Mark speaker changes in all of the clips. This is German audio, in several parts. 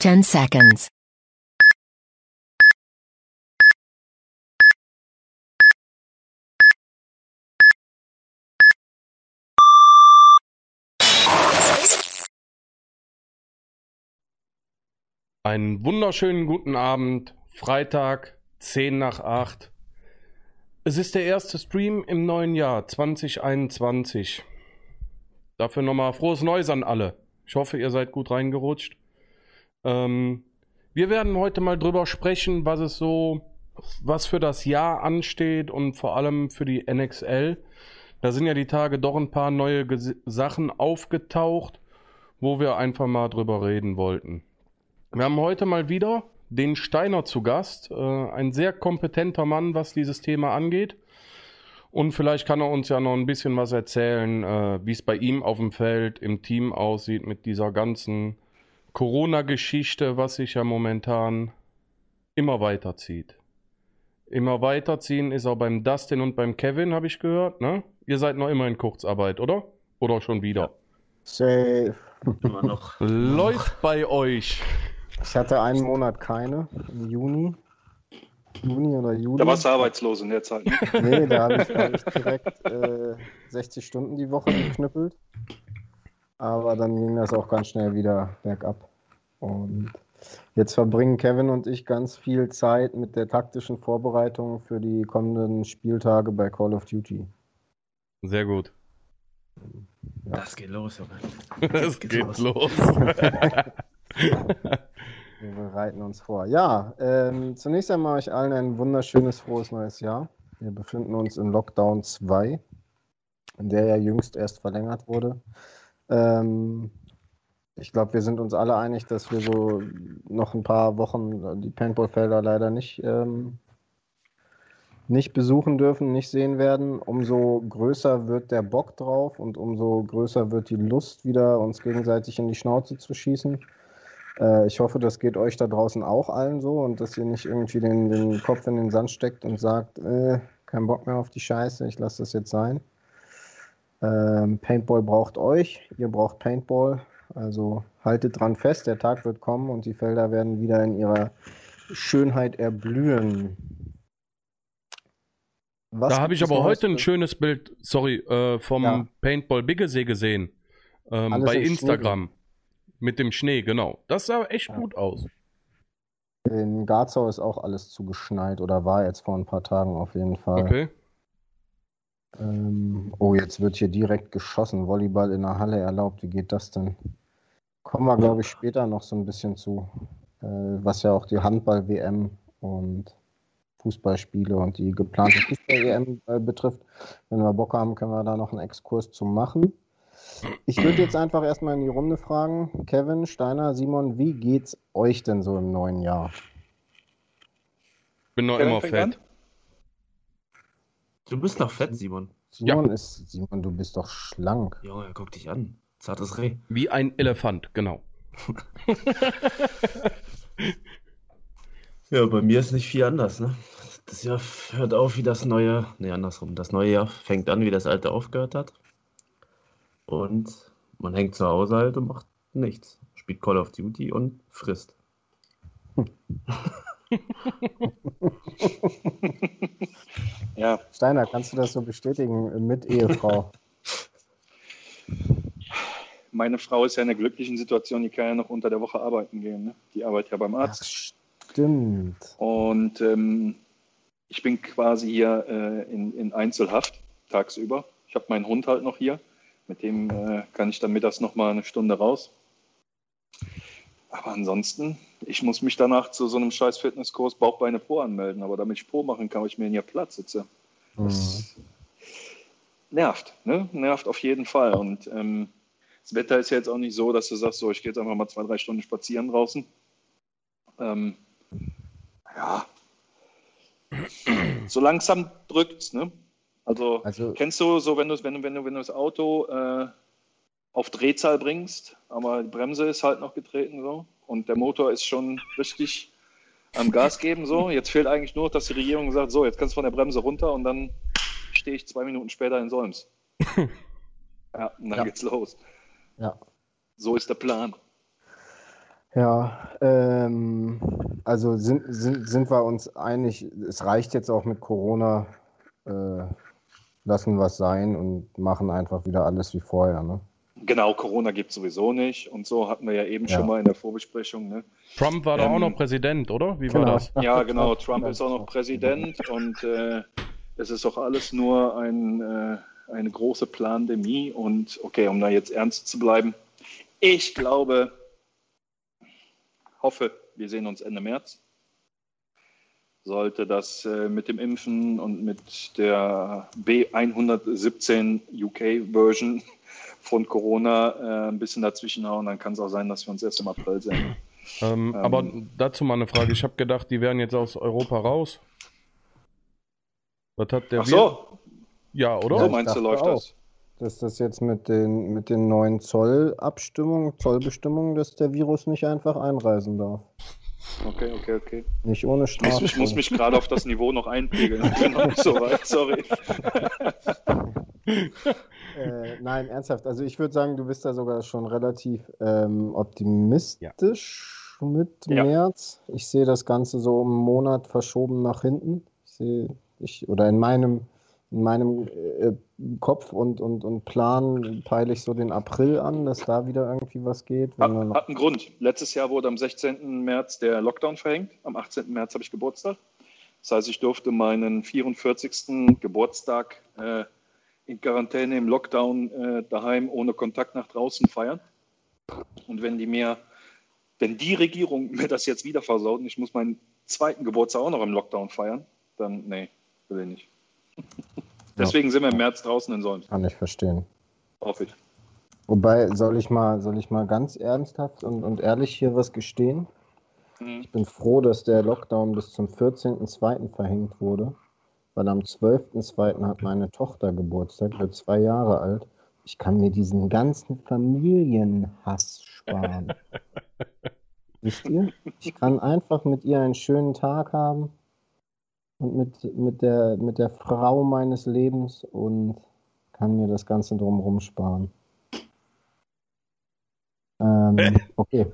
Speaker 1: 10 seconds.
Speaker 2: Einen wunderschönen guten Abend. Freitag, 10 nach 8. Es ist der erste Stream im neuen Jahr 2021. Dafür nochmal frohes Neues an alle. Ich hoffe, ihr seid gut reingerutscht. Ähm, wir werden heute mal drüber sprechen, was es so, was für das Jahr ansteht und vor allem für die NXL. Da sind ja die Tage doch ein paar neue Ges Sachen aufgetaucht, wo wir einfach mal drüber reden wollten. Wir haben heute mal wieder den Steiner zu Gast, äh, ein sehr kompetenter Mann, was dieses Thema angeht. Und vielleicht kann er uns ja noch ein bisschen was erzählen, äh, wie es bei ihm auf dem Feld, im Team aussieht mit dieser ganzen Corona-Geschichte, was sich ja momentan immer weiterzieht. Immer weiterziehen ist auch beim Dustin und beim Kevin, habe ich gehört. Ne? Ihr seid noch immer in Kurzarbeit, oder? Oder schon wieder?
Speaker 3: Safe.
Speaker 4: Immer noch.
Speaker 2: Läuft bei euch.
Speaker 3: Ich hatte einen Monat keine, im Juni. Juni oder Juli.
Speaker 5: Da warst du arbeitslos in der Zeit. Ne?
Speaker 3: Nee, da habe ich, hab ich direkt äh, 60 Stunden die Woche geknüppelt. Aber dann ging das auch ganz schnell wieder bergab. Und jetzt verbringen Kevin und ich ganz viel Zeit mit der taktischen Vorbereitung für die kommenden Spieltage bei Call of Duty.
Speaker 2: Sehr gut.
Speaker 4: Das geht los, Junge.
Speaker 2: Es geht
Speaker 4: geht's
Speaker 2: los.
Speaker 3: Wir bereiten uns vor. Ja, ähm, zunächst einmal euch allen ein wunderschönes, frohes neues Jahr. Wir befinden uns in Lockdown 2, in der ja jüngst erst verlängert wurde. Ähm, ich glaube, wir sind uns alle einig, dass wir so noch ein paar Wochen die Paintballfelder leider nicht, ähm, nicht besuchen dürfen, nicht sehen werden. Umso größer wird der Bock drauf und umso größer wird die Lust, wieder uns gegenseitig in die Schnauze zu schießen. Äh, ich hoffe, das geht euch da draußen auch allen so und dass ihr nicht irgendwie den, den Kopf in den Sand steckt und sagt, äh, kein Bock mehr auf die Scheiße, ich lasse das jetzt sein. Ähm, Paintball braucht euch, ihr braucht Paintball. Also haltet dran fest, der Tag wird kommen und die Felder werden wieder in ihrer Schönheit erblühen. Was
Speaker 2: Da habe ich aber heute ein schönes Bild, sorry, äh, vom
Speaker 3: Ja.
Speaker 2: Paintball Biggesee gesehen. Ähm, bei. Instagram. Mit dem Schnee, genau. Das sah echt
Speaker 3: Ja.
Speaker 2: gut aus.
Speaker 3: In Garzau ist auch alles zugeschneit oder war jetzt vor ein paar Tagen auf jeden Fall.
Speaker 2: Okay.
Speaker 3: Ähm, oh, jetzt wird hier direkt geschossen. Volleyball in der Halle erlaubt. Wie geht das denn? Kommen wir, glaube ich, später noch so ein bisschen zu. Äh, was ja auch die Handball-WM und Fußballspiele und die geplante Fußball-EM äh, betrifft. Wenn wir Bock haben, können wir da noch einen Exkurs zu machen. Ich würde jetzt einfach erstmal in die Runde fragen. Kevin, Steiner, Simon, wie geht's euch denn so im neuen Jahr?
Speaker 2: Bin noch
Speaker 5: Kevin
Speaker 2: immer fett.
Speaker 5: an?
Speaker 4: Du bist noch fett, Simon.
Speaker 3: Simon ist, Simon, du bist doch schlank.
Speaker 4: Junge, guck dich an. Zartes Reh.
Speaker 2: Wie ein Elefant, genau.
Speaker 4: Ja, bei mir ist nicht viel anders, ne? Das Jahr hört auf wie das neue, ne, andersrum. Das neue Jahr fängt an, wie das alte aufgehört hat. Und man hängt zu Hause halt und macht nichts. Spielt Call of Duty und frisst.
Speaker 5: Ja,
Speaker 3: Steiner, kannst du das so bestätigen mit Ehefrau?
Speaker 5: meine Frau ist ja in einer glücklichen Situation, die kann ja noch unter der Woche arbeiten gehen. Ne? Die arbeitet ja beim
Speaker 3: Ach,
Speaker 5: Arzt.
Speaker 3: stimmt.
Speaker 5: Und ähm, ich bin quasi hier äh, in, in Einzelhaft tagsüber. Ich habe meinen Hund halt noch hier. Mit dem äh, kann ich dann mittags noch mal eine Stunde raus. Aber ansonsten, ich muss mich danach zu so einem scheiß Fitnesskurs Bauchbeine Pro anmelden. Aber damit ich Pro machen kann, ich mir hier Platz sitze.
Speaker 3: Mhm.
Speaker 5: Das nervt, ne? Nervt auf jeden Fall. Und ähm, das Wetter ist ja jetzt auch nicht so, dass du sagst, so, ich gehe jetzt einfach mal zwei, drei Stunden spazieren draußen. Ähm, ja. So langsam drückt's, ne? Also,
Speaker 3: Also,
Speaker 5: kennst du so, wenn du, wenn du, wenn du, wenn du das Auto äh, auf Drehzahl bringst, aber die Bremse ist halt noch getreten so und der Motor ist schon richtig am Gas geben so. Jetzt fehlt eigentlich nur, dass die Regierung sagt, so, jetzt kannst du von der Bremse runter und dann stehe ich zwei Minuten später in Solms. ja, und dann
Speaker 3: Ja.
Speaker 5: geht's los.
Speaker 3: ja.
Speaker 5: So ist der Plan.
Speaker 3: Ja, ähm, also sind, sind, sind wir uns einig, es reicht jetzt auch mit Corona, äh, lassen wir es sein und machen einfach wieder alles wie vorher. Ne?
Speaker 5: Genau, Corona gibt es sowieso nicht und so hatten wir ja eben
Speaker 3: Ja.
Speaker 5: schon mal in der Vorbesprechung. Ne?
Speaker 2: Trump war doch auch
Speaker 5: Ähm,
Speaker 2: noch Präsident, oder? Wie war
Speaker 3: Genau.
Speaker 2: das?
Speaker 5: Ja, genau, Trump ist auch noch Präsident und äh, es ist auch alles nur ein, äh, eine große Plandemie. Und okay, um da jetzt ernst zu bleiben, ich glaube, hoffe, wir sehen uns Ende März. Sollte das äh, mit dem Impfen und mit der B117 UK-Version von Corona äh, ein bisschen dazwischenhauen, dann kann es auch sein, dass wir uns erst im April sehen.
Speaker 2: Ähm,
Speaker 5: Ähm,
Speaker 2: aber dazu mal eine Frage. Ich habe gedacht, die wären jetzt aus Europa raus. Was hat der
Speaker 5: Ach so,
Speaker 2: Ja,
Speaker 5: so
Speaker 2: oder?
Speaker 3: Ja, ich
Speaker 5: meinst du, läuft
Speaker 3: auch.
Speaker 5: das?
Speaker 3: Dass das jetzt mit den, mit den neuen Zollabstimmungen, Zollbestimmungen, dass der Virus nicht einfach einreisen darf.
Speaker 5: Okay, okay, okay.
Speaker 3: Nicht ohne
Speaker 5: Ich muss,
Speaker 3: Strafe.
Speaker 5: ich muss mich gerade auf das Niveau noch einpegeln. Ich bin noch nicht so weit, sorry.
Speaker 3: Äh, nein, ernsthaft. Also ich würde sagen, du bist da sogar schon relativ ähm, optimistisch mit
Speaker 5: Ja.
Speaker 3: März. Ich sehe das Ganze so um einen Monat verschoben nach hinten. Ich sehe, ich, oder in meinem, in meinem äh, Kopf und, und, und Plan peile ich so den April an, dass da wieder irgendwie was geht.
Speaker 5: Hat, hat einen Grund. Letztes Jahr wurde am 16. März der Lockdown verhängt. Am 18. März habe ich Geburtstag. Das heißt, ich durfte meinen 44. Geburtstag äh, in Quarantäne im Lockdown äh, daheim ohne Kontakt nach draußen feiern. Und wenn die mir, wenn die Regierung mir das jetzt wieder versaut und ich muss meinen zweiten Geburtstag auch noch im Lockdown feiern, dann nee, will ich nicht. Deswegen sind wir im März draußen in Solms.
Speaker 3: kann ich verstehen.
Speaker 5: Hoffe ich.
Speaker 3: Wobei, soll ich mal, soll ich mal ganz ernsthaft und, und ehrlich hier was gestehen?
Speaker 5: Mhm.
Speaker 3: Ich bin froh, dass der Lockdown bis zum 14.02. verhängt wurde, weil am 12.02. hat meine Tochter Geburtstag, wird zwei Jahre alt. Ich kann mir diesen ganzen Familienhass sparen. Wisst ihr? Ich kann einfach mit ihr einen schönen Tag haben und mit, mit, der, mit der Frau meines Lebens und kann mir das Ganze drumherum sparen. Ähm, okay.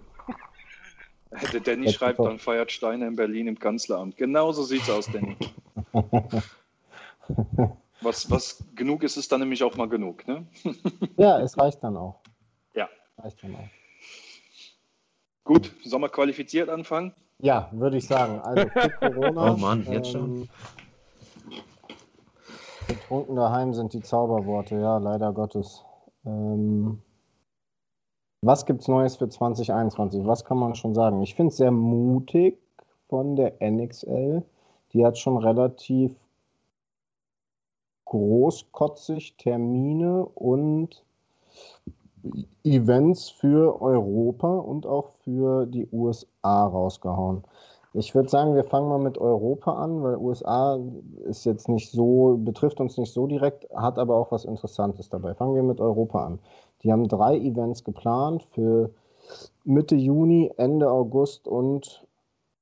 Speaker 5: Der Danny schreibt, dann feiert Steiner in Berlin im Kanzleramt. Genau so sieht's aus, Danny. Was, was genug ist, ist dann nämlich auch mal genug. Ne?
Speaker 3: Ja, es reicht dann auch.
Speaker 5: Ja.
Speaker 3: Reicht dann auch.
Speaker 5: Gut, Sommer qualifiziert anfangen.
Speaker 3: Ja, würde ich sagen. Also für Corona.
Speaker 4: Oh Mann, jetzt schon?
Speaker 3: ähm, Betrunken daheim sind die Zauberworte, ja, leider Gottes. Ähm, was gibt's Neues für 2021? Was kann man schon sagen? Ich finde es sehr mutig von der NXL. Die hat schon relativ großkotzig Termine und Events für Europa und auch für die USA rausgehauen. Ich würde sagen, wir fangen mal mit Europa an, weil USA ist jetzt nicht so, betrifft uns nicht so direkt, hat aber auch was Interessantes dabei. Fangen wir mit Europa an. Die haben drei Events geplant für Mitte Juni, Ende August und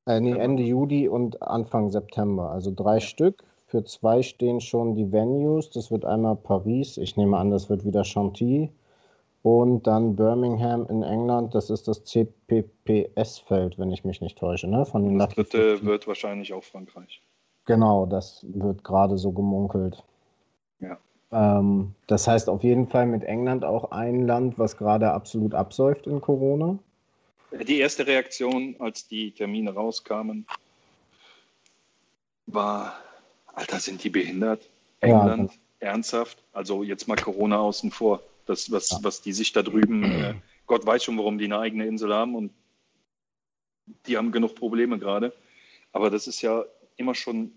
Speaker 3: äh, nee, Ende Juli und Anfang September. Also drei Stück. Für zwei stehen schon die Venues. Das wird einmal Paris. Ich nehme an, das wird wieder Chantilly. Und dann Birmingham in England. Das ist das CPPS-Feld, wenn ich mich nicht täusche. Ne? Von den
Speaker 5: Das dritte
Speaker 3: 50.
Speaker 5: wird wahrscheinlich auch Frankreich.
Speaker 3: Genau, das wird gerade so gemunkelt.
Speaker 5: Ja.
Speaker 3: Ähm, das heißt auf jeden Fall mit England auch ein Land, was gerade absolut absäuft in Corona.
Speaker 5: Die erste Reaktion, als die Termine rauskamen, war, Alter, sind die behindert?
Speaker 3: Ja,
Speaker 5: England, ernsthaft? Also jetzt mal Corona außen vor. Das, was,
Speaker 3: Ja.
Speaker 5: was die sich da drüben, äh, Gott weiß schon, warum die eine eigene Insel haben und die haben genug Probleme gerade. Aber das ist ja immer schon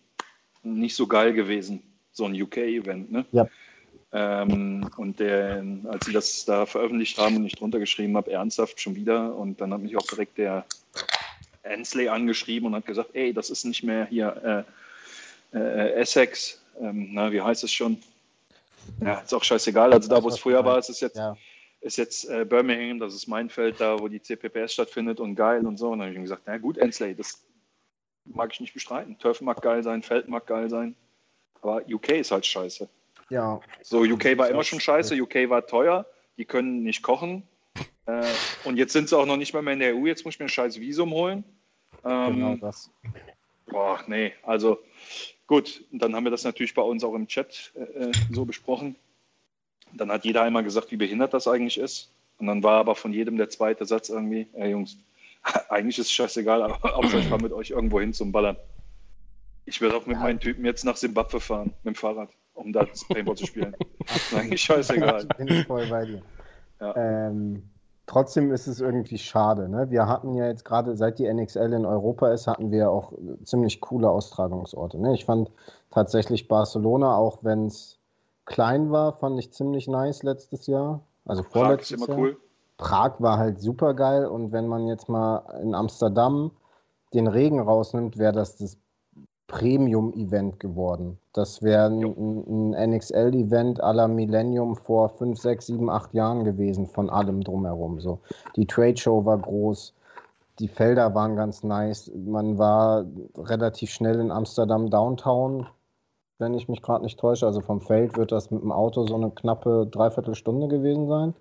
Speaker 5: nicht so geil gewesen, so ein UK-Event. Ne?
Speaker 3: Ja.
Speaker 5: Ähm, und der, als sie das da veröffentlicht haben und ich drunter geschrieben habe, ernsthaft schon wieder. Und dann hat mich auch direkt der Ansley angeschrieben und hat gesagt, ey, das ist nicht mehr hier äh, äh, Essex, ähm, na, wie heißt es schon? Ja, ist auch scheißegal. Also da, wo es früher war, ist es jetzt,
Speaker 3: Ja.
Speaker 5: ist jetzt äh, Birmingham, das ist mein Feld, da wo die CPPS stattfindet und geil und so. Und dann habe ich ihm gesagt, na gut, Ansley, das mag ich nicht bestreiten. Turf mag geil sein, Feld mag geil sein. Aber UK ist halt scheiße.
Speaker 3: Ja,
Speaker 5: So, UK war immer schon scheiße, UK war teuer, die können nicht kochen. Äh, und jetzt sind sie auch noch nicht mal mehr in der EU. Jetzt muss ich mir ein scheiß Visum holen. Ähm,
Speaker 3: Genau das.
Speaker 5: Boah, nee, also gut. Dann haben wir das natürlich bei uns auch im Chat äh, so besprochen. Dann hat jeder einmal gesagt, wie behindert das eigentlich ist. Und dann war aber von jedem der zweite Satz irgendwie, ey Jungs, eigentlich ist es scheißegal, aber Hauptsache ich fahre mit euch irgendwo hin zum Ballern. Ich werde auch mit
Speaker 3: Ja.
Speaker 5: meinen Typen jetzt nach Simbabwe fahren, mit dem Fahrrad, um da das Paintball zu spielen. Ist eigentlich scheißegal.
Speaker 3: Bin ich voll bei dir.
Speaker 5: Ja.
Speaker 3: Ähm, trotzdem ist es irgendwie schade. Ne? Wir hatten ja jetzt gerade, seit die NXL in Europa ist, hatten wir auch ziemlich coole Austragungsorte. Ne? Ich fand tatsächlich Barcelona, auch wenn es klein war, fand ich ziemlich nice letztes Jahr. Also
Speaker 5: Prag ist
Speaker 3: vorletztes
Speaker 5: immer
Speaker 3: Jahr.
Speaker 5: cool.
Speaker 3: Prag war halt super geil und wenn man jetzt mal in Amsterdam den Regen rausnimmt, wäre das das Premium-Event geworden. Das wäre ein, ein NXL-Event à la Millennium vor 5, 6, 7, 8 Jahren gewesen, von allem drumherum. So. Die Trade-Show war groß, die Felder waren ganz nice, man war relativ schnell in Amsterdam Downtown, wenn ich mich gerade nicht täusche. Also vom Feld wird das mit dem Auto so eine knappe Dreiviertelstunde gewesen sein.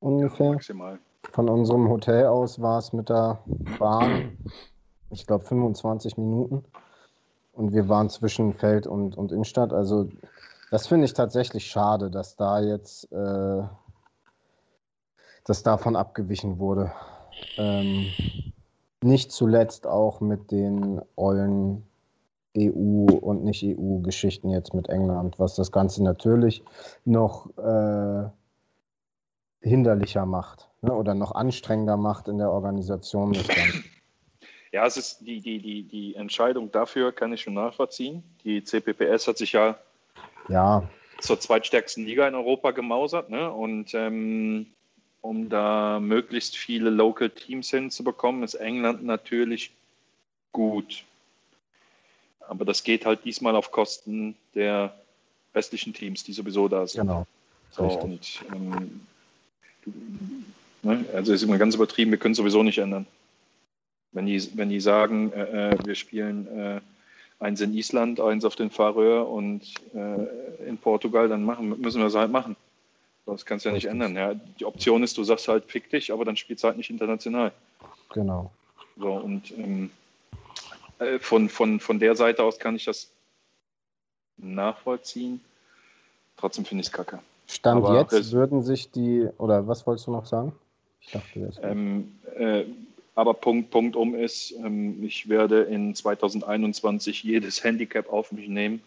Speaker 3: Ungefähr.
Speaker 5: Maximal.
Speaker 3: Von unserem Hotel aus war es mit der Bahn, ich glaube, 25 Minuten. Und wir waren zwischen Feld und, und Innenstadt. Also, das finde ich tatsächlich schade, dass da jetzt, äh, dass davon abgewichen wurde. Ähm, nicht zuletzt auch mit den ollen EU- und Nicht-EU-Geschichten jetzt mit England, was das Ganze natürlich noch äh, hinderlicher macht ne, oder noch anstrengender macht in der Organisation des Ganzen.
Speaker 5: Ja, es ist die, die, die, die Entscheidung dafür kann ich schon nachvollziehen. Die CPPS hat sich ja
Speaker 3: Ja,
Speaker 5: zur zweitstärksten Liga in Europa gemausert. Ne? Und ähm, um da möglichst viele Local Teams hinzubekommen, ist England natürlich gut. Aber das geht halt diesmal auf Kosten der restlichen Teams, die sowieso da sind.
Speaker 3: genau.
Speaker 5: So, und, ähm, ne, also ist immer ganz übertrieben, wir können es sowieso nicht ändern. Wenn die, wenn die sagen, äh, äh, wir spielen äh, eins in Island, eins auf den Färöer und äh, in Portugal, dann machen, müssen wir es halt machen. Das kannst du ja nicht
Speaker 3: Richtig.
Speaker 5: ändern. Ja. Die Option ist, du sagst halt, fick dich, aber dann spielst du halt nicht international.
Speaker 3: Genau.
Speaker 5: So, und ähm, äh, von, von, von der Seite aus kann ich das nachvollziehen. Trotzdem finde ich es kacke.
Speaker 3: Stand
Speaker 5: Aber
Speaker 3: jetzt würden sich die, oder was wolltest du noch sagen? Ich dachte, das
Speaker 5: Ähm, äh, aber Punkt, Punkt um ist, ähm, ich werde in 2021 jedes Handicap auf mich nehmen,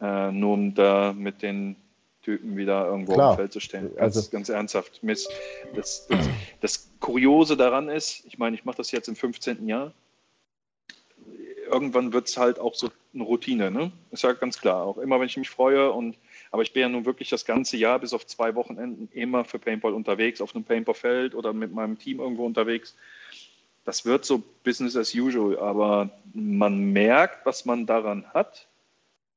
Speaker 5: äh, nur um da mit den Typen wieder irgendwo
Speaker 3: Klar.
Speaker 5: auf dem Feld zu stehen. Ganz,
Speaker 3: Also-
Speaker 5: ganz ernsthaft. Mir ist- Das, das, das Kuriose daran ist, ich meine, ich mache das jetzt im 15. Jahr. Irgendwann wird es halt auch so eine Routine, ne? Ist ja ganz klar. Auch immer, wenn ich mich freue und aber ich bin ja nun wirklich das ganze Jahr bis auf zwei Wochenenden immer für Paintball unterwegs, auf einem Paintballfeld oder mit meinem Team irgendwo unterwegs. Das wird so Business as usual, aber man merkt, was man daran hat,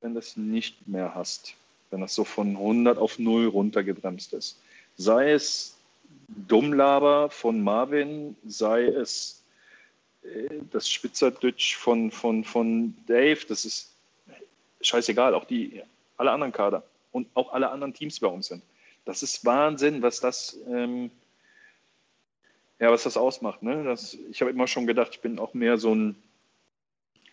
Speaker 5: wenn du es nicht mehr hast. Wenn das so von 100 auf 0 runtergebremst ist. Sei es Dummlaber von Marvin, sei es äh, das Spitzerdütsch von, von, von Dave, das ist scheißegal, auch die, alle anderen Kader und auch alle anderen Teams bei uns sind. Das ist Wahnsinn, was das, ähm, ja, was das ausmacht. Ne? Das, ich habe immer schon gedacht, ich bin auch mehr so ein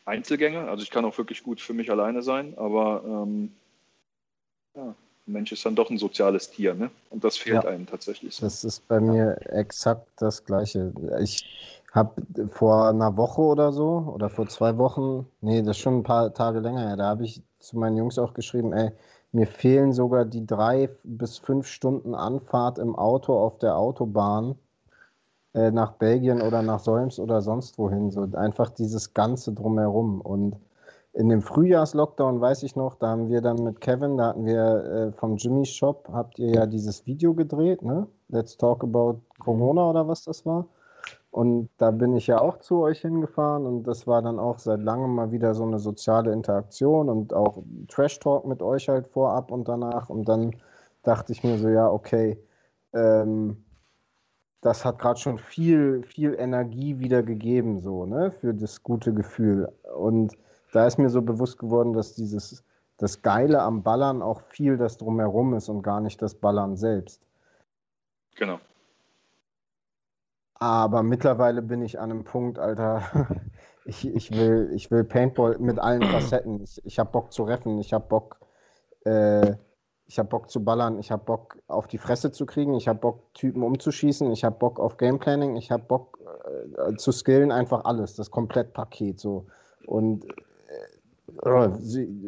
Speaker 5: Einzelgänger. Also ich kann auch wirklich gut für mich alleine sein, aber ähm, ja, ein Mensch ist dann doch ein soziales Tier, ne? Und das fehlt
Speaker 3: Ja.
Speaker 5: einem tatsächlich. So.
Speaker 3: Das ist bei mir exakt das Gleiche. Ich habe vor einer Woche oder so, oder vor zwei Wochen, nee, das ist schon ein paar Tage länger her, da habe ich zu meinen Jungs auch geschrieben, ey, mir fehlen sogar die drei bis fünf Stunden Anfahrt im Auto auf der Autobahn äh, nach Belgien oder nach Solms oder sonst wohin. So einfach dieses Ganze drumherum. Und in dem Frühjahrslockdown weiß ich noch, da haben wir dann mit Kevin, da hatten wir äh, vom Jimmy Shop, habt ihr ja dieses Video gedreht, ne? Let's Talk About Corona oder was das war. Und da bin ich ja auch zu euch hingefahren und das war dann auch seit langem mal wieder so eine soziale Interaktion und auch Trash Talk mit euch halt vorab und danach. Und dann dachte ich mir so, ja, okay, ähm, das hat gerade schon viel, viel Energie wieder gegeben, so, ne, für das gute Gefühl. Und da ist mir so bewusst geworden, dass dieses, das Geile am Ballern auch viel das drumherum ist und gar nicht das Ballern selbst.
Speaker 5: Genau.
Speaker 3: Aber mittlerweile bin ich an einem Punkt, Alter. Ich, ich, will, ich will Paintball mit allen Facetten. Ich, ich habe Bock zu reffen, ich habe Bock, äh, ich habe Bock zu ballern, ich habe Bock auf die Fresse zu kriegen, ich habe Bock Typen umzuschießen, ich habe Bock auf Gameplanning, ich habe Bock äh, zu skillen, einfach alles, das Komplettpaket so. Und äh,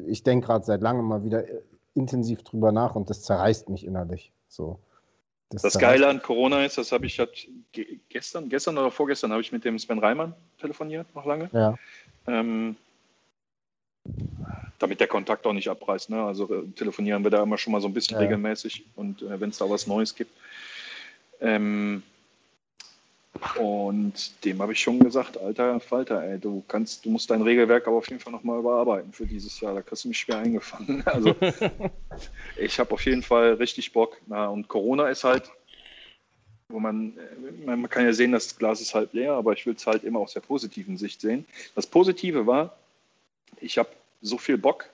Speaker 3: ich denke gerade seit langem mal wieder intensiv drüber nach und das zerreißt mich innerlich. So.
Speaker 5: Das, das Geile an Corona ist, das habe ich halt gestern, gestern oder vorgestern habe ich mit dem Sven Reimann telefoniert, noch lange.
Speaker 3: Ja.
Speaker 5: Ähm, damit der Kontakt auch nicht abreißt. Ne? Also äh, telefonieren wir da immer schon mal so ein bisschen ja. regelmäßig und äh, wenn es da was Neues gibt. Ähm, und dem habe ich schon gesagt, alter Falter, ey, du kannst, du musst dein Regelwerk aber auf jeden Fall nochmal überarbeiten für dieses Jahr. Da kriegst du mich schwer eingefangen. Also ich habe auf jeden Fall richtig Bock. Na, und Corona ist halt, wo man, man kann ja sehen, das Glas ist halb leer, aber ich will es halt immer aus der positiven Sicht sehen. Das Positive war, ich habe so viel Bock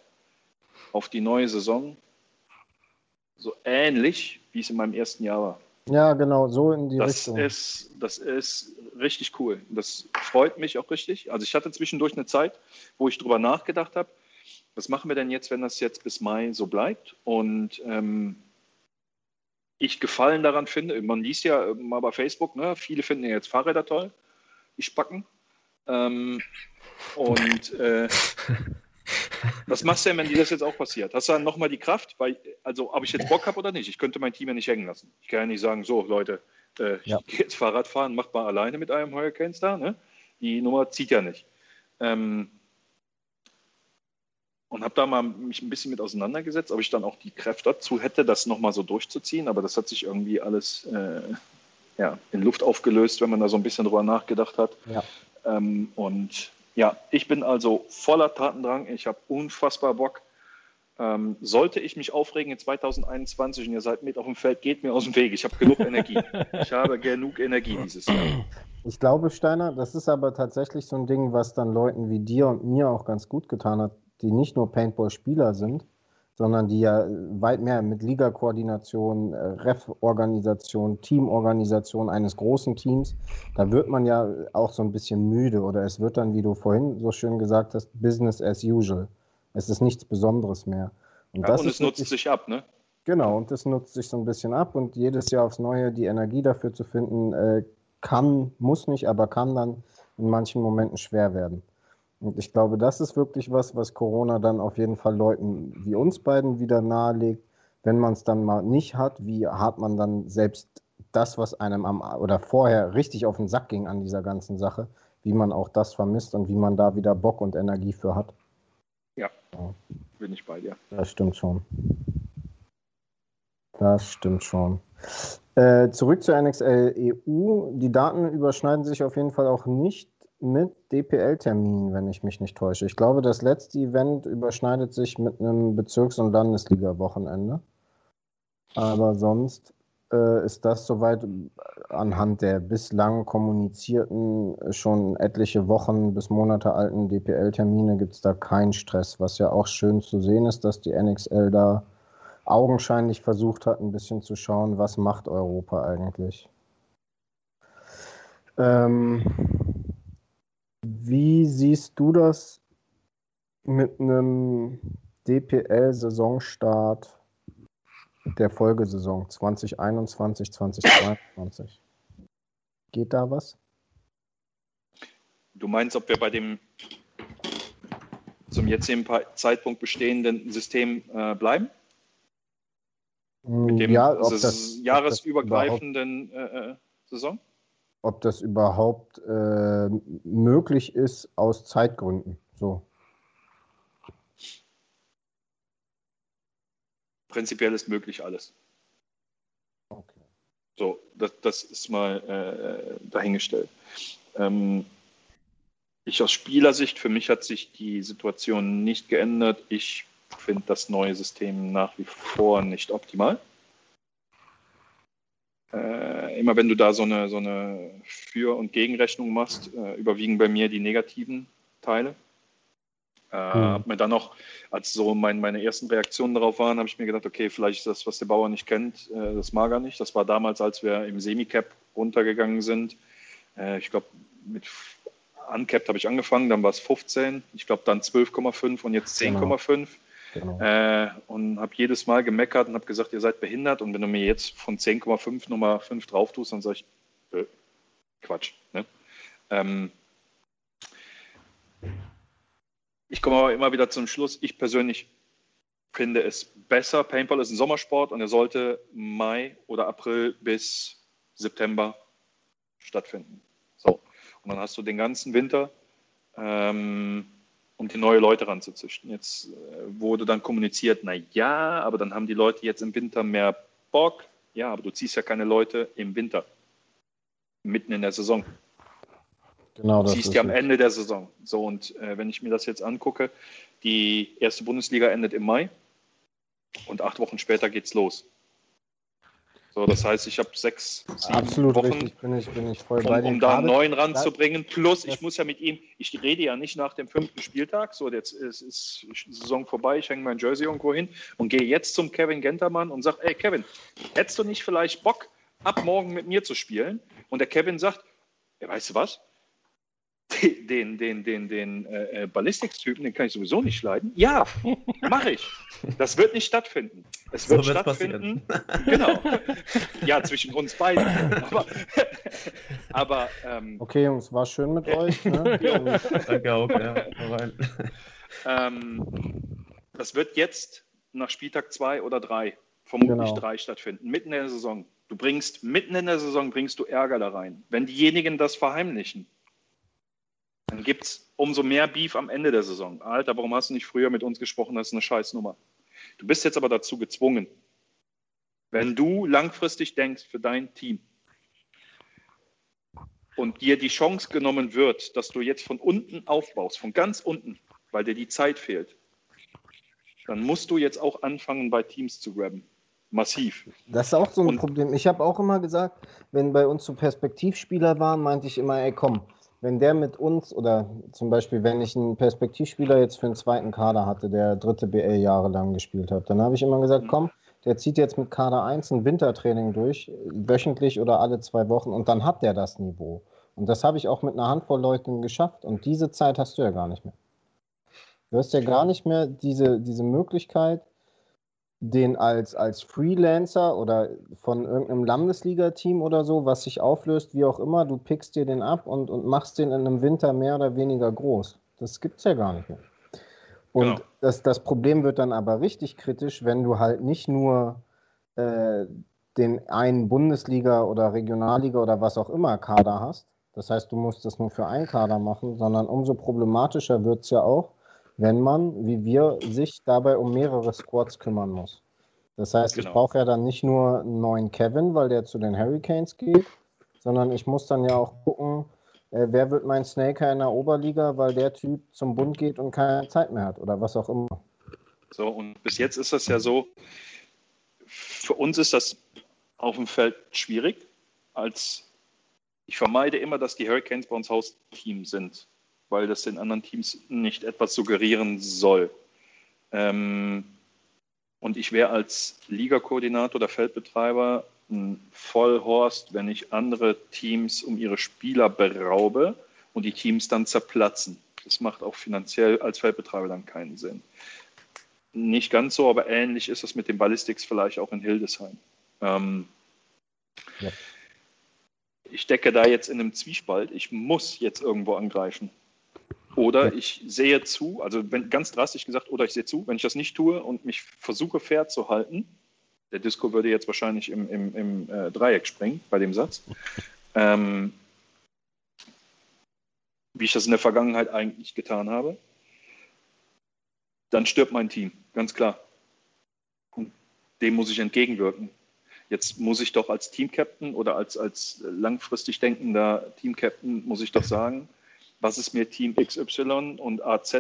Speaker 5: auf die neue Saison, so ähnlich, wie es in meinem ersten Jahr war.
Speaker 3: Ja, genau, so in die
Speaker 5: das
Speaker 3: Richtung.
Speaker 5: Ist, das ist richtig cool. Das freut mich auch richtig. Also ich hatte zwischendurch eine Zeit, wo ich drüber nachgedacht habe, was machen wir denn jetzt, wenn das jetzt bis Mai so bleibt? Und ähm, ich Gefallen daran finde, man liest ja mal bei Facebook, ne, viele finden ja jetzt Fahrräder toll, die Spacken. Ähm, und äh, Was machst du denn, wenn dir das jetzt auch passiert? Hast du dann nochmal die Kraft? Weil, also, ob ich jetzt Bock habe oder nicht? Ich könnte mein Team ja nicht hängen lassen. Ich kann ja nicht sagen, so, Leute, äh, ja. ich gehe jetzt Fahrrad fahren, macht mal alleine mit einem Hurricanes da. Ne? Die Nummer zieht ja nicht. Ähm, und habe da mal mich ein bisschen mit auseinandergesetzt, ob ich dann auch die Kräfte dazu hätte, das nochmal so durchzuziehen. Aber das hat sich irgendwie alles äh, ja, in Luft aufgelöst, wenn man da so ein bisschen drüber nachgedacht hat.
Speaker 3: Ja.
Speaker 5: Ähm, und ja, ich bin also voller Tatendrang. Ich habe unfassbar Bock. Ähm, sollte ich mich aufregen in 2021 und ihr seid mit auf dem Feld, geht mir aus dem Weg. Ich habe genug Energie. Ich habe genug Energie dieses Jahr.
Speaker 3: Ich glaube, Steiner, das ist aber tatsächlich so ein Ding, was dann Leuten wie dir und mir auch ganz gut getan hat, die nicht nur Paintball-Spieler sind, sondern die ja weit mehr mit Liga-Koordination, äh, Ref-Organisation, Teamorganisation eines großen Teams, da wird man ja auch so ein bisschen müde oder es wird dann, wie du vorhin so schön gesagt hast, Business as usual. Es ist nichts Besonderes mehr.
Speaker 5: Und, ja, das und es nutzt wirklich, sich ab, ne?
Speaker 3: Genau, und das nutzt sich so ein bisschen ab und jedes Jahr aufs Neue die Energie dafür zu finden, äh, kann, muss nicht, aber kann dann in manchen Momenten schwer werden. Und ich glaube, das ist wirklich was, was Corona dann auf jeden Fall Leuten wie uns beiden wieder nahelegt. Wenn man es dann mal nicht hat, wie hat man dann selbst das, was einem am oder vorher richtig auf den Sack ging an dieser ganzen Sache, wie man auch das vermisst und wie man da wieder Bock und Energie für hat.
Speaker 5: Ja, ja. bin ich bei dir.
Speaker 3: Das stimmt schon. Das stimmt schon. Äh, zurück zur NXL EU. Die Daten überschneiden sich auf jeden Fall auch nicht mit DPL-Terminen, wenn ich mich nicht täusche. Ich glaube, das letzte Event überschneidet sich mit einem Bezirks- und Landesliga-Wochenende. Aber sonst äh, ist das soweit anhand der bislang kommunizierten, schon etliche Wochen bis Monate alten DPL-Termine gibt es da keinen Stress. Was ja auch schön zu sehen ist, dass die NXL da augenscheinlich versucht hat, ein bisschen zu schauen, was macht Europa eigentlich. Ähm, wie siehst du das mit einem DPL-Saisonstart der Folgesaison 2021, 2022? Geht da was?
Speaker 5: Du meinst, ob wir bei dem zum jetzigen Zeitpunkt bestehenden System äh, bleiben? Mit dem
Speaker 3: ja,
Speaker 5: jahresübergreifenden äh, äh, Saison?
Speaker 3: Ob das überhaupt äh, möglich ist aus Zeitgründen. So.
Speaker 5: Prinzipiell ist möglich alles. Okay. So, das, das ist mal äh, dahingestellt. Ähm, ich aus Spielersicht, für mich hat sich die Situation nicht geändert. Ich finde das neue System nach wie vor nicht optimal äh, immer wenn du da so eine, so eine Für- und Gegenrechnung machst, äh, überwiegen bei mir die negativen Teile. Äh, mhm. Hab mir dann noch, als so mein, meine ersten Reaktionen darauf waren, habe ich mir gedacht, okay, vielleicht ist das, was der Bauer nicht kennt, äh, das mag er nicht. Das war damals, als wir im Semicap runtergegangen sind. Äh, ich glaube, mit Uncapped habe ich angefangen, dann war es 15, ich glaube dann 12,5 und jetzt 10,5. Genau. Äh, und habe jedes Mal gemeckert und habe gesagt, ihr seid behindert und wenn du mir jetzt von 10,5 Nummer 5 drauf tust, dann sage ich, äh, Quatsch. Ne? Ähm, ich komme aber immer wieder zum Schluss, ich persönlich finde es besser. Paintball ist ein Sommersport und er sollte Mai oder April bis September stattfinden. So. Und dann hast du den ganzen Winter, ähm, um die neue Leute ranzuzüchten. Jetzt äh, wurde dann kommuniziert, na ja, aber dann haben die Leute jetzt im Winter mehr Bock. Ja, aber du ziehst ja keine Leute im Winter, mitten in der Saison. Genau, das ziehst ja am Ende der Saison. So, und äh, wenn ich mir das jetzt angucke, die erste Bundesliga endet im Mai und acht Wochen später geht's los. So, das heißt, ich habe sechs, sieben
Speaker 3: Absolut
Speaker 5: Wochen,
Speaker 3: richtig, bin ich, bin ich voll
Speaker 5: um,
Speaker 3: bei
Speaker 5: um da einen neuen ranzubringen. Plus, ich muss ja mit ihm, ich rede ja nicht nach dem fünften Spieltag, so jetzt ist, ist Saison vorbei, ich hänge mein Jersey irgendwo hin und gehe jetzt zum Kevin Gentermann und sage, ey Kevin, hättest du nicht vielleicht Bock, ab morgen mit mir zu spielen? Und der Kevin sagt, ja, weißt du was? Den, den, den, den äh, äh, Ballistics-Typen, den kann ich sowieso nicht leiden. Ja, mache ich. Das wird nicht stattfinden. Es wird so stattfinden. Genau. Ja, zwischen uns beiden. Aber, aber ähm,
Speaker 3: okay, Jungs, war schön mit euch. Ne?
Speaker 4: Danke auch. Ja.
Speaker 5: Ähm, das wird jetzt nach Spieltag zwei oder drei, vermutlich genau. drei stattfinden, mitten in der Saison. Du bringst mitten in der Saison bringst du Ärger da rein. Wenn diejenigen das verheimlichen, dann gibt es umso mehr Beef am Ende der Saison. Alter, warum hast du nicht früher mit uns gesprochen? Das ist eine Scheißnummer. Du bist jetzt aber dazu gezwungen, wenn du langfristig denkst für dein Team und dir die Chance genommen wird, dass du jetzt von unten aufbaust, von ganz unten, weil dir die Zeit fehlt, dann musst du jetzt auch anfangen, bei Teams zu grabben. Massiv.
Speaker 3: Das ist auch so ein und, Problem. Ich habe auch immer gesagt, wenn bei uns so Perspektivspieler waren, meinte ich immer, ey komm, wenn der mit uns oder zum Beispiel, wenn ich einen Perspektivspieler jetzt für einen zweiten Kader hatte, der dritte BL jahrelang gespielt hat, dann habe ich immer gesagt, mhm. komm, der zieht jetzt mit Kader 1 ein Wintertraining durch, wöchentlich oder alle zwei Wochen und dann hat der das Niveau. Und das habe ich auch mit einer Handvoll Leuten geschafft und diese Zeit hast du ja gar nicht mehr. Du hast ja gar nicht mehr diese, diese Möglichkeit, den als, als Freelancer oder von irgendeinem Landesliga-Team oder so, was sich auflöst, wie auch immer, du pickst dir den ab und, und machst den in einem Winter mehr oder weniger groß. Das gibt es ja gar nicht mehr. Und genau. das, das Problem wird dann aber richtig kritisch, wenn du halt nicht nur äh, den einen Bundesliga- oder Regionalliga oder was auch immer Kader hast. Das heißt, du musst das nur für einen Kader machen, sondern umso problematischer wird es ja auch, wenn man, wie wir, sich dabei um mehrere Squads kümmern muss. Das heißt, genau. ich brauche ja dann nicht nur einen neuen Kevin, weil der zu den Hurricanes geht, sondern ich muss dann ja auch gucken, äh, wer wird mein Snaker in der Oberliga, weil der Typ zum Bund geht und keine Zeit mehr hat oder was auch immer.
Speaker 5: So, und bis jetzt ist das ja so, für uns ist das auf dem Feld schwierig, als ich vermeide immer, dass die Hurricanes bei uns Hausteam sind weil das den anderen Teams nicht etwas suggerieren soll. Ähm, und ich wäre als Ligakoordinator oder Feldbetreiber ein Vollhorst, wenn ich andere Teams um ihre Spieler beraube und die Teams dann zerplatzen. Das macht auch finanziell als Feldbetreiber dann keinen Sinn. Nicht ganz so, aber ähnlich ist es mit den Ballistics vielleicht auch in Hildesheim. Ähm, ja. Ich decke da jetzt in einem Zwiespalt. Ich muss jetzt irgendwo angreifen. Oder ich sehe zu, also wenn, ganz drastisch gesagt, oder ich sehe zu, wenn ich das nicht tue und mich versuche fair zu halten, der Disco würde jetzt wahrscheinlich im, im, im äh, Dreieck springen bei dem Satz, ähm, wie ich das in der Vergangenheit eigentlich getan habe, dann stirbt mein Team, ganz klar. Und dem muss ich entgegenwirken. Jetzt muss ich doch als Teamcaptain oder als, als langfristig denkender Teamcaptain, muss ich doch sagen, was ist mir Team XY und AZ?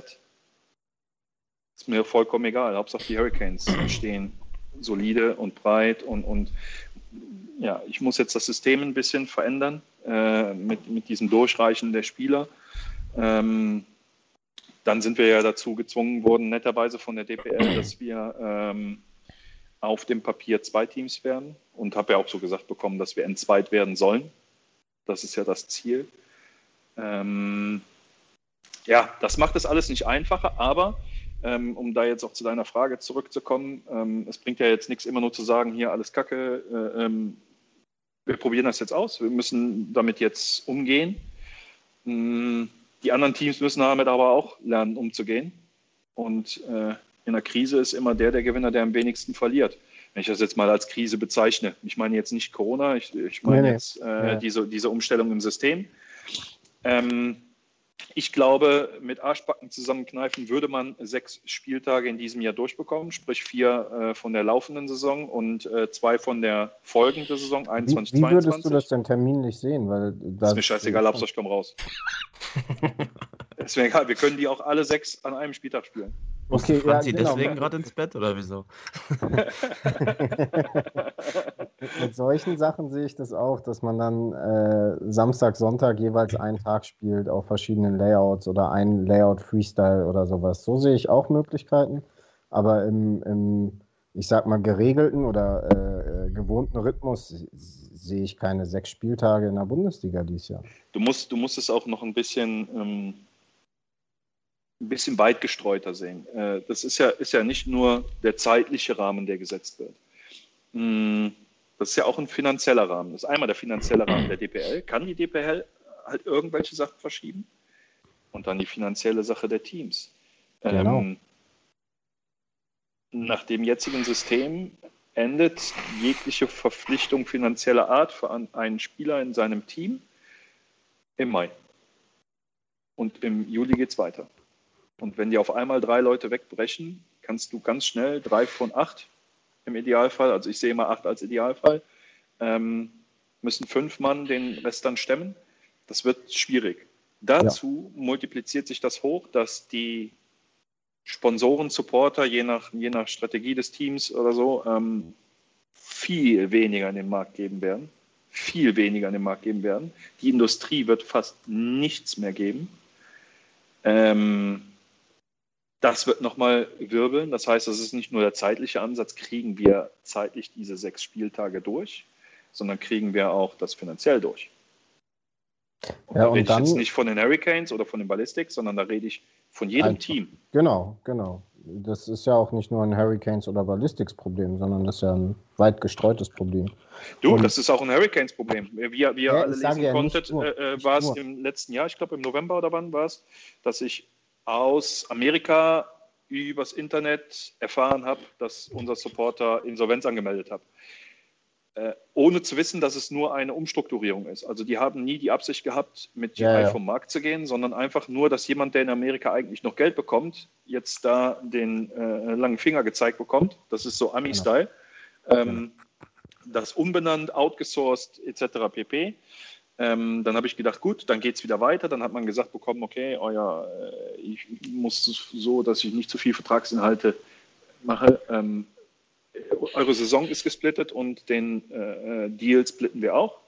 Speaker 5: Ist mir vollkommen egal. Hauptsache die Hurricanes stehen solide und breit und, und ja, ich muss jetzt das System ein bisschen verändern äh, mit, mit diesem Durchreichen der Spieler. Ähm, dann sind wir ja dazu gezwungen worden, netterweise von der DPL, dass wir ähm, auf dem Papier zwei Teams werden und habe ja auch so gesagt bekommen, dass wir entzweit werden sollen. Das ist ja das Ziel. Ähm, ja, das macht es alles nicht einfacher, aber ähm, um da jetzt auch zu deiner Frage zurückzukommen, ähm, es bringt ja jetzt nichts, immer nur zu sagen, hier alles Kacke, äh, ähm, wir probieren das jetzt aus, wir müssen damit jetzt umgehen. Ähm, die anderen Teams müssen damit aber auch lernen, umzugehen. Und äh, in der Krise ist immer der der Gewinner, der am wenigsten verliert. Wenn ich das jetzt mal als Krise bezeichne. Ich meine jetzt nicht Corona, ich, ich meine nee, nee. jetzt äh, ja. diese, diese Umstellung im System. Ähm, ich glaube, mit Arschbacken zusammenkneifen würde man sechs Spieltage in diesem Jahr durchbekommen, sprich vier äh, von der laufenden Saison und äh, zwei von der folgenden Saison, 21,
Speaker 3: wie, wie würdest du das denn terminlich sehen? Weil
Speaker 5: das ist mir scheißegal, Hauptsache ich komme raus. ist mir egal, wir können die auch alle sechs an einem Spieltag spielen.
Speaker 4: Okay, Fahren ja, genau. deswegen gerade ins Bett oder wieso?
Speaker 3: Mit solchen Sachen sehe ich das auch, dass man dann äh, Samstag, Sonntag jeweils einen Tag spielt auf verschiedenen Layouts oder ein Layout Freestyle oder sowas. So sehe ich auch Möglichkeiten. Aber im, im ich sag mal, geregelten oder äh gewohnten Rhythmus sehe ich keine sechs Spieltage in der Bundesliga dieses Jahr.
Speaker 5: Du musst, du musst es auch noch ein bisschen. Ähm ein bisschen weit gestreuter sehen. Äh, das ist ja, ist ja nicht nur der zeitliche Rahmen, der gesetzt wird. Mm, das ist ja auch ein finanzieller Rahmen. Das ist einmal der finanzielle Rahmen der DPL. Kann die DPL halt irgendwelche Sachen verschieben? Und dann die finanzielle Sache der Teams. Genau. Ähm, nach dem jetzigen System endet jegliche Verpflichtung finanzieller Art für einen Spieler in seinem Team im Mai. Und im Juli geht es weiter. Und wenn die auf einmal drei Leute wegbrechen, kannst du ganz schnell drei von acht im Idealfall, also ich sehe immer acht als Idealfall, ähm, müssen fünf Mann den Rest dann stemmen. Das wird schwierig. Dazu ja. multipliziert sich das hoch, dass die Sponsoren, Supporter, je nach, je nach Strategie des Teams oder so, ähm, viel weniger in den Markt geben werden. Viel weniger in den Markt geben werden. Die Industrie wird fast nichts mehr geben. Ähm, das wird nochmal wirbeln. Das heißt, das ist nicht nur der zeitliche Ansatz, kriegen wir zeitlich diese sechs Spieltage durch, sondern kriegen wir auch das finanziell durch. Und ja, da rede ich jetzt nicht von den Hurricanes oder von den Ballistics, sondern da rede ich von jedem einfach. Team.
Speaker 3: Genau, genau. Das ist ja auch nicht nur ein Hurricanes- oder Ballistics-Problem, sondern das ist ja ein weit gestreutes Problem.
Speaker 5: Du, Und das ist auch ein Hurricanes-Problem. Wie, wie ihr ja, alle lesen ja konntet, äh, äh war es im letzten Jahr, ich glaube im November oder wann war es, dass ich aus Amerika übers Internet erfahren habe, dass unser Supporter Insolvenz angemeldet hat. Äh, ohne zu wissen, dass es nur eine Umstrukturierung ist. Also die haben nie die Absicht gehabt, mit GI ja, ja. vom Markt zu gehen, sondern einfach nur, dass jemand, der in Amerika eigentlich noch Geld bekommt, jetzt da den äh, langen Finger gezeigt bekommt. Das ist so Ami-Style. Genau. Ähm, das umbenannt, outgesourced etc. pp. Ähm, dann habe ich gedacht, gut, dann geht es wieder weiter. Dann hat man gesagt bekommen, okay, euer, äh, ich muss so, dass ich nicht zu viel Vertragsinhalte mache. Ähm, eure Saison ist gesplittet und den äh, Deal splitten wir auch.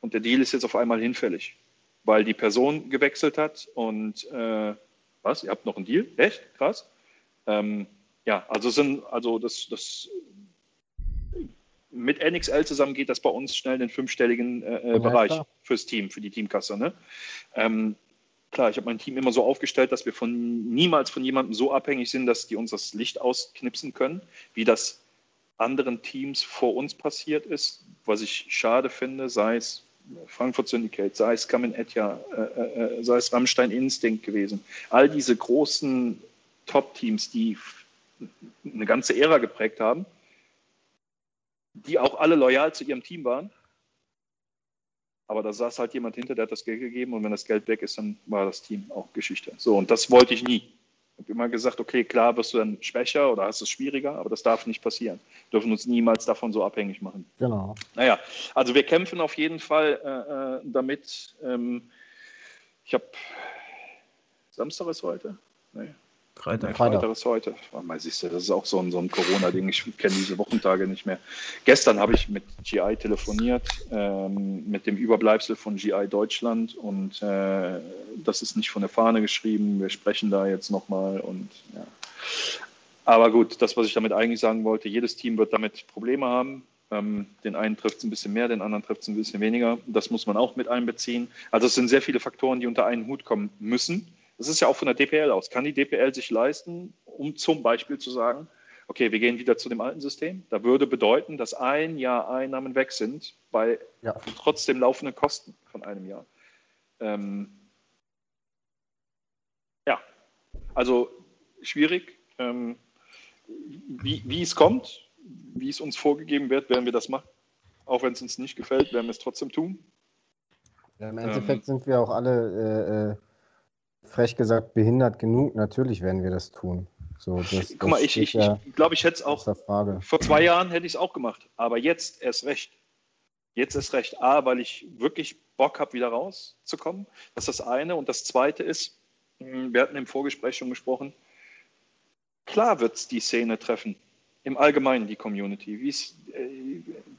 Speaker 5: Und der Deal ist jetzt auf einmal hinfällig, weil die Person gewechselt hat und äh, was? Ihr habt noch einen Deal? Echt? Krass. Ähm, ja, also sind, also das, das mit NXL zusammen geht das bei uns schnell in den fünfstelligen äh, äh, Bereich klar. fürs Team, für die Teamkasse. Ne? Ähm, klar, ich habe mein Team immer so aufgestellt, dass wir von niemals von jemandem so abhängig sind, dass die uns das Licht ausknipsen können, wie das anderen Teams vor uns passiert ist, was ich schade finde, sei es Frankfurt Syndicate, sei es Kamen Etja, äh, äh, äh, sei es Rammstein Instinct gewesen. All diese großen Top-Teams, die eine ganze Ära geprägt haben, die auch alle loyal zu ihrem Team waren. Aber da saß halt jemand hinter, der hat das Geld gegeben und wenn das Geld weg ist, dann war das Team auch Geschichte. So, und das wollte ich nie. Ich habe immer gesagt, okay, klar wirst du dann schwächer oder hast es schwieriger, aber das darf nicht passieren. Wir dürfen uns niemals davon so abhängig machen.
Speaker 3: Genau.
Speaker 5: Naja, also wir kämpfen auf jeden Fall äh, äh damit. Ähm, ich habe Samstag ist heute? Nee. Freitag. Freitag. Freitag ist heute. Mal siehst du, das ist auch so ein, so ein Corona-Ding. Ich kenne diese Wochentage nicht mehr. Gestern habe ich mit GI telefoniert, ähm, mit dem Überbleibsel von GI Deutschland und äh, das ist nicht von der Fahne geschrieben. Wir sprechen da jetzt nochmal und ja. Aber gut, das, was ich damit eigentlich sagen wollte, jedes Team wird damit Probleme haben. Ähm, den einen trifft es ein bisschen mehr, den anderen trifft es ein bisschen weniger. Das muss man auch mit einbeziehen. Also es sind sehr viele Faktoren, die unter einen Hut kommen müssen. Das ist ja auch von der DPL aus. Kann die DPL sich leisten, um zum Beispiel zu sagen, okay, wir gehen wieder zu dem alten System? Da würde bedeuten, dass ein Jahr Einnahmen weg sind bei ja. trotzdem laufenden Kosten von einem Jahr. Ähm, ja, also schwierig. Ähm, wie, wie es kommt, wie es uns vorgegeben wird, werden wir das machen. Auch wenn es uns nicht gefällt, werden wir es trotzdem tun.
Speaker 3: Ja, Im Endeffekt ähm, sind wir auch alle, äh, äh frech gesagt, behindert genug. Natürlich werden wir das tun. So, das,
Speaker 5: Guck mal, ich, ich, ja ich glaube, ich hätte es auch, vor zwei Jahren hätte ich es auch gemacht, aber jetzt erst recht. Jetzt ist recht. A, weil ich wirklich Bock habe, wieder rauszukommen. Das ist das eine. Und das zweite ist, hm, wir hatten im Vorgespräch schon gesprochen, klar wird es die Szene treffen im Allgemeinen die Community, wie es äh,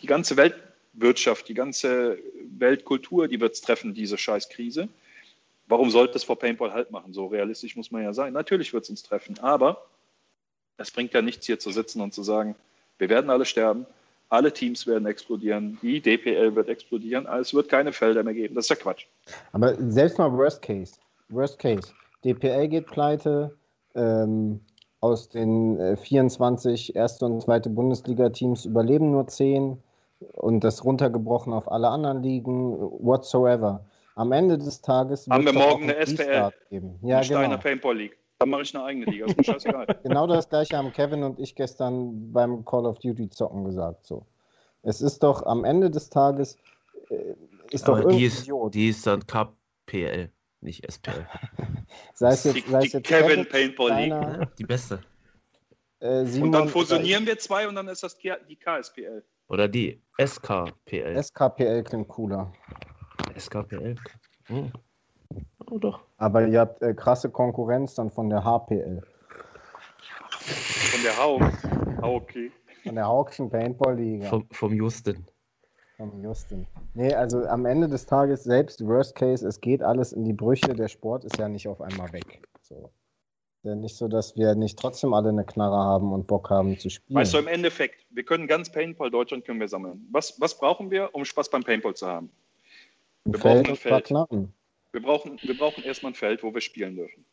Speaker 5: die ganze Weltwirtschaft, die ganze Weltkultur, die wird es treffen, diese Scheißkrise. Warum sollte es vor Paintball halt machen? So realistisch muss man ja sein. Natürlich wird es uns treffen, aber es bringt ja nichts hier zu sitzen und zu sagen, wir werden alle sterben, alle Teams werden explodieren, die DPL wird explodieren, es wird keine Felder mehr geben. Das ist ja Quatsch.
Speaker 3: Aber selbst mal Worst Case. Worst Case. DPL geht pleite, ähm, aus den äh, 24 erste und zweite Bundesliga-Teams überleben nur 10 und das runtergebrochen auf alle anderen Ligen, whatsoever. Am Ende des Tages
Speaker 5: haben wir morgen eine SPL geben. Ja, eine Steiner genau. Paintball League. Dann mache ich eine eigene Liga. Ist mir scheißegal.
Speaker 3: genau das gleiche haben Kevin und ich gestern beim Call of Duty zocken gesagt. So. Es ist doch am Ende des Tages äh, ist
Speaker 4: Aber doch die ist, die ist dann KPL nicht SPL.
Speaker 3: sei es jetzt, sei es jetzt
Speaker 5: Kevin Paintball League.
Speaker 4: Ja, die beste.
Speaker 5: Äh, und dann fusionieren wir zwei und dann ist das die KSPL.
Speaker 4: Oder die SKPL.
Speaker 3: SKPL klingt cooler.
Speaker 4: SKPL? Hm.
Speaker 3: Oh, doch. Aber ihr habt äh, krasse Konkurrenz dann von der HPL.
Speaker 5: Von der Hauk. okay.
Speaker 3: Von der Haukschen Paintball Liga.
Speaker 4: Vom, vom Justin.
Speaker 3: Vom Justin. Nee, also am Ende des Tages, selbst Worst Case, es geht alles in die Brüche. Der Sport ist ja nicht auf einmal weg. So. Ja, nicht so, dass wir nicht trotzdem alle eine Knarre haben und Bock haben zu spielen.
Speaker 5: Weißt du, im Endeffekt, wir können ganz Paintball Deutschland können wir sammeln. Was, was brauchen wir, um Spaß beim Paintball zu haben? Wir Feld brauchen ein Feld. Wir brauchen, wir brauchen erstmal ein Feld, wo wir spielen dürfen.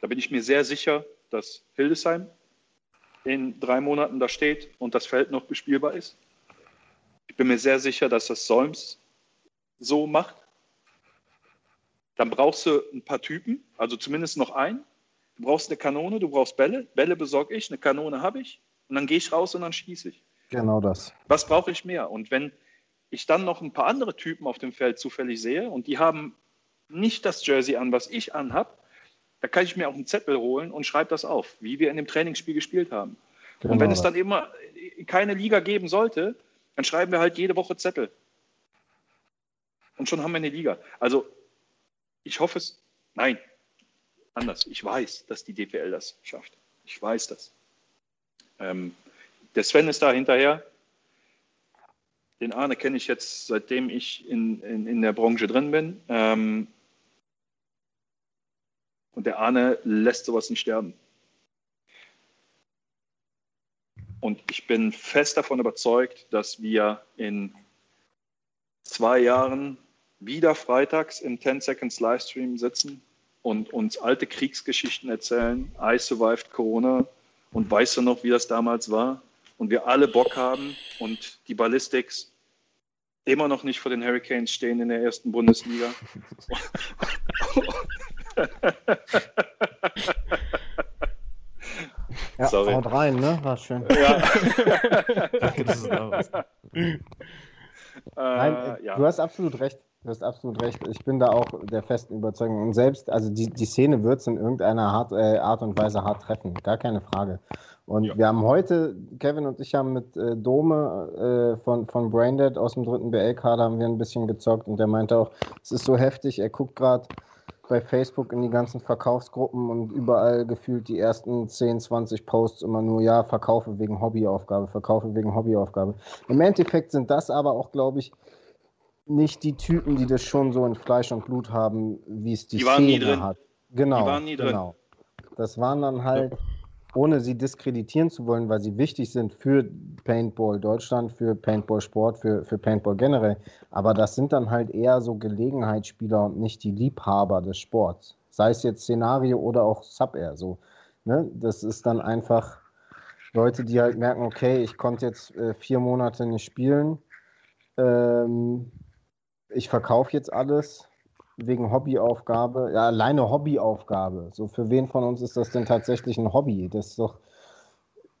Speaker 5: Da bin ich mir sehr sicher, dass Hildesheim in drei Monaten da steht und das Feld noch bespielbar ist. Ich bin mir sehr sicher, dass das Solms so macht. Dann brauchst du ein paar Typen, also zumindest noch einen. Du brauchst eine Kanone, du brauchst Bälle. Bälle besorge ich, eine Kanone habe ich. Und dann gehe ich raus und dann schieße ich.
Speaker 3: Genau das.
Speaker 5: Was brauche ich mehr? Und wenn ich dann noch ein paar andere Typen auf dem Feld zufällig sehe und die haben nicht das Jersey an, was ich anhab, da kann ich mir auch einen Zettel holen und schreibe das auf, wie wir in dem Trainingsspiel gespielt haben. Genau. Und wenn es dann immer keine Liga geben sollte, dann schreiben wir halt jede Woche Zettel. Und schon haben wir eine Liga. Also ich hoffe es, nein, anders. Ich weiß, dass die DPL das schafft. Ich weiß das. Ähm, der Sven ist da hinterher. Den Arne kenne ich jetzt, seitdem ich in, in, in der Branche drin bin. Ähm, und der Arne lässt sowas nicht sterben. Und ich bin fest davon überzeugt, dass wir in zwei Jahren wieder freitags im 10 Seconds Livestream sitzen und uns alte Kriegsgeschichten erzählen. I survived Corona und weißt du noch, wie das damals war? Und wir alle Bock haben und die Ballistics immer noch nicht vor den Hurricanes stehen in der ersten Bundesliga.
Speaker 3: Ja, Sorry. haut rein, ne? War schön. Ja. Nein, äh, ja. du hast absolut recht. Du hast absolut recht. Ich bin da auch der festen Überzeugung. Und selbst, also die, die Szene wird es in irgendeiner Art, äh, Art und Weise hart treffen. Gar keine Frage. Und ja. wir haben heute, Kevin und ich haben mit äh, Dome äh, von, von Braindead aus dem dritten BL-Kader haben wir ein bisschen gezockt und der meinte auch, es ist so heftig, er guckt gerade bei Facebook in die ganzen Verkaufsgruppen und überall gefühlt die ersten 10, 20 Posts immer nur, ja, Verkaufe wegen Hobbyaufgabe, Verkaufe wegen Hobbyaufgabe. Im Endeffekt sind das aber auch, glaube ich, nicht die Typen, die das schon so in Fleisch und Blut haben, wie es die, die
Speaker 5: Szene hat.
Speaker 3: Genau. Die waren nie drin. Genau. Das waren dann halt ohne sie diskreditieren zu wollen, weil sie wichtig sind für Paintball Deutschland, für Paintball Sport, für, für Paintball generell. Aber das sind dann halt eher so Gelegenheitsspieler und nicht die Liebhaber des Sports. Sei es jetzt Szenario oder auch Sub-Air. So, ne? Das ist dann einfach Leute, die halt merken, okay, ich konnte jetzt äh, vier Monate nicht spielen. Ähm, ich verkaufe jetzt alles wegen Hobbyaufgabe. Ja, alleine Hobbyaufgabe. So, für wen von uns ist das denn tatsächlich ein Hobby? Das ist doch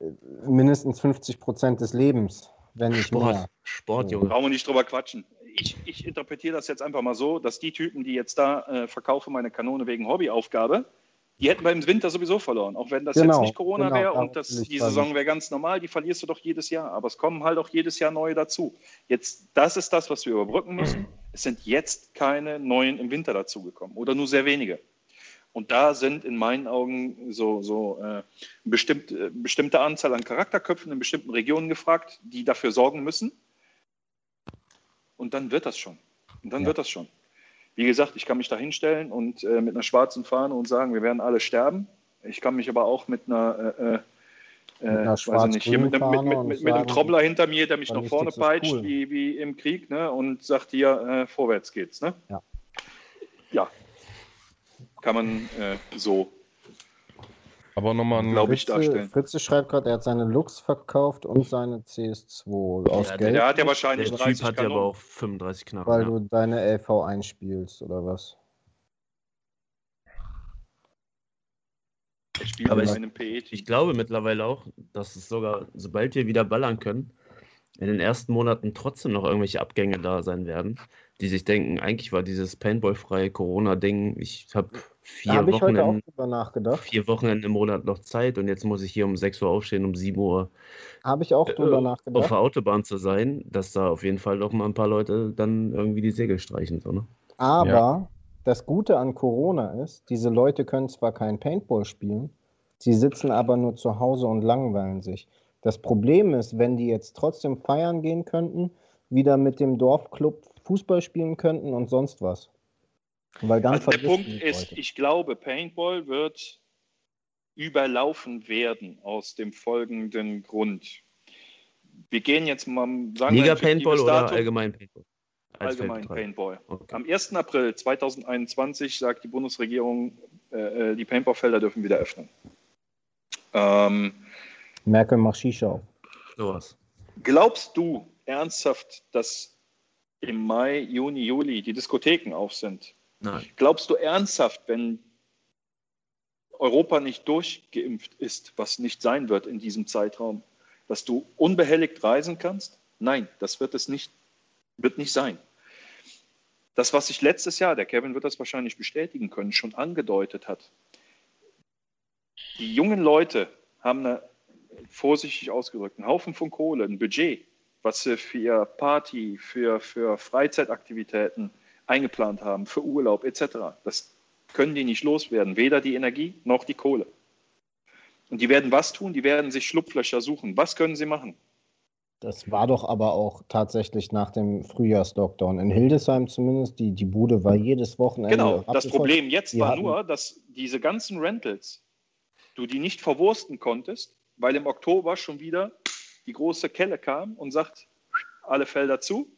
Speaker 3: äh, mindestens 50 Prozent des Lebens, wenn nicht
Speaker 4: Sport,
Speaker 3: mehr.
Speaker 4: Sport. Junge.
Speaker 5: Brauchen wir nicht drüber quatschen. Ich, ich interpretiere das jetzt einfach mal so, dass die Typen, die jetzt da äh, verkaufe meine Kanone wegen Hobbyaufgabe, die hätten beim Winter sowieso verloren. Auch wenn das
Speaker 3: Genau,
Speaker 5: jetzt nicht Corona
Speaker 3: genau,
Speaker 5: wäre und das, die. Saison wäre ganz normal, die verlierst du doch jedes Jahr. Aber es kommen halt auch jedes Jahr neue dazu. Jetzt, das ist das, was wir überbrücken müssen. Es sind jetzt keine neuen im Winter dazugekommen oder nur sehr wenige. Und da sind in meinen Augen so, so äh, eine bestimmt, äh, bestimmte Anzahl an Charakterköpfen in bestimmten Regionen gefragt, die dafür sorgen müssen. Und dann wird das schon. Und dann
Speaker 3: Ja.
Speaker 5: wird das schon. Wie gesagt, ich kann mich da hinstellen und äh, mit einer schwarzen Fahne und sagen, wir werden alle sterben. Ich kann mich aber auch mit einer, äh, äh,
Speaker 3: einer
Speaker 5: weiß ich nicht, hier mit, einem- mit, mit, mit, mit einem
Speaker 3: sagen,
Speaker 5: Trommler hinter mir, der mich nach vorne peitscht,
Speaker 3: cool.
Speaker 5: wie, wie im Krieg, ne, und sagt hier, äh, vorwärts geht's. Ne?
Speaker 3: Ja.
Speaker 5: ja. Kann man äh, so
Speaker 2: Aber nochmal ein.
Speaker 5: Glaub ich. Darstellen.
Speaker 3: Fritze schreibt gerade, er hat seine Lux verkauft und seine CS2 aus
Speaker 4: Ja,
Speaker 3: Geld,
Speaker 5: Der hat ja
Speaker 4: Der
Speaker 5: wahrscheinlich
Speaker 4: Typ
Speaker 5: 30
Speaker 4: hat ja aber auch 35 Knarren.
Speaker 3: weil
Speaker 4: ja.
Speaker 3: du deine LV einspielst oder was?
Speaker 5: Er spielt
Speaker 4: Aber
Speaker 5: in
Speaker 4: ich-
Speaker 5: einem PE-Team.
Speaker 4: Ich glaube mittlerweile auch, dass es sogar, sobald wir wieder ballern können, in den ersten Monaten trotzdem noch irgendwelche Abgänge da sein werden, die sich denken, eigentlich war dieses Paintball-freie Corona-Ding, ich habe vier,
Speaker 3: habe ich heute auch
Speaker 4: Wochenenden,
Speaker 3: drüber nachgedacht.
Speaker 4: vier Wochenenden im Monat noch Zeit und jetzt muss ich hier um 6 Uhr aufstehen, um 7 Uhr
Speaker 3: Habe ich auch drüber
Speaker 4: äh, auf
Speaker 3: nachgedacht.
Speaker 4: der Autobahn zu sein, dass da auf jeden Fall doch mal ein paar Leute dann irgendwie die Segel streichen. So, ne?
Speaker 3: Aber
Speaker 2: Ja.
Speaker 3: das Gute an Corona ist, diese Leute können zwar kein Paintball spielen, sie sitzen aber nur zu Hause und langweilen sich. Das Problem ist, wenn die jetzt trotzdem feiern gehen könnten, wieder mit dem Dorfclub Fußball spielen könnten und sonst was. Weil dann
Speaker 5: Also der Punkt ist,
Speaker 3: Leute.
Speaker 5: ich glaube, Paintball wird überlaufen werden aus dem folgenden Grund. Wir gehen jetzt mal, sagen wir
Speaker 4: Liga
Speaker 5: fiktives
Speaker 4: Paintball oder
Speaker 5: Datum.
Speaker 4: allgemein Paintball? Als
Speaker 5: allgemein. Paintball.
Speaker 4: Okay.
Speaker 5: Am 1. April 2021 sagt die Bundesregierung, äh, äh, die Paintballfelder dürfen wieder öffnen. Ähm,
Speaker 3: Merkel macht Shisha auf.
Speaker 4: Sowas.
Speaker 5: glaubst du ernsthaft, dass im Mai, Juni, Juli die Diskotheken auf sind?
Speaker 4: Nein.
Speaker 5: Glaubst du ernsthaft, wenn Europa nicht durchgeimpft ist, was nicht sein wird in diesem Zeitraum, dass du unbehelligt reisen kannst? Nein, das wird es nicht, wird nicht sein. Das, was sich letztes Jahr, der Kevin wird das wahrscheinlich bestätigen können, schon angedeutet hat. Die jungen Leute haben eine, vorsichtig ausgedrückt, einen Haufen von Kohle, ein Budget, was sie für Party, für, für Freizeitaktivitäten eingeplant haben, für Urlaub etc. Das können die nicht loswerden, weder die Energie noch die Kohle. Und die werden was tun? Die werden sich Schlupflöcher suchen. Was können sie machen?
Speaker 3: Das war doch aber auch tatsächlich nach dem Frühjahrslockdown. In Hildesheim zumindest, die, die Bude war jedes Wochenende.
Speaker 5: Genau, das. Problem jetzt
Speaker 3: Die
Speaker 5: war nur, dass diese ganzen Rentals, du die nicht verwursten konntest, weil im Oktober schon wieder die große Kelle kam und sagt, alle Felder zu,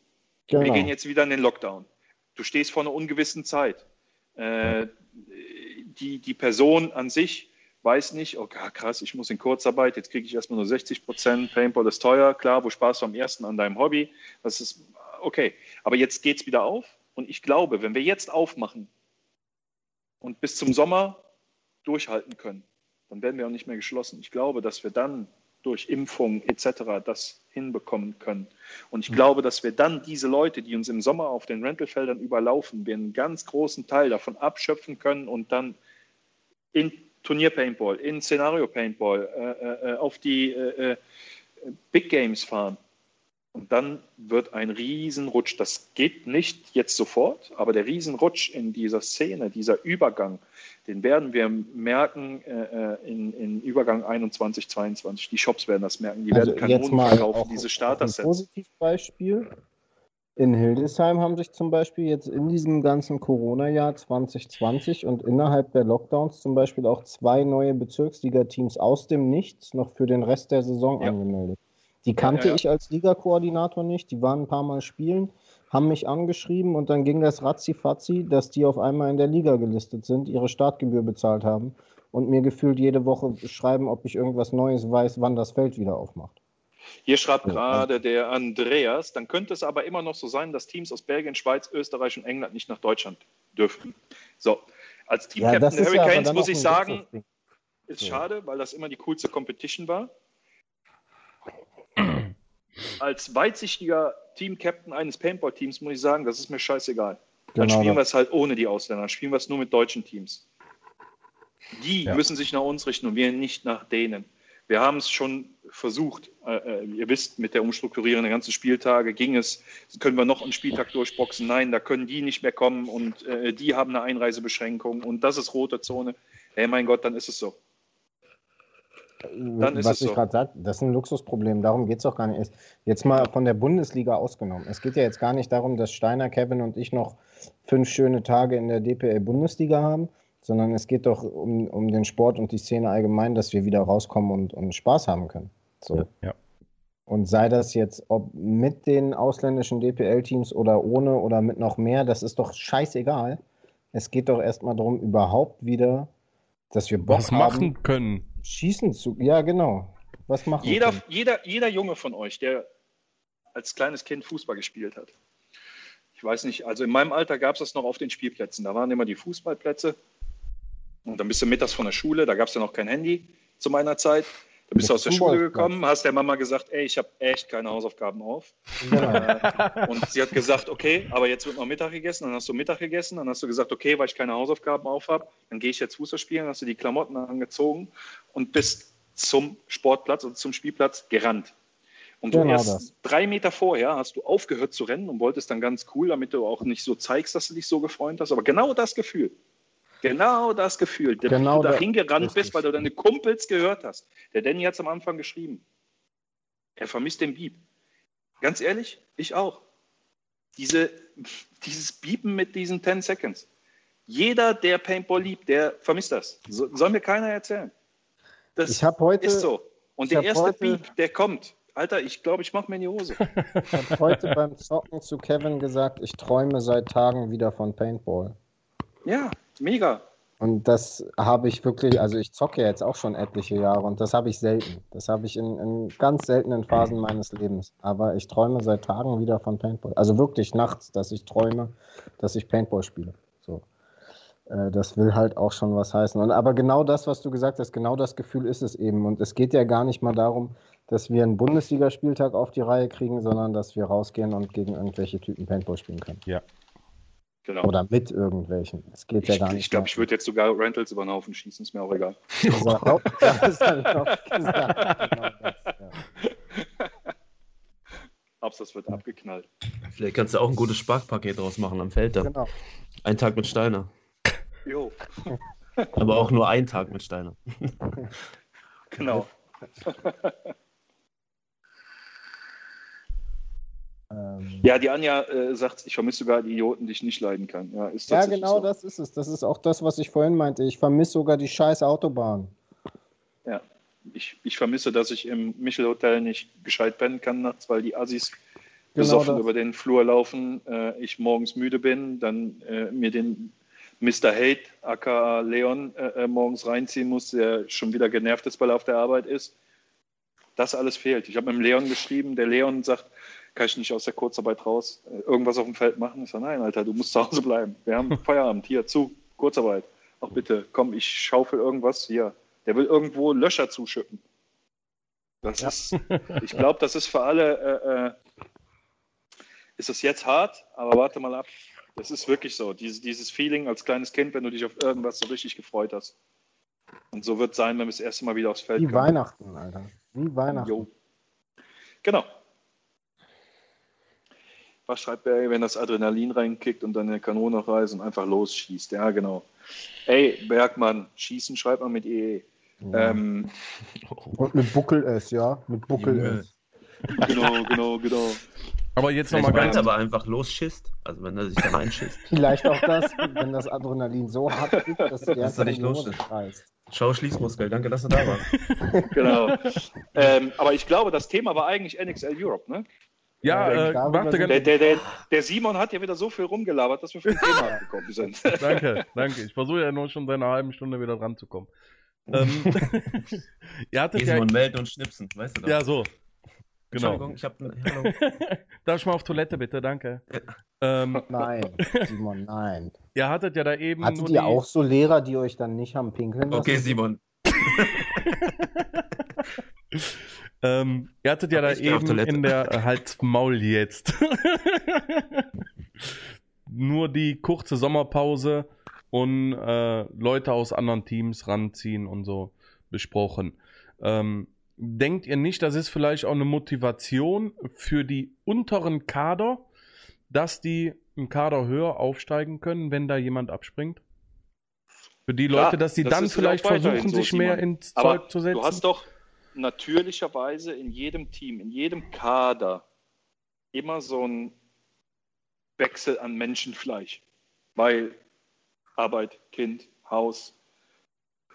Speaker 5: wir
Speaker 3: Genau.
Speaker 5: gehen jetzt wieder in den Lockdown. Du stehst vor einer ungewissen Zeit. Äh, die, die Person an sich weiß nicht, oh krass, ich muss in Kurzarbeit, jetzt kriege ich erstmal nur 60 Prozent, Paintball ist teuer, klar, wo sparst du am ersten an deinem Hobby? Das ist okay. Aber jetzt geht es wieder auf und ich glaube, wenn wir jetzt aufmachen und bis zum Sommer durchhalten können, dann werden wir auch nicht mehr geschlossen. Ich glaube, dass wir dann durch Impfung etc. das hinbekommen können. Und ich glaube, dass wir dann diese Leute, die uns im Sommer auf den Rentalfeldern überlaufen, wir einen ganz großen Teil davon abschöpfen können und dann in Turnier-Paintball, in Szenario-Paintball, äh, äh, auf die äh, äh, Big Games fahren. Und dann wird ein Riesenrutsch, das geht nicht jetzt sofort, aber der Riesenrutsch in dieser Szene, dieser Übergang, den werden wir merken äh, in, in Übergang 21, 22. Die Shops werden das merken, die
Speaker 3: Also
Speaker 5: werden
Speaker 3: jetzt
Speaker 5: Kanonen
Speaker 3: mal
Speaker 5: verkaufen, diese Starter-Sets.
Speaker 3: Positivbeispiel. In Hildesheim haben sich zum Beispiel jetzt in diesem ganzen Corona-Jahr 2020 und innerhalb der Lockdowns zum Beispiel auch zwei neue Bezirksliga-Teams aus dem Nichts noch für den Rest der Saison
Speaker 5: Ja.
Speaker 3: angemeldet. Die kannte
Speaker 5: ja, ja.
Speaker 3: ich als Liga-Koordinator nicht. Die waren ein paar Mal spielen, haben mich angeschrieben und dann ging das ratzi-fatzi, dass die auf einmal in der Liga gelistet sind, ihre Startgebühr bezahlt haben und mir gefühlt jede Woche schreiben, ob ich irgendwas Neues weiß, wann das Feld wieder aufmacht.
Speaker 5: Hier schreibt
Speaker 3: Ja.
Speaker 5: gerade der Andreas, dann könnte es aber immer noch so sein, dass Teams aus Belgien, Schweiz, Österreich und England nicht nach Deutschland dürften. So, als Team-Captain der
Speaker 3: ja aber
Speaker 5: Hurricanes
Speaker 3: dann
Speaker 5: muss ich sagen, ist schade, weil das immer die coolste Competition war. Als weitsichtiger Team-Captain eines Paintball-Teams muss ich sagen, das ist mir scheißegal. Dann
Speaker 3: Genau
Speaker 5: spielen wir es halt ohne die Ausländer, dann spielen wir es nur mit deutschen Teams. Die
Speaker 2: Ja.
Speaker 5: müssen sich nach uns richten und wir nicht nach denen. Wir haben es schon versucht. Äh, äh, ihr wisst, mit der Umstrukturierung der ganzen Spieltage ging es, können wir noch einen Spieltag durchboxen? Nein, da können die nicht mehr kommen und äh, die haben eine Einreisebeschränkung und das ist rote Zone. Hey, mein Gott, dann ist es so. Dann ist
Speaker 3: Was
Speaker 5: es
Speaker 3: ich
Speaker 5: so.
Speaker 3: gerade sage, das ist ein Luxusproblem, darum geht es auch gar nicht. Jetzt mal von der Bundesliga ausgenommen. Es geht ja jetzt gar nicht darum, dass Steiner, Kevin und ich noch fünf schöne Tage in der DPL-Bundesliga haben, sondern es geht doch um, um den Sport und die Szene allgemein, dass wir wieder rauskommen und, und Spaß haben können. So.
Speaker 2: Ja.
Speaker 3: Und sei das jetzt, ob mit den ausländischen DPL-Teams oder ohne oder mit noch mehr, das ist doch scheißegal. Es geht doch erstmal darum, überhaupt wieder, dass wir Bock
Speaker 2: Was
Speaker 3: haben,
Speaker 2: machen können.
Speaker 3: Schießen zu. Ja, genau. Was machen
Speaker 5: Jeder,
Speaker 3: können.
Speaker 5: jeder, jeder Junge von euch, der als kleines Kind Fußball gespielt hat, ich weiß nicht, also in meinem Alter gab es das noch auf den Spielplätzen. Da waren immer die Fußballplätze. Und dann bist du mittags von der Schule, da gab es ja noch kein Handy zu meiner Zeit. Da bist du aus der Schule gekommen, hast der Mama gesagt, ey, ich habe echt keine Hausaufgaben auf.
Speaker 3: Genau.
Speaker 5: Äh, und sie hat gesagt, okay, aber jetzt wird noch Mittag gegessen. Dann hast du Mittag gegessen. Dann hast du gesagt, okay, weil ich keine Hausaufgaben auf habe, dann gehe ich jetzt Fußball spielen. Hast du die Klamotten angezogen und bist zum Sportplatz und zum Spielplatz gerannt. Und du
Speaker 3: Genau
Speaker 5: erst drei Meter vorher hast du aufgehört zu rennen und wolltest dann ganz cool, damit du auch nicht so zeigst, dass du dich so gefreut hast. Aber genau das Gefühl, genau das Gefühl, der,
Speaker 3: Genau
Speaker 5: du da
Speaker 3: das-
Speaker 5: hingerannt
Speaker 3: richtig.
Speaker 5: bist, weil du deine Kumpels gehört hast. Der Danny hat es am Anfang geschrieben. Er vermisst den Beep. Ganz ehrlich, ich auch. Diese, dieses Biepen mit diesen 10 Seconds. Jeder, der Paintball liebt, der vermisst das. So, soll mir keiner erzählen. Das
Speaker 3: Ich habe heute,
Speaker 5: ist so. Und der erste
Speaker 3: heute-
Speaker 5: Beep, der kommt. Alter, ich glaube, ich mache mir in die Hose.
Speaker 3: ich hab heute beim Zocken zu Kevin gesagt, ich träume seit Tagen wieder von Paintball.
Speaker 5: Ja, mega.
Speaker 3: Und das habe ich wirklich, also ich zocke ja jetzt auch schon etliche Jahre und das habe ich selten. Das habe ich in, in ganz seltenen Phasen meines Lebens. Aber ich träume seit Tagen wieder von Paintball. Also wirklich nachts, dass ich träume, dass ich Paintball spiele. So. Äh, Das will halt auch schon was heißen. Und, aber genau das, was du gesagt hast, genau das Gefühl ist es eben. Und es geht ja gar nicht mal darum, dass wir einen Bundesligaspieltag auf die Reihe kriegen, sondern dass wir rausgehen und gegen irgendwelche Typen Paintball spielen können.
Speaker 5: Genau.
Speaker 3: Oder mit irgendwelchen. Es geht ja
Speaker 5: ich
Speaker 3: gar nicht.
Speaker 5: ich glaube, ich würde jetzt sogar Rentals über den Haufen schießen, ist mir auch egal.
Speaker 3: gesagt. Genau das, ja.
Speaker 5: Hab's, das wird abgeknallt.
Speaker 4: Vielleicht kannst du auch ein gutes Sparkpaket draus machen am Feld dann.
Speaker 3: Genau.
Speaker 4: Ein Tag mit Steiner.
Speaker 5: Jo,
Speaker 4: Aber auch nur ein Tag mit Steiner.
Speaker 5: genau.
Speaker 3: Ähm,
Speaker 5: Ja, die Anja äh, sagt, ich vermisse sogar die Idioten, die ich nicht leiden kann. Ja, ist
Speaker 3: ja, genau
Speaker 5: so.
Speaker 3: das ist es. Das ist auch das, was ich vorhin meinte. Ich vermisse sogar die scheiß Autobahn.
Speaker 5: Ja. Ich, ich vermisse, dass ich im Michel-Hotel nicht gescheit pennen kann nachts, weil die Assis
Speaker 3: Genau
Speaker 5: besoffen
Speaker 3: das.
Speaker 5: über den Flur laufen, äh, ich morgens müde bin, dann äh, mir den Mr. Hate, aka Leon, äh, äh, morgens reinziehen muss, der schon wieder genervt ist, weil er auf der Arbeit ist. Das alles fehlt. Ich habe mit dem Leon geschrieben, der Leon sagt, kann ich nicht aus der Kurzarbeit raus äh, irgendwas auf dem Feld machen? Ich sage, nein, Alter, du musst zu Hause bleiben. Wir haben Feierabend, hier, zu, Kurzarbeit. Ach bitte, komm, ich schaufel irgendwas hier. Der will irgendwo Löcher zuschütten. Das
Speaker 3: Ja.
Speaker 5: ist, ich glaube, das ist für alle, äh, äh, ist es jetzt hart, aber warte mal ab. Das ist wirklich so. Diese, dieses Feeling als kleines Kind, wenn du dich auf irgendwas so richtig gefreut hast. Und so wird es sein, wenn wir das erste Mal wieder aufs Feld
Speaker 3: Wie
Speaker 5: kommen.
Speaker 3: Weihnachten, Alter. Wie Weihnachten.
Speaker 5: Jo. Genau. Was schreibt er, wenn das Adrenalin reinkickt und dann eine Kanone reist und einfach losschießt? Ja, genau. Ey, Bergmann, schießen schreibt man mit EE.
Speaker 3: Ja.
Speaker 5: Ähm,
Speaker 3: Und mit Buckel S, ja? Mit Buckel
Speaker 4: Junge.
Speaker 3: S.
Speaker 5: genau, genau, genau.
Speaker 2: Aber jetzt nochmal ganz.
Speaker 4: er aber einfach losschisst. Also wenn er sich da reinschisst.
Speaker 3: Vielleicht auch das, wenn das Adrenalin so hart ist, dass du die
Speaker 4: Dass
Speaker 3: ganze
Speaker 4: er nicht
Speaker 3: schreist.
Speaker 4: Schau, Schließmuskel, danke, dass du da warst.
Speaker 5: Genau. ähm, aber ich glaube, das Thema war eigentlich NXL Europe, ne?
Speaker 2: Ja,
Speaker 3: Ja,
Speaker 2: äh, ganz.
Speaker 5: Der, der, der, der Simon hat ja wieder so viel rumgelabert, dass wir vom Thema abgekommen sind.
Speaker 2: Danke, danke. Ich versuche ja nur schon seit einer halben Stunde wieder dran zu kommen. Ähm, ihr hattet ja.
Speaker 4: Simon melden und schnipsen, weißt du doch.
Speaker 2: Ja, so. Genau.
Speaker 4: Entschuldigung, ich hab. Hallo.
Speaker 2: Darf ich mal auf Toilette bitte? Danke.
Speaker 4: Ja.
Speaker 2: Ähm,
Speaker 3: Nein, Simon, nein.
Speaker 2: ihr hattet ja da eben. nur
Speaker 3: Hattet
Speaker 2: die,
Speaker 3: ihr auch so Lehrer, die euch dann nicht haben pinkeln lassen?
Speaker 4: Okay, Simon.
Speaker 2: Ähm, ihr hattet ja da eben in der äh, Halt's Maul jetzt. nur die kurze Sommerpause und äh, Leute aus anderen Teams ranziehen und so besprochen. Ähm, denkt ihr nicht, das ist vielleicht auch eine Motivation für die unteren Kader, dass die im Kader höher aufsteigen können, wenn da jemand abspringt? Für die Leute, dass die
Speaker 5: das
Speaker 2: dann
Speaker 5: ja
Speaker 2: vielleicht versuchen,
Speaker 5: so,
Speaker 2: sich mehr ins Zeug zu setzen?
Speaker 5: du hast doch natürlicherweise in jedem Team, in jedem Kader immer so einen Wechsel an Menschenfleisch. Weil Arbeit, Kind, Haus,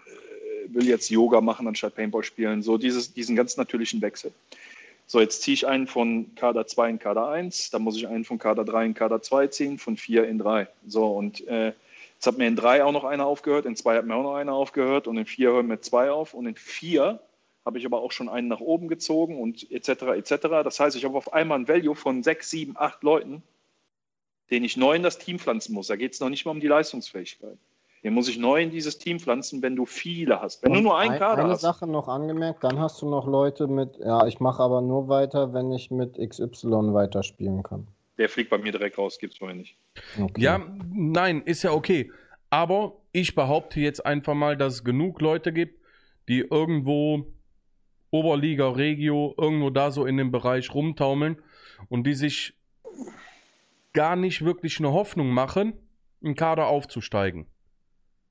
Speaker 5: äh, will jetzt Yoga machen anstatt Paintball spielen, so dieses, diesen ganz natürlichen Wechsel. So, jetzt ziehe ich einen von Kader 2 in Kader 1, dann muss ich einen von Kader 3 in Kader 2 ziehen, von 4 in 3. So, und äh, jetzt hat mir in 3 auch noch einer aufgehört, in 2 hat mir auch noch einer aufgehört und in 4 hören mir 2 auf und in 4 habe ich aber auch schon einen nach oben gezogen und etc. etc. Das heißt, ich habe auf einmal ein Value von 6, 7, 8 Leuten, den ich neu in das Team pflanzen muss. Da geht es noch nicht mal um die Leistungsfähigkeit. Hier muss ich neu in dieses Team pflanzen, wenn du viele hast. Wenn du
Speaker 3: Und
Speaker 5: nur einen
Speaker 3: ein-
Speaker 5: Kader
Speaker 3: Eine
Speaker 5: hast.
Speaker 3: Sache noch angemerkt, dann hast du noch Leute mit, ja, ich mache aber nur weiter, wenn ich mit XY weiterspielen kann.
Speaker 5: Der fliegt bei mir direkt raus, gibt es vorher nicht.
Speaker 3: Okay.
Speaker 2: Ja, nein, ist ja okay. Aber ich behaupte jetzt einfach mal, dass es genug Leute gibt, die irgendwo Oberliga, Regio, irgendwo da so in dem Bereich rumtaumeln und die sich gar nicht wirklich eine Hoffnung machen, im Kader aufzusteigen.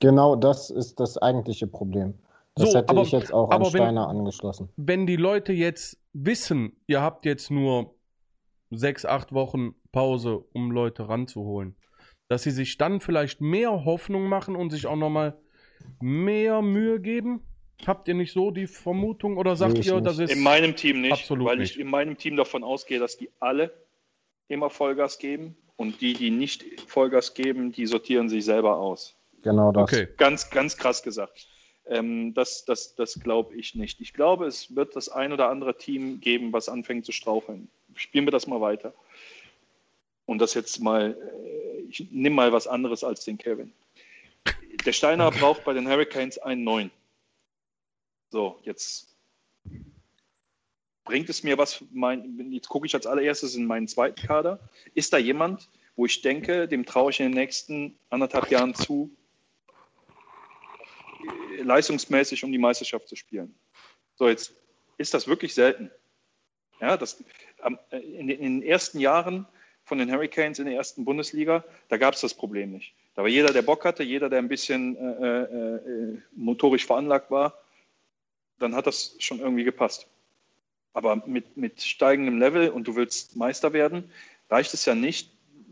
Speaker 3: Genau das ist das eigentliche Problem. Das
Speaker 2: So,
Speaker 3: hätte
Speaker 2: aber-
Speaker 3: ich jetzt auch an
Speaker 2: wenn-
Speaker 3: Steiner angeschlossen.
Speaker 2: Wenn die Leute jetzt wissen, ihr habt jetzt nur sechs, acht Wochen Pause, um Leute ranzuholen, dass sie sich dann vielleicht mehr Hoffnung machen und sich auch nochmal mehr Mühe geben? Habt ihr nicht so die Vermutung oder sagt
Speaker 3: Nee,
Speaker 2: ihr,
Speaker 3: nicht.
Speaker 2: das ist.
Speaker 5: In meinem Team nicht,
Speaker 2: absolut
Speaker 5: weil
Speaker 2: nicht.
Speaker 5: ich in meinem Team davon ausgehe, dass die alle immer Vollgas geben und die, die nicht Vollgas geben, die sortieren sich selber aus.
Speaker 3: Genau das.
Speaker 2: okay.
Speaker 5: Ganz, ganz krass gesagt. Ähm, das das, das glaube ich nicht. Ich glaube, es wird das ein oder andere Team geben, was anfängt zu straucheln. Spielen wir das mal weiter. Und das jetzt mal, äh, ich nehme mal was anderes als den Kevin. Der Steiner braucht bei den Hurricanes einen neuen. So, jetzt bringt es mir was, mein, jetzt gucke ich als allererstes in meinen zweiten Kader. Ist da jemand, wo ich denke, dem traue ich in den nächsten anderthalb Jahren zu, leistungsmäßig um die Meisterschaft zu spielen? So, jetzt ist das wirklich selten. Ja, das, äh, in, den- in den ersten Jahren von den Hurricanes in der ersten Bundesliga, da gab es das Problem nicht. Da war jeder, der Bock hatte, jeder, der ein bisschen äh, äh, äh, motorisch veranlagt war, dann hat das schon irgendwie gepasst. Aber mit, mit steigendem Level und du willst Meister werden, reicht es ja nicht,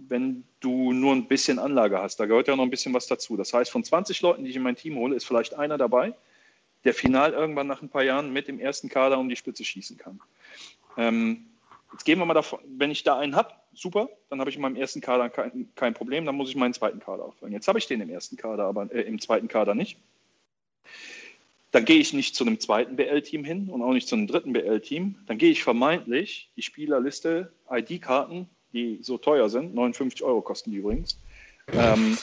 Speaker 5: wenn du nur ein bisschen Anlage hast. Da gehört ja noch ein bisschen was dazu. Das heißt, von 20 Leuten, die ich in mein Team hole, ist vielleicht einer dabei, der final irgendwann nach ein paar Jahren mit dem ersten Kader um die Spitze schießen kann. Ähm, jetzt gehen wir mal davon, wenn ich da einen habe, super, dann habe ich in meinem ersten Kader kein, kein Problem, dann muss ich meinen zweiten Kader auffüllen. Jetzt habe ich den im ersten Kader, aber äh, im zweiten Kader nicht. Dann gehe ich nicht zu einem zweiten BL-Team hin und auch nicht zu einem dritten BL-Team. Dann gehe ich vermeintlich die Spielerliste, ID-Karten, die so teuer sind, 59 Euro kosten die übrigens. Ähm,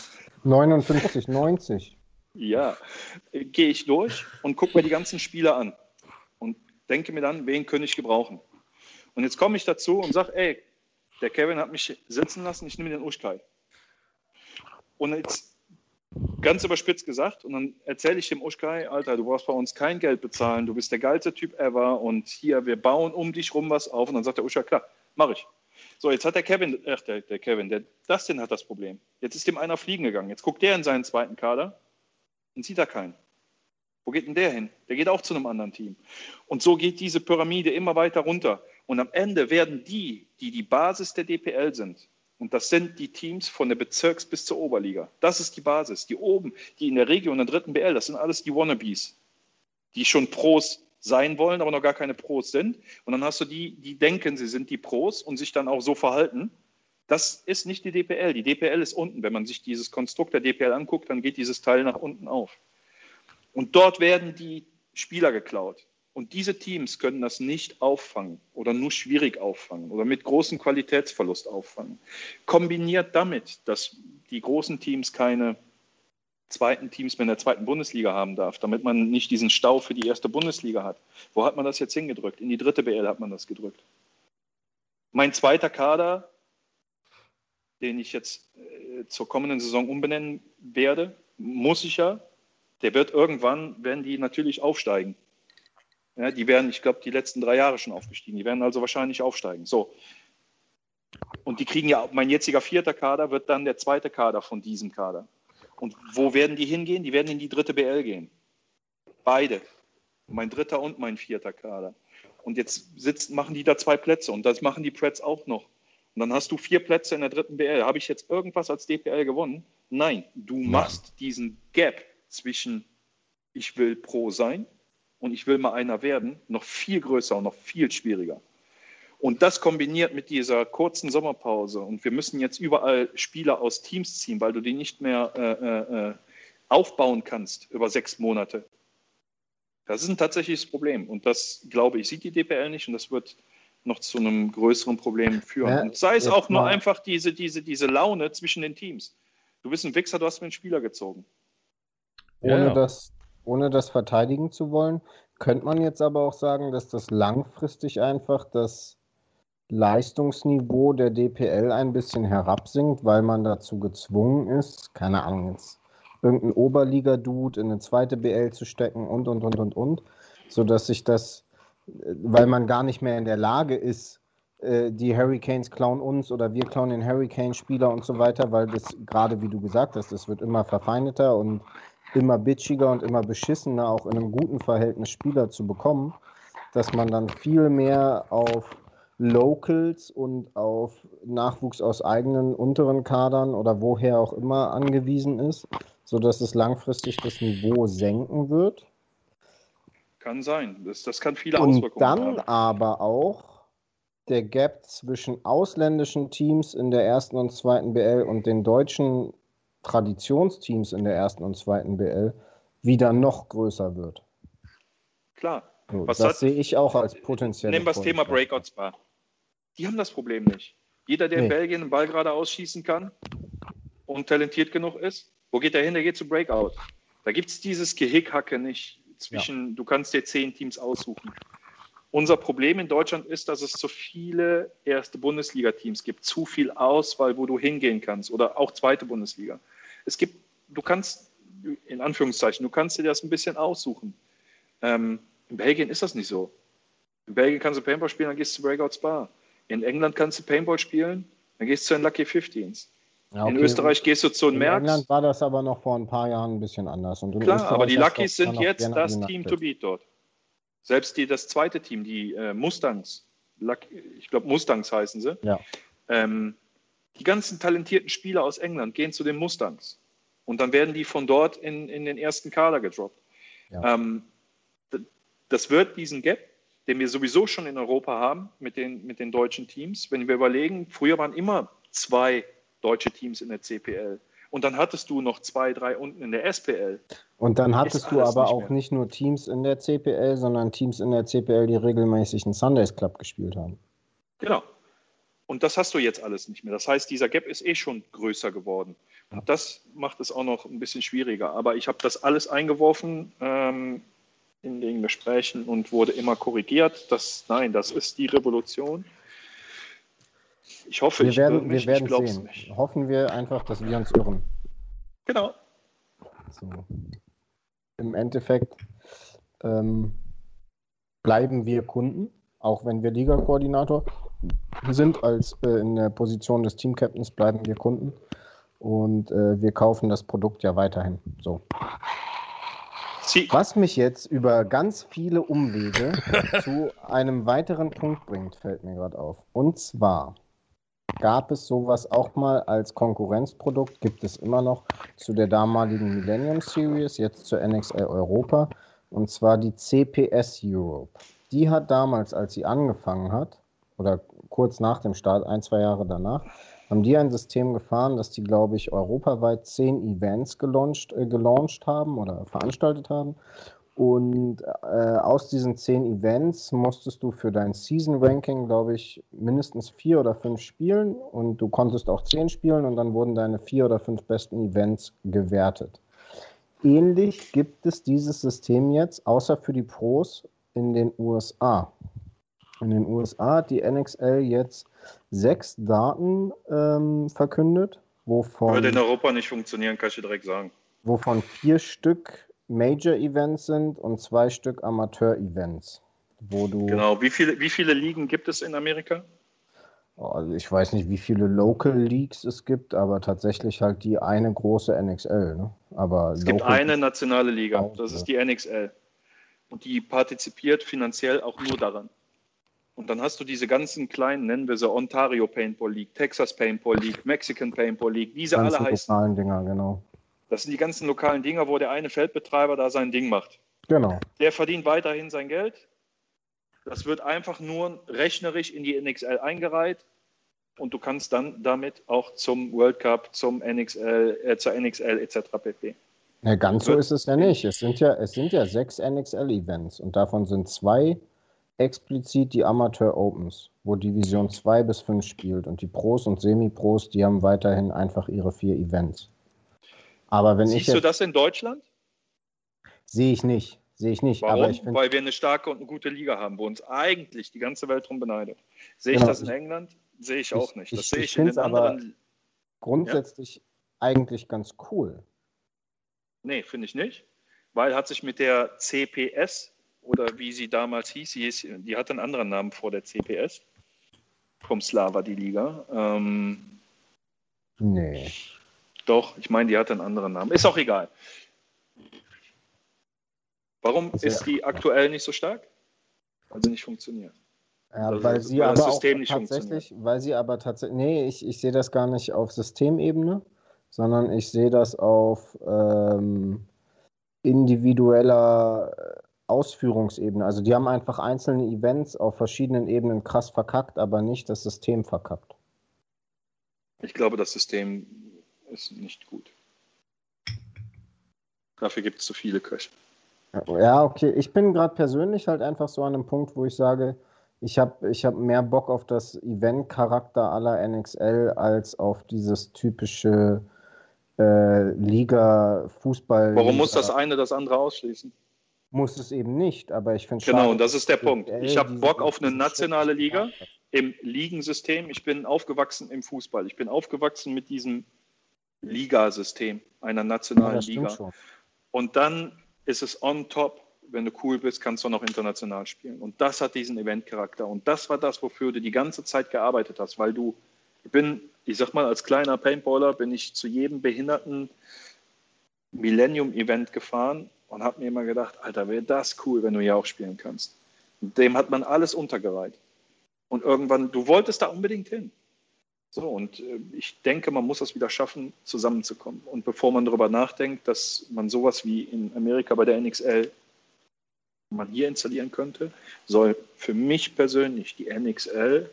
Speaker 3: 59,90.
Speaker 5: ja, äh, gehe ich durch und gucke mir die ganzen Spieler an und denke mir dann, wen könnte ich gebrauchen. Und jetzt komme ich dazu und sage, ey, der Kevin hat mich sitzen lassen, ich nehme den Uschkai. Und jetzt ganz überspitzt gesagt, und dann erzähle ich dem Uschkai, Alter, du brauchst bei uns kein Geld bezahlen, du bist der geilste Typ ever und hier, wir bauen um dich rum was auf. Und dann sagt der Uschkai, klar, mache ich. So, jetzt hat der Kevin, ach, der, der Kevin, der Dustin hat das Problem. Jetzt ist dem einer fliegen gegangen. Jetzt guckt der in seinen zweiten Kader und sieht da keinen. Wo geht denn der hin? Der geht auch zu einem anderen Team. Und so geht diese Pyramide immer weiter runter. Und am Ende werden die, die die Basis der DPL sind, und das sind die Teams von der Bezirks- bis zur Oberliga. Das ist die Basis. Die oben, die in der Region, in der dritten BL, das sind alles die Wannabes, die schon Pros sein wollen, aber noch gar keine Pros sind. Und dann hast du die, die denken, sie sind die Pros und sich dann auch so verhalten. Das ist nicht die DPL. Die DPL ist unten. Wenn man sich dieses Konstrukt der DPL anguckt, dann geht dieses Teil nach unten auf. Und dort werden die Spieler geklaut. Und diese Teams können das nicht auffangen oder nur schwierig auffangen oder mit großem Qualitätsverlust auffangen. Kombiniert damit, dass die großen Teams keine zweiten Teams mehr in der zweiten Bundesliga haben darf, damit man nicht diesen Stau für die erste Bundesliga hat. Wo hat man das jetzt hingedrückt? In die dritte BL hat man das gedrückt. Mein zweiter Kader, den ich jetzt äh, zur kommenden Saison umbenennen werde, muss ich ja, der wird irgendwann, werden die natürlich aufsteigen. Ja, die werden, ich glaube, die letzten drei Jahre schon aufgestiegen. Die werden also wahrscheinlich aufsteigen. So. Und die kriegen ja, mein jetziger vierter Kader wird dann der zweite Kader von diesem Kader. Und wo werden die hingehen? Die werden in die dritte BL gehen. Beide. Mein dritter und mein vierter Kader. Und jetzt sitzen, machen die da zwei Plätze und das machen die Preds auch noch. Und dann hast du vier Plätze in der dritten BL. Habe ich jetzt irgendwas als DPL gewonnen? Nein, du machst diesen Gap zwischen ich will Pro sein und ich will mal einer werden, noch viel größer und noch viel schwieriger. Und das kombiniert mit dieser kurzen Sommerpause und wir müssen jetzt überall Spieler aus Teams ziehen, weil du die nicht mehr äh, äh, aufbauen kannst über sechs Monate. Das ist ein tatsächliches Problem und das, glaube ich, sieht die DPL nicht und das wird noch zu einem größeren Problem führen. Ja, und sei es auch nur einfach diese, diese, diese Laune zwischen den Teams. Du bist ein Wichser, du hast mir einen Spieler gezogen.
Speaker 3: Ohne ja. das ohne das verteidigen zu wollen. Könnte man jetzt aber auch sagen, dass das langfristig einfach das Leistungsniveau der DPL ein bisschen herabsinkt, weil man dazu gezwungen ist, keine Ahnung, jetzt irgendein Oberliga-Dude in eine zweite BL zu stecken und, und, und, und, und, sodass sich das, weil man gar nicht mehr in der Lage ist, äh, die Hurricanes klauen uns oder wir klauen den Hurricane-Spieler und so weiter, weil das gerade, wie du gesagt hast, das wird immer verfeindeter und immer bitchiger und immer beschissener, auch in einem guten Verhältnis Spieler zu bekommen, dass man dann viel mehr auf Locals und auf Nachwuchs aus eigenen unteren Kadern oder woher auch immer angewiesen ist, sodass es langfristig das Niveau senken wird.
Speaker 5: Kann sein. Das, das kann viele
Speaker 3: und Auswirkungen haben. Dann aber auch der Gap zwischen ausländischen Teams in der ersten und zweiten BL und den deutschen Traditionsteams in der ersten und zweiten BL wieder noch größer wird.
Speaker 5: Klar.
Speaker 3: So, das hat, sehe ich auch als potenziell.
Speaker 5: Nehmen wir das Thema Breakouts Bar. Die haben das Problem nicht. Jeder, der nee. in Belgien einen Ball gerade ausschießen kann und talentiert genug ist, wo geht der hin? Der geht zu Breakout. Da gibt es dieses Gehickhacke nicht zwischen, ja. du kannst dir zehn Teams aussuchen. Unser Problem in Deutschland ist, dass es zu viele erste Bundesliga-Teams gibt, zu viel Auswahl, wo du hingehen kannst oder auch zweite Bundesliga. Es gibt, du kannst, in Anführungszeichen, du kannst dir das ein bisschen aussuchen. Ähm, in Belgien ist das nicht so. In Belgien kannst du Paintball spielen, dann gehst du zu Breakout Spa. In England kannst du Paintball spielen, dann gehst du zu den Lucky 15s. Ja, okay. In Österreich gehst du zu den Merks. In
Speaker 3: England war das aber noch vor ein paar Jahren ein bisschen anders.
Speaker 5: Klar, Österreich aber die Luckys sind jetzt das Team to beat dort. Selbst die, das zweite Team, die äh, Mustangs, ich glaube Mustangs heißen sie,
Speaker 3: ja.
Speaker 5: ähm, die ganzen talentierten Spieler aus England gehen zu den Mustangs. Und dann werden die von dort in, in den ersten Kader gedroppt. Ja. Ähm, das wird diesen Gap, den wir sowieso schon in Europa haben mit den, mit den deutschen Teams, wenn wir überlegen, früher waren immer zwei deutsche Teams in der CPL. Und dann hattest du noch zwei, drei unten in der SPL.
Speaker 3: Und dann hattest du aber nicht auch mehr. nicht nur Teams in der CPL, sondern Teams in der CPL, die regelmäßig einen Sundays Club gespielt haben.
Speaker 5: Genau. Und das hast du jetzt alles nicht mehr. Das heißt, dieser Gap ist eh schon größer geworden. Und das macht es auch noch ein bisschen schwieriger. Aber ich habe das alles eingeworfen ähm, in den Gesprächen und wurde immer korrigiert. Dass, nein, das ist die Revolution. Ich hoffe,
Speaker 3: wir ich werden, wir werden ich sehen. Nicht. Hoffen wir einfach, dass wir uns irren.
Speaker 5: Genau.
Speaker 3: So. Im Endeffekt ähm, bleiben wir Kunden, auch wenn wir Liga-Koordinator sind, als äh, in der Position des Team-Captains bleiben wir Kunden und äh, wir kaufen das Produkt ja weiterhin. So.
Speaker 5: Sie
Speaker 3: Was mich jetzt über ganz viele Umwege zu einem weiteren Punkt bringt, fällt mir gerade auf. Und zwar gab es sowas auch mal als Konkurrenzprodukt, gibt es immer noch zu der damaligen Millennium Series, jetzt zur NXL Europa, und zwar die CPS Europe. Die hat damals, als sie angefangen hat, oder kurz nach dem Start, ein, zwei Jahre danach, haben die ein System gefahren, dass die, glaube ich, europaweit zehn Events gelauncht, äh, gelauncht haben oder veranstaltet haben. Und äh, aus diesen zehn Events musstest du für dein Season Ranking, glaube ich, mindestens vier oder fünf spielen. Und du konntest auch zehn spielen und dann wurden deine vier oder fünf besten Events gewertet. Ähnlich gibt es dieses System jetzt, außer für die Pros, in den USA. In den USA hat die NXL jetzt sechs Daten ähm, verkündet, wovon,
Speaker 5: würde in Europa nicht funktionieren, kann ich dir direkt sagen.
Speaker 3: wovon vier Stück Major-Events sind und zwei Stück Amateur-Events. Wo du,
Speaker 5: Genau. Wie viele, wie viele Ligen gibt es in Amerika?
Speaker 3: Oh, also ich weiß nicht, wie viele Local Leagues es gibt, aber tatsächlich halt die eine große NXL. Ne? Aber
Speaker 5: Es gibt eine nationale Liga, das ist die NXL. Und die partizipiert finanziell auch nur daran. Und dann hast du diese ganzen kleinen, nennen wir sie Ontario Paintball League, Texas Paintball League, Mexican Paintball League, wie sie alle heißen.
Speaker 3: lokalen Dinger, genau.
Speaker 5: Das sind die ganzen lokalen Dinger, wo der eine Feldbetreiber da sein Ding macht.
Speaker 3: Genau.
Speaker 5: Der verdient weiterhin sein Geld. Das wird einfach nur rechnerisch in die NXL eingereiht und du kannst dann damit auch zum World Cup, zum NXL, äh, zur NXL etc. pp.
Speaker 3: Ja, ganz so ist es ja nicht. Es sind ja, es sind ja sechs NXL-Events und davon sind zwei explizit die Amateur Opens, wo Division 2 bis 5 spielt und die Pros und Semi-Pros, die haben weiterhin einfach ihre vier Events. Aber wenn ich
Speaker 5: Siehst du
Speaker 3: jetzt,
Speaker 5: das in Deutschland?
Speaker 3: sehe ich nicht, sehe ich nicht.
Speaker 5: Warum?
Speaker 3: Aber ich finde,
Speaker 5: Weil wir eine starke und eine gute Liga haben, wo uns eigentlich die ganze Welt drum beneidet. Sehe ich
Speaker 3: Genau.
Speaker 5: das in England? Sehe ich auch nicht. Das
Speaker 3: ich-
Speaker 5: sehe
Speaker 3: ich
Speaker 5: ich in den anderen.
Speaker 3: grundsätzlich eigentlich ganz cool.
Speaker 5: Nee, finde ich nicht. Weil hat sich mit der CPS oder wie sie damals hieß, sie hieß, die hatte einen anderen Namen vor der CPS, vom Slava die Liga. Ähm,
Speaker 3: Nee.
Speaker 5: doch, ich meine, die hatte einen anderen Namen. Ist auch egal. Warum
Speaker 3: Also,
Speaker 5: ist die aktuell nicht so stark? Weil sie nicht funktioniert.
Speaker 3: Ja,
Speaker 5: Also,
Speaker 3: weil sie
Speaker 5: weil
Speaker 3: aber
Speaker 5: System
Speaker 3: auch tatsächlich, weil sie aber tatsächlich, nee, ich, ich sehe das gar nicht auf Systemebene, sondern ich sehe das auf ähm, individueller Ausführungsebene. Also die haben einfach einzelne Events auf verschiedenen Ebenen krass verkackt, aber nicht das System verkackt.
Speaker 5: Ich glaube, das System ist nicht gut. Dafür gibt es zu viele Köche.
Speaker 3: Ja, okay. Ich bin gerade persönlich halt einfach so an einem Punkt, wo ich sage, ich habe ich hab mehr Bock auf das Event-Charakter aller NXL als auf dieses typische äh, Liga-Fußball.
Speaker 5: Warum muss das eine das andere ausschließen?
Speaker 3: Muss es eben nicht, aber ich finde
Speaker 5: Genau, und das ist der Punkt. Ich habe Bock auf eine nationale Liga im Ligensystem. Ich bin aufgewachsen im Fußball. Ich bin aufgewachsen mit diesem Ligasystem einer
Speaker 3: Ja,
Speaker 5: nationalen
Speaker 3: stimmt
Speaker 5: Liga.
Speaker 3: schon.
Speaker 5: Und dann ist es on top. Wenn du cool bist, kannst du noch international spielen. Und das hat diesen Eventcharakter. Und das war das, wofür du die ganze Zeit gearbeitet hast, weil du, ich bin, ich sag mal, als kleiner Paintballer bin ich zu jedem behinderten Millennium-Event gefahren und habe mir immer gedacht, Alter, wäre das cool, wenn du hier auch spielen kannst. Und dem hat man alles untergereiht. Und irgendwann, du wolltest da unbedingt hin. So, und äh, ich denke, man muss es wieder schaffen, zusammenzukommen. Und bevor man darüber nachdenkt, dass man sowas wie in Amerika bei der NXL man hier installieren könnte, soll für mich persönlich die NXL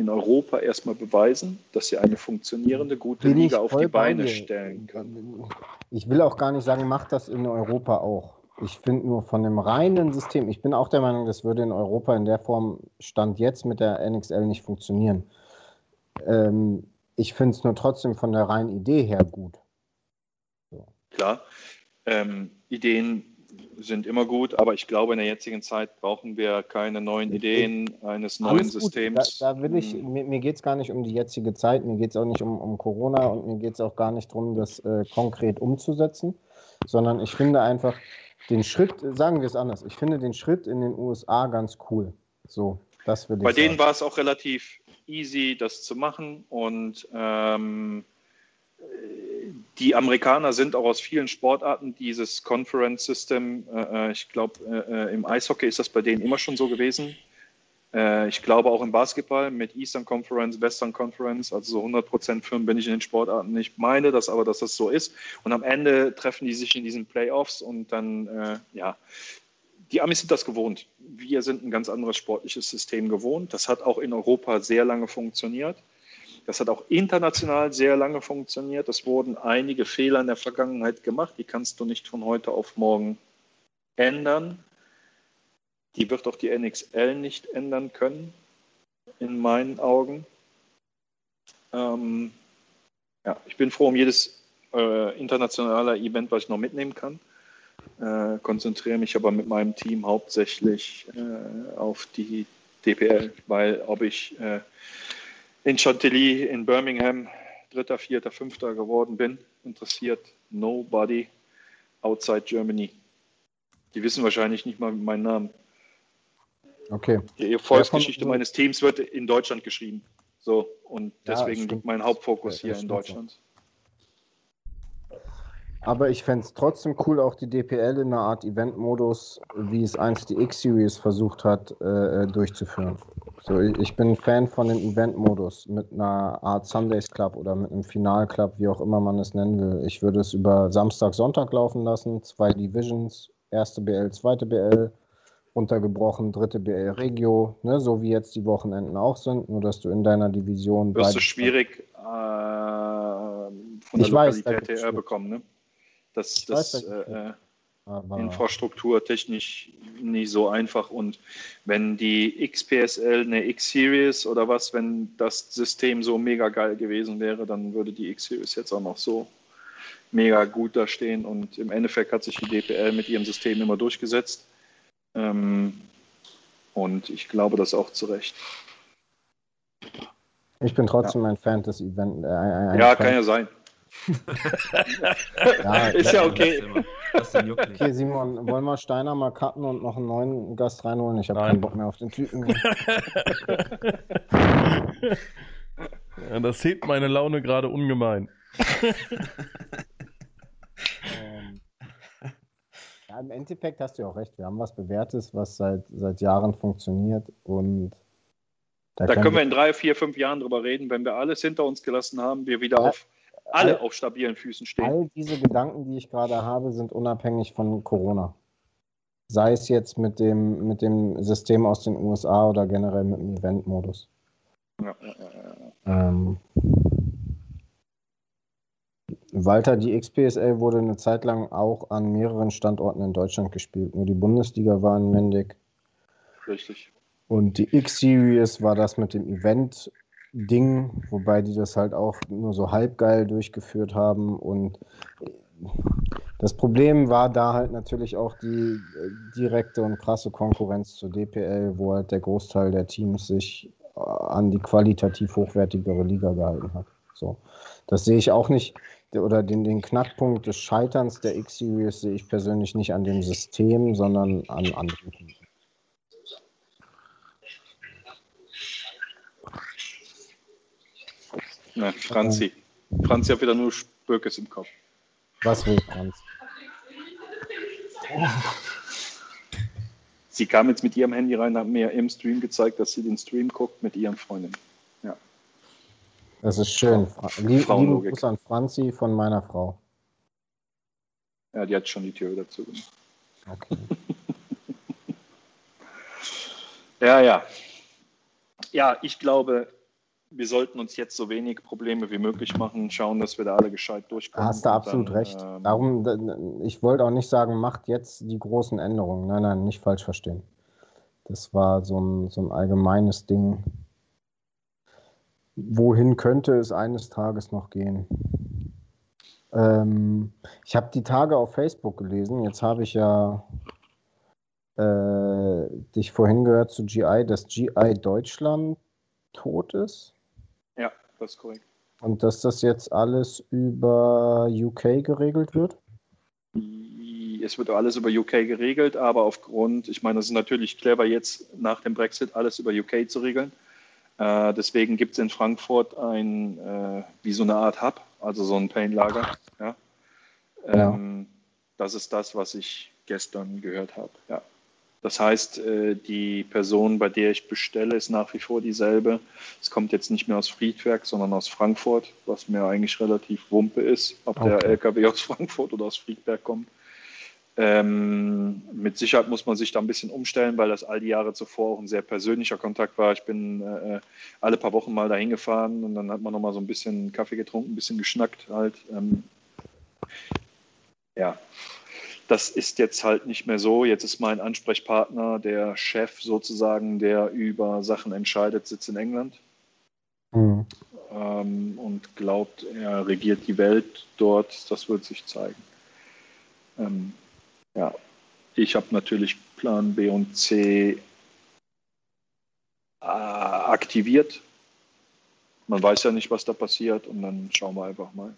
Speaker 5: in Europa erstmal beweisen, dass sie eine funktionierende, gute
Speaker 3: Bin
Speaker 5: Liga auf die
Speaker 3: bei
Speaker 5: Beine stellen kann.
Speaker 3: Ich will auch gar nicht sagen, macht das in Europa auch. Ich finde nur von dem reinen System, ich bin auch der Meinung, das würde in Europa in der Form Stand jetzt mit der NXL nicht funktionieren. Ähm, ich finde es nur trotzdem von der reinen Idee her gut.
Speaker 5: Klar, ähm, Ideen sind immer gut, aber ich glaube, in der jetzigen Zeit brauchen wir keine neuen Ideen eines neuen
Speaker 3: Alles.
Speaker 5: Systems.
Speaker 3: Da, da will ich,
Speaker 5: Hm.
Speaker 3: mir, mir geht es gar nicht um die jetzige Zeit, mir geht es auch nicht um, um Corona und mir geht es auch gar nicht darum, das äh, konkret umzusetzen, sondern ich finde einfach den Schritt, sagen wir es anders, ich finde den Schritt in den USA ganz cool. So, das will ich
Speaker 5: Bei denen
Speaker 3: sagen.
Speaker 5: war es auch relativ easy, das zu machen. Und ähm, die Amerikaner sind auch aus vielen Sportarten dieses Conference System. Äh, ich glaube, äh, im Eishockey ist das bei denen immer schon so gewesen. Äh, ich glaube auch im Basketball mit Eastern Conference, Western Conference, also so 100% Firmen bin ich in den Sportarten nicht. Meine das aber, dass das so ist. Und am Ende treffen die sich in diesen Playoffs und dann, äh, ja, die Amis sind das gewohnt. Wir sind ein ganz anderes sportliches System gewohnt. Das hat auch in Europa sehr lange funktioniert. Das hat auch international sehr lange funktioniert. Es wurden einige Fehler in der Vergangenheit gemacht. Die kannst du nicht von heute auf morgen ändern. Die wird auch die NXL nicht ändern können, in meinen Augen. Ähm, ja, ich bin froh um jedes äh, internationale Event, was ich noch mitnehmen kann. Äh, konzentriere mich aber mit meinem Team hauptsächlich äh, auf die DPL, weil ob ich äh, in Chantilly in Birmingham Dritter, Vierter, Fünfter geworden bin, interessiert nobody outside Germany. Die wissen wahrscheinlich nicht mal meinen Namen.
Speaker 3: Okay.
Speaker 5: Die Erfolgsgeschichte meines Teams wird in Deutschland geschrieben. So, und deswegen ja, liegt mein Hauptfokus hier in Deutschland.
Speaker 3: Aber ich fände es trotzdem cool, auch die DPL in einer Art Event-Modus, wie es einst die X-Series versucht hat, äh, durchzuführen. So, ich bin Fan von dem Event-Modus mit einer Art Sundays Club oder mit einem Final-Club, wie auch immer man es nennen will. Ich würde es über Samstag, Sonntag laufen lassen, zwei Divisions, erste BL, zweite BL, runtergebrochen, dritte BL Regio, ne, so wie jetzt die Wochenenden auch sind, nur dass du in deiner Division.
Speaker 5: Wirst du schwierig äh, von der ich Lokalität weiß, her bekommen, ne? Das, das weiß, äh, Infrastruktur technisch nicht so einfach. Und wenn die XPSL eine X-Series oder was, wenn das System so mega geil gewesen wäre, dann würde die X-Series jetzt auch noch so mega gut da stehen. Und im Endeffekt hat sich die DPL mit ihrem System immer durchgesetzt. Ähm, und ich glaube das auch zu Recht.
Speaker 3: Ich bin trotzdem ja. ein Fan des Events.
Speaker 5: Äh, ja, Fan. kann ja sein. Ja, ist ja okay.
Speaker 3: Okay, Simon, wollen wir Steiner mal cutten und noch einen neuen Gast reinholen? Ich habe keinen Bock mehr auf den Typen.
Speaker 2: ja, das hebt meine Laune gerade ungemein.
Speaker 3: Ja, im Endeffekt hast du ja auch recht. Wir haben was Bewährtes, was seit, seit Jahren funktioniert und
Speaker 5: da, da können wir in drei, vier, fünf Jahren drüber reden, wenn wir alles hinter uns gelassen haben, wir wieder ja, auf alle all, auf stabilen Füßen stehen.
Speaker 3: All diese Gedanken, die ich gerade habe, sind unabhängig von Corona. Sei es jetzt mit dem, mit dem System aus den USA oder generell mit dem Event-Modus. Ja, ja, ja, ähm, Walter, die XPSL wurde eine Zeit lang auch an mehreren Standorten in Deutschland gespielt. Nur die Bundesliga war in Mendig.
Speaker 5: Richtig.
Speaker 3: Und die X-Series war das mit dem Event-Ding, wobei die das halt auch nur so halbgeil durchgeführt haben. Und das Problem war da halt natürlich auch die direkte und krasse Konkurrenz zur DPL, wo halt der Großteil der Teams sich an die qualitativ hochwertigere Liga gehalten hat. So. Das sehe ich auch nicht oder den, den Knackpunkt des Scheiterns der X-Series sehe ich persönlich nicht an dem System, sondern an anderen Punkten.
Speaker 5: Na, Franzi. Franzi hat wieder nur Spökes im Kopf.
Speaker 3: Was will Franz?
Speaker 5: Sie kam jetzt mit ihrem Handy rein, hat mir im Stream gezeigt, dass sie den Stream guckt mit ihren Freundinnen.
Speaker 3: Das ist schön. Lieb, lieben Gruß an Franzi von meiner Frau.
Speaker 5: Ja, die hat schon die Tür dazu gemacht. Okay. ja, ja. Ja, ich glaube, wir sollten uns jetzt so wenig Probleme wie möglich machen, schauen, dass wir da alle gescheit durchkommen.
Speaker 3: Hast du absolut dann, recht. Ähm, Darum, ich wollte auch nicht sagen, macht jetzt die großen Änderungen. Nein, nein, nicht falsch verstehen. Das war so ein, so ein allgemeines Ding wohin könnte es eines Tages noch gehen? Ähm, ich habe die Tage auf Facebook gelesen. Jetzt habe ich ja äh, dich vorhin gehört zu GI, dass GI Deutschland tot ist.
Speaker 5: Ja, das ist korrekt.
Speaker 3: Und dass das jetzt alles über UK geregelt wird?
Speaker 5: Es wird alles über UK geregelt, aber aufgrund, ich meine, das ist natürlich clever, jetzt nach dem Brexit alles über UK zu regeln. Äh, deswegen gibt es in Frankfurt ein, äh, wie so eine Art Hub, also so ein Paint-Lager. Ja.
Speaker 3: Ja.
Speaker 5: Ähm, das ist das, was ich gestern gehört habe. Ja. Das heißt, äh, die Person, bei der ich bestelle, ist nach wie vor dieselbe. Es kommt jetzt nicht mehr aus Friedberg, sondern aus Frankfurt, was mir eigentlich relativ wumpe ist, ob der
Speaker 3: Okay.
Speaker 5: LKW aus Frankfurt oder aus Friedberg kommt. Ähm, mit Sicherheit muss man sich da ein bisschen umstellen, weil das all die Jahre zuvor auch ein sehr persönlicher Kontakt war. Ich bin äh, alle paar Wochen mal dahin gefahren und dann hat man noch mal so ein bisschen Kaffee getrunken, ein bisschen geschnackt halt. Ähm, ja, das ist jetzt halt nicht mehr so. Jetzt ist mein Ansprechpartner, der Chef sozusagen, der über Sachen entscheidet, sitzt in England
Speaker 3: Mhm.
Speaker 5: ähm, und glaubt, er regiert die Welt dort. Das wird sich zeigen. Ähm, ja, ich habe natürlich Plan B und C äh, aktiviert. Man weiß ja nicht, was da passiert und dann schauen wir einfach mal.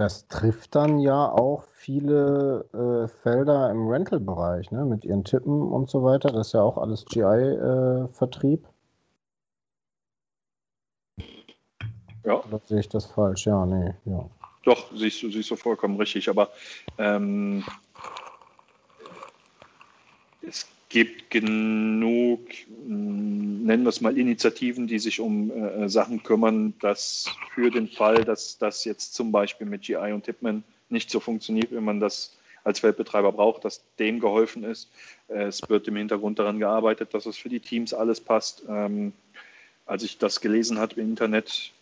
Speaker 3: Das trifft dann ja auch viele äh, Felder im Rental-Bereich, ne? Mit ihren Tippen und so weiter. Das ist ja auch alles GI-Vertrieb.
Speaker 5: Ja,
Speaker 3: Oder sehe ich das falsch? Ja, nee, ja.
Speaker 5: Doch, siehst du, siehst du vollkommen richtig. Aber ähm, es gibt genug, mh, nennen wir es mal, Initiativen, die sich um äh, Sachen kümmern, dass für den Fall, dass das jetzt zum Beispiel mit GI und Tipman nicht so funktioniert, wie man das als Weltbetreiber braucht, dass dem geholfen ist. Äh, es wird im Hintergrund daran gearbeitet, dass es für die Teams alles passt. Ähm, als ich das gelesen habe im Internet,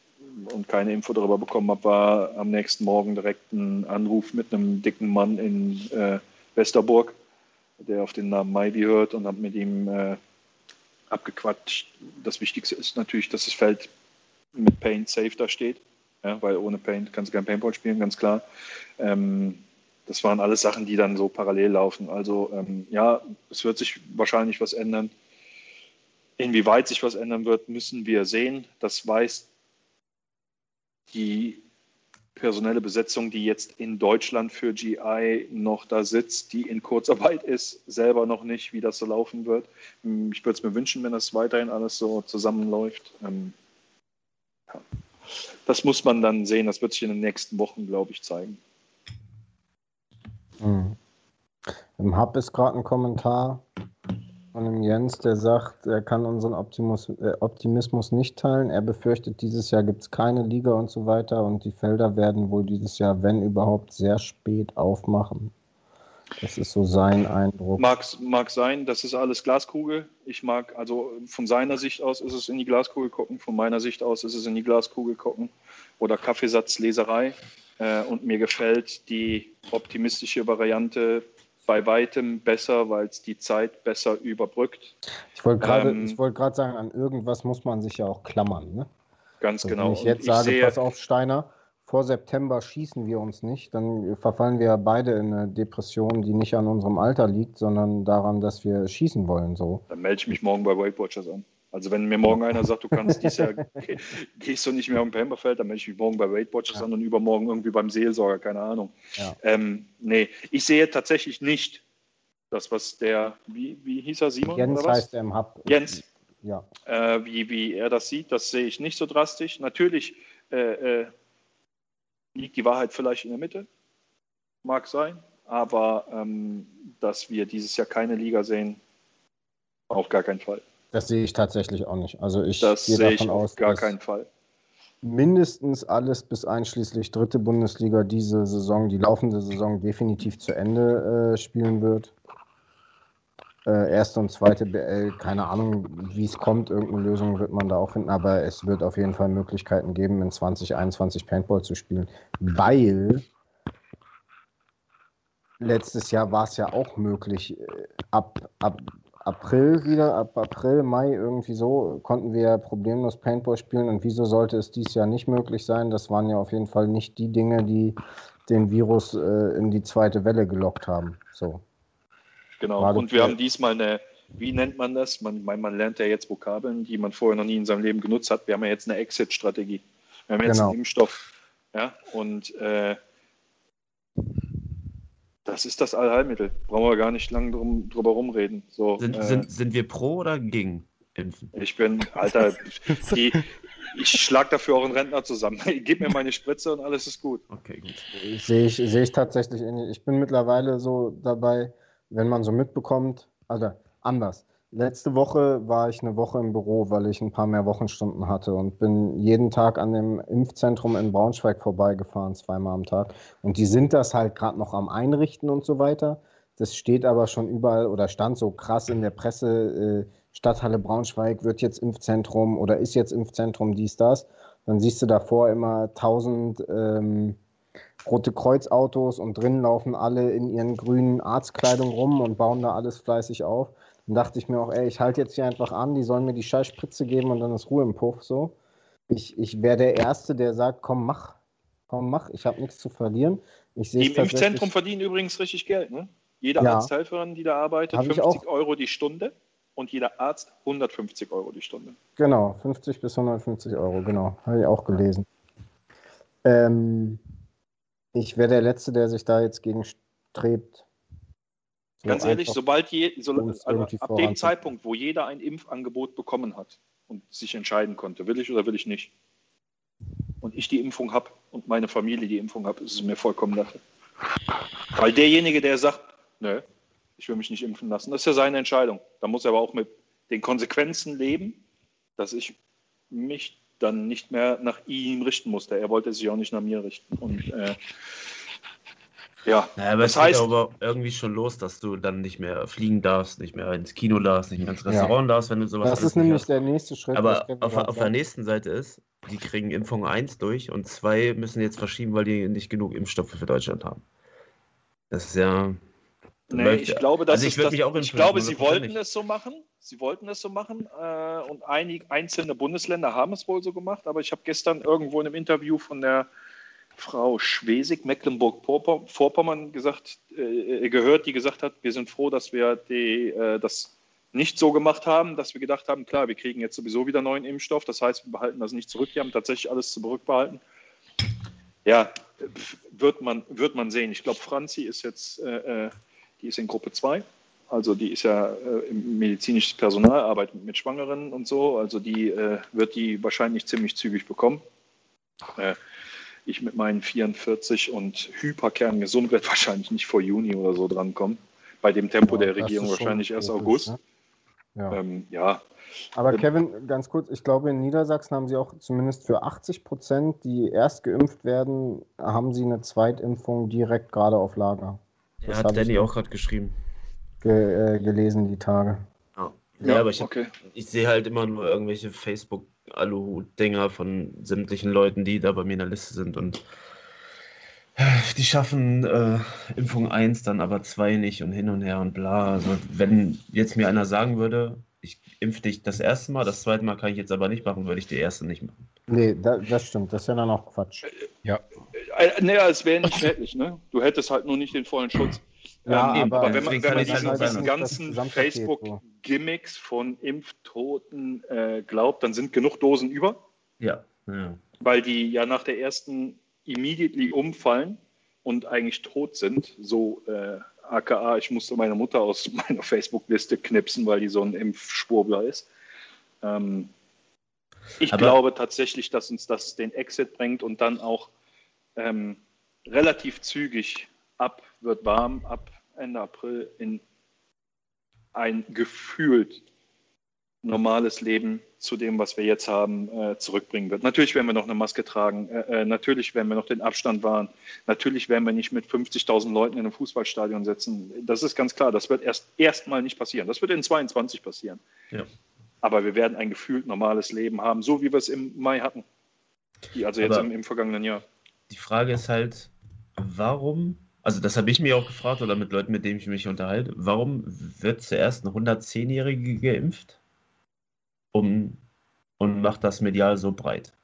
Speaker 5: und keine Info darüber bekommen habe, war am nächsten Morgen direkt ein Anruf mit einem dicken Mann in äh, Westerburg, der auf den Namen Maibi hört und habe mit ihm äh, abgequatscht. Das Wichtigste ist natürlich, dass das Feld mit Paint safe da steht, ja, weil ohne Paint kannst du kein Paintball spielen, ganz klar. Ähm, das waren alles Sachen, die dann so parallel laufen. Also ähm, ja, es wird sich wahrscheinlich was ändern. Inwieweit sich was ändern wird, müssen wir sehen. Das weiß die personelle Besetzung, die jetzt in Deutschland für GI noch da sitzt, die in Kurzarbeit ist, selber noch nicht, wie das so laufen wird. Hm, Ich würde es mir wünschen, wenn das weiterhin alles so zusammenläuft. Ähm, ja. Das muss man dann sehen. Das wird sich in den nächsten Wochen, glaube ich, zeigen.
Speaker 3: Mhm. Im Hub ist gerade ein Kommentar von dem Jens, der sagt, er kann unseren Optimus, äh, Optimismus nicht teilen. Er befürchtet, dieses Jahr gibt es keine Liga und so weiter und die Felder werden wohl dieses Jahr, wenn überhaupt, sehr spät aufmachen. Das ist so sein Eindruck.
Speaker 5: Mag, mag sein, das ist alles Glaskugel. Ich mag, also von seiner Sicht aus ist es in die Glaskugel gucken, von meiner Sicht aus ist es in die Glaskugel gucken oder Kaffeesatzleserei. Äh, und mir gefällt die optimistische Variante bei weitem besser, weil es die Zeit besser überbrückt.
Speaker 3: Ich wollte gerade
Speaker 5: Ähm,
Speaker 3: ich gerade sagen, an irgendwas muss man sich ja auch klammern. Ne?
Speaker 5: Ganz
Speaker 3: Also
Speaker 5: genau.
Speaker 3: Wenn ich jetzt
Speaker 5: ich
Speaker 3: sage,
Speaker 5: sehe,
Speaker 3: pass auf, Steiner, vor September schießen wir uns nicht, dann verfallen wir beide in eine Depression, die nicht an unserem Alter liegt, sondern daran, dass wir schießen wollen. So.
Speaker 5: dann melde ich mich morgen bei Weight Watchers an. Also wenn mir morgen einer sagt, du kannst dieses Jahr ge- gehst du nicht mehr auf dem Pamperfeld, dann melde ich mich morgen bei Weight Watchers
Speaker 3: Ja.
Speaker 5: an und übermorgen irgendwie beim Seelsorger, keine Ahnung.
Speaker 3: Ja.
Speaker 5: Ähm, nee, ich sehe tatsächlich nicht das, was der, wie, wie hieß er, Simon
Speaker 3: Jens
Speaker 5: oder was?
Speaker 3: heißt er im Hub.
Speaker 5: Jens,
Speaker 3: Ja.
Speaker 5: äh, wie, wie er das sieht, das sehe ich nicht so drastisch. Natürlich äh, äh, liegt die Wahrheit vielleicht in der Mitte, mag sein, aber ähm, dass wir dieses Jahr keine Liga sehen, auf gar keinen Fall.
Speaker 3: Das sehe ich tatsächlich auch nicht. Also ich
Speaker 5: Das
Speaker 3: gehe
Speaker 5: sehe ich
Speaker 3: davon
Speaker 5: auf
Speaker 3: aus,
Speaker 5: gar keinen Fall.
Speaker 3: mindestens alles bis einschließlich dritte Bundesliga diese Saison, die laufende Saison definitiv zu Ende äh, spielen wird. Äh, erste und zweite BL, keine Ahnung, wie es kommt, irgendeine Lösung wird man da auch finden, aber es wird auf jeden Fall Möglichkeiten geben, in 2021 Paintball zu spielen, weil letztes Jahr war es ja auch möglich, äh, ab, ab April wieder, ab April, Mai irgendwie so, konnten wir problemlos Paintball spielen und wieso sollte es dieses Jahr nicht möglich sein? Das waren ja auf jeden Fall nicht die Dinge, die den Virus äh, in die zweite Welle gelockt haben. So.
Speaker 5: Genau.
Speaker 3: Gerade
Speaker 5: Und wir haben diesmal eine, wie nennt man das? Man, man, man lernt ja jetzt Vokabeln, die man vorher noch nie in seinem Leben genutzt hat. Wir haben ja jetzt eine Exit-Strategie. Wir haben jetzt
Speaker 3: Genau.
Speaker 5: einen Impfstoff. Ja, und äh, das ist das Allheilmittel. Brauchen wir gar nicht lange drum, drüber rumreden. So,
Speaker 4: Sind,
Speaker 5: äh,
Speaker 4: sind, sind wir pro oder gegen Impfen?
Speaker 5: ich bin, Alter, die, Ich schlag dafür auch einen Rentner zusammen. Gib mir meine Spritze und alles ist gut.
Speaker 4: Okay, gut.
Speaker 3: Sehe ich, sehe ich tatsächlich ähnlich. Ich bin mittlerweile so dabei, wenn man so mitbekommt, also anders. Letzte Woche war ich eine Woche im Büro, weil ich ein paar mehr Wochenstunden hatte und bin jeden Tag an dem Impfzentrum in Braunschweig vorbeigefahren, zweimal am Tag. Und die sind das halt gerade noch am Einrichten und so weiter. Das steht aber schon überall oder stand so krass in der Presse, äh, Stadthalle Braunschweig wird jetzt Impfzentrum oder ist jetzt Impfzentrum, dies, das. Dann siehst du davor immer tausend ähm, Rote Kreuzautos und drinnen laufen alle in ihren grünen Arztkleidung rum und bauen da alles fleißig auf. Dann dachte ich mir auch, ey, ich halte jetzt hier einfach an, die sollen mir die Scheißspritze geben und dann ist Ruhe im Puff so. Ich, ich wäre der Erste, der sagt, komm, mach, komm, mach, ich habe nichts zu verlieren. Ich
Speaker 5: die im Impfzentrum verdienen übrigens richtig Geld, ne? Jede ja. Arzthelferin, die da arbeitet, 50 Euro die Stunde und jeder Arzt 150 Euro die Stunde.
Speaker 3: Genau, 50 bis 150 Euro, genau. Habe ich auch gelesen. Ähm, ich wäre der Letzte, der sich da jetzt gegen strebt.
Speaker 5: So Ganz ehrlich, sobald je, so, also ab dem Zeitpunkt, wo jeder ein Impfangebot bekommen hat und sich entscheiden konnte, will ich oder will ich nicht, und ich die Impfung habe und meine Familie die Impfung habe, ist es mir vollkommen lache. Weil derjenige, der sagt, nö, ich will mich nicht impfen lassen, das ist ja seine Entscheidung. Da muss er aber auch mit den Konsequenzen leben, dass ich mich dann nicht mehr nach ihm richten musste. Er wollte sich auch nicht nach mir richten. Und äh, ja,
Speaker 4: naja, aber das es heißt, geht aber irgendwie schon los, dass du dann nicht mehr fliegen darfst, nicht mehr ins Kino darfst, nicht mehr ins Restaurant ja. darfst, wenn du sowas
Speaker 3: Das ist nämlich hast. der nächste Schritt.
Speaker 4: Aber auf, auf der nächsten Seite ist, die kriegen Impfung 1 durch und 2 müssen jetzt verschieben, weil die nicht genug Impfstoffe für Deutschland haben. Das ist ja.
Speaker 5: Nee, ich glaube, dass also ich, das, ich glaube, sie wollten es so machen. Sie wollten es so machen äh, und einige einzelne Bundesländer haben es wohl so gemacht. Aber ich habe gestern irgendwo in einem Interview von der Frau Schwesig, Mecklenburg-Vorpommern gesagt, äh, gehört, die gesagt hat, wir sind froh, dass wir die, äh, das nicht so gemacht haben, dass wir gedacht haben, klar, wir kriegen jetzt sowieso wieder neuen Impfstoff, das heißt, wir behalten das nicht zurück, wir haben tatsächlich alles zurückbehalten. Ja, wird man, wird man sehen. Ich glaube, Franzi ist jetzt, äh, äh die ist in Gruppe 2, also die ist ja äh, medizinisches Personal, arbeitet mit Schwangeren und so, also die äh, wird die wahrscheinlich ziemlich zügig bekommen. Ich mit meinen 44 und hyperkern gesund werde wahrscheinlich nicht vor Juni oder so drankommen. Bei dem Tempo ja, der Regierung wahrscheinlich erst August. Ne? Ja. Ähm, ja.
Speaker 3: Aber ähm, Kevin, ganz kurz, ich glaube, in Niedersachsen haben sie auch zumindest für 80 Prozent, die erst geimpft werden, haben sie eine Zweitimpfung direkt gerade auf Lager.
Speaker 4: Ja, das hat Danny auch gerade geschrieben.
Speaker 3: Ge äh, gelesen die Tage.
Speaker 4: Ja, ja aber ich, okay. ich sehe halt immer nur irgendwelche Facebook- Aluhut-Dinger von sämtlichen Leuten, die da bei mir in der Liste sind und die schaffen äh, Impfung 1, dann aber 2 nicht und hin und her und bla. Also wenn jetzt mir einer sagen würde, ich impfe dich das erste Mal, das zweite Mal kann ich jetzt aber nicht machen, würde ich die erste nicht machen.
Speaker 3: Nee, da, das stimmt, das ist ja dann auch Quatsch.
Speaker 5: Ja. Äh, äh, naja, es wäre nicht schädlich, ne? Du hättest halt nur nicht den vollen Schutz. Ja, ähm, aber, aber, wenn man, wenn man diesen, halt diesen ganzen Facebook-Gimmicks von Impftoten äh, glaubt, dann sind genug Dosen über.
Speaker 4: Ja. ja.
Speaker 5: Weil die ja nach der ersten immediately umfallen und eigentlich tot sind. So äh, aka, ich musste meine Mutter aus meiner Facebook-Liste knipsen, weil die so ein Impfschwurbler ist. Ähm, ich aber glaube tatsächlich, dass uns das den Exit bringt und dann auch ähm, relativ zügig ab wird warm, ab Ende April in ein gefühlt normales Leben zu dem, was wir jetzt haben, äh, zurückbringen wird. Natürlich werden wir noch eine Maske tragen, äh, äh natürlich werden wir noch den Abstand wahren, natürlich werden wir nicht mit 50.000 Leuten in einem Fußballstadion sitzen. Das ist ganz klar, das wird erst erstmal nicht passieren. Das wird in 22 passieren. Ja. Aber wir werden ein gefühlt normales Leben haben, so wie wir es im Mai hatten. Also jetzt im, im vergangenen Jahr.
Speaker 4: Die Frage ist halt, warum also das habe ich mir auch gefragt oder mit Leuten, mit denen ich mich unterhalte, warum wird zuerst eine 110-Jährige geimpft um, und macht das medial so breit?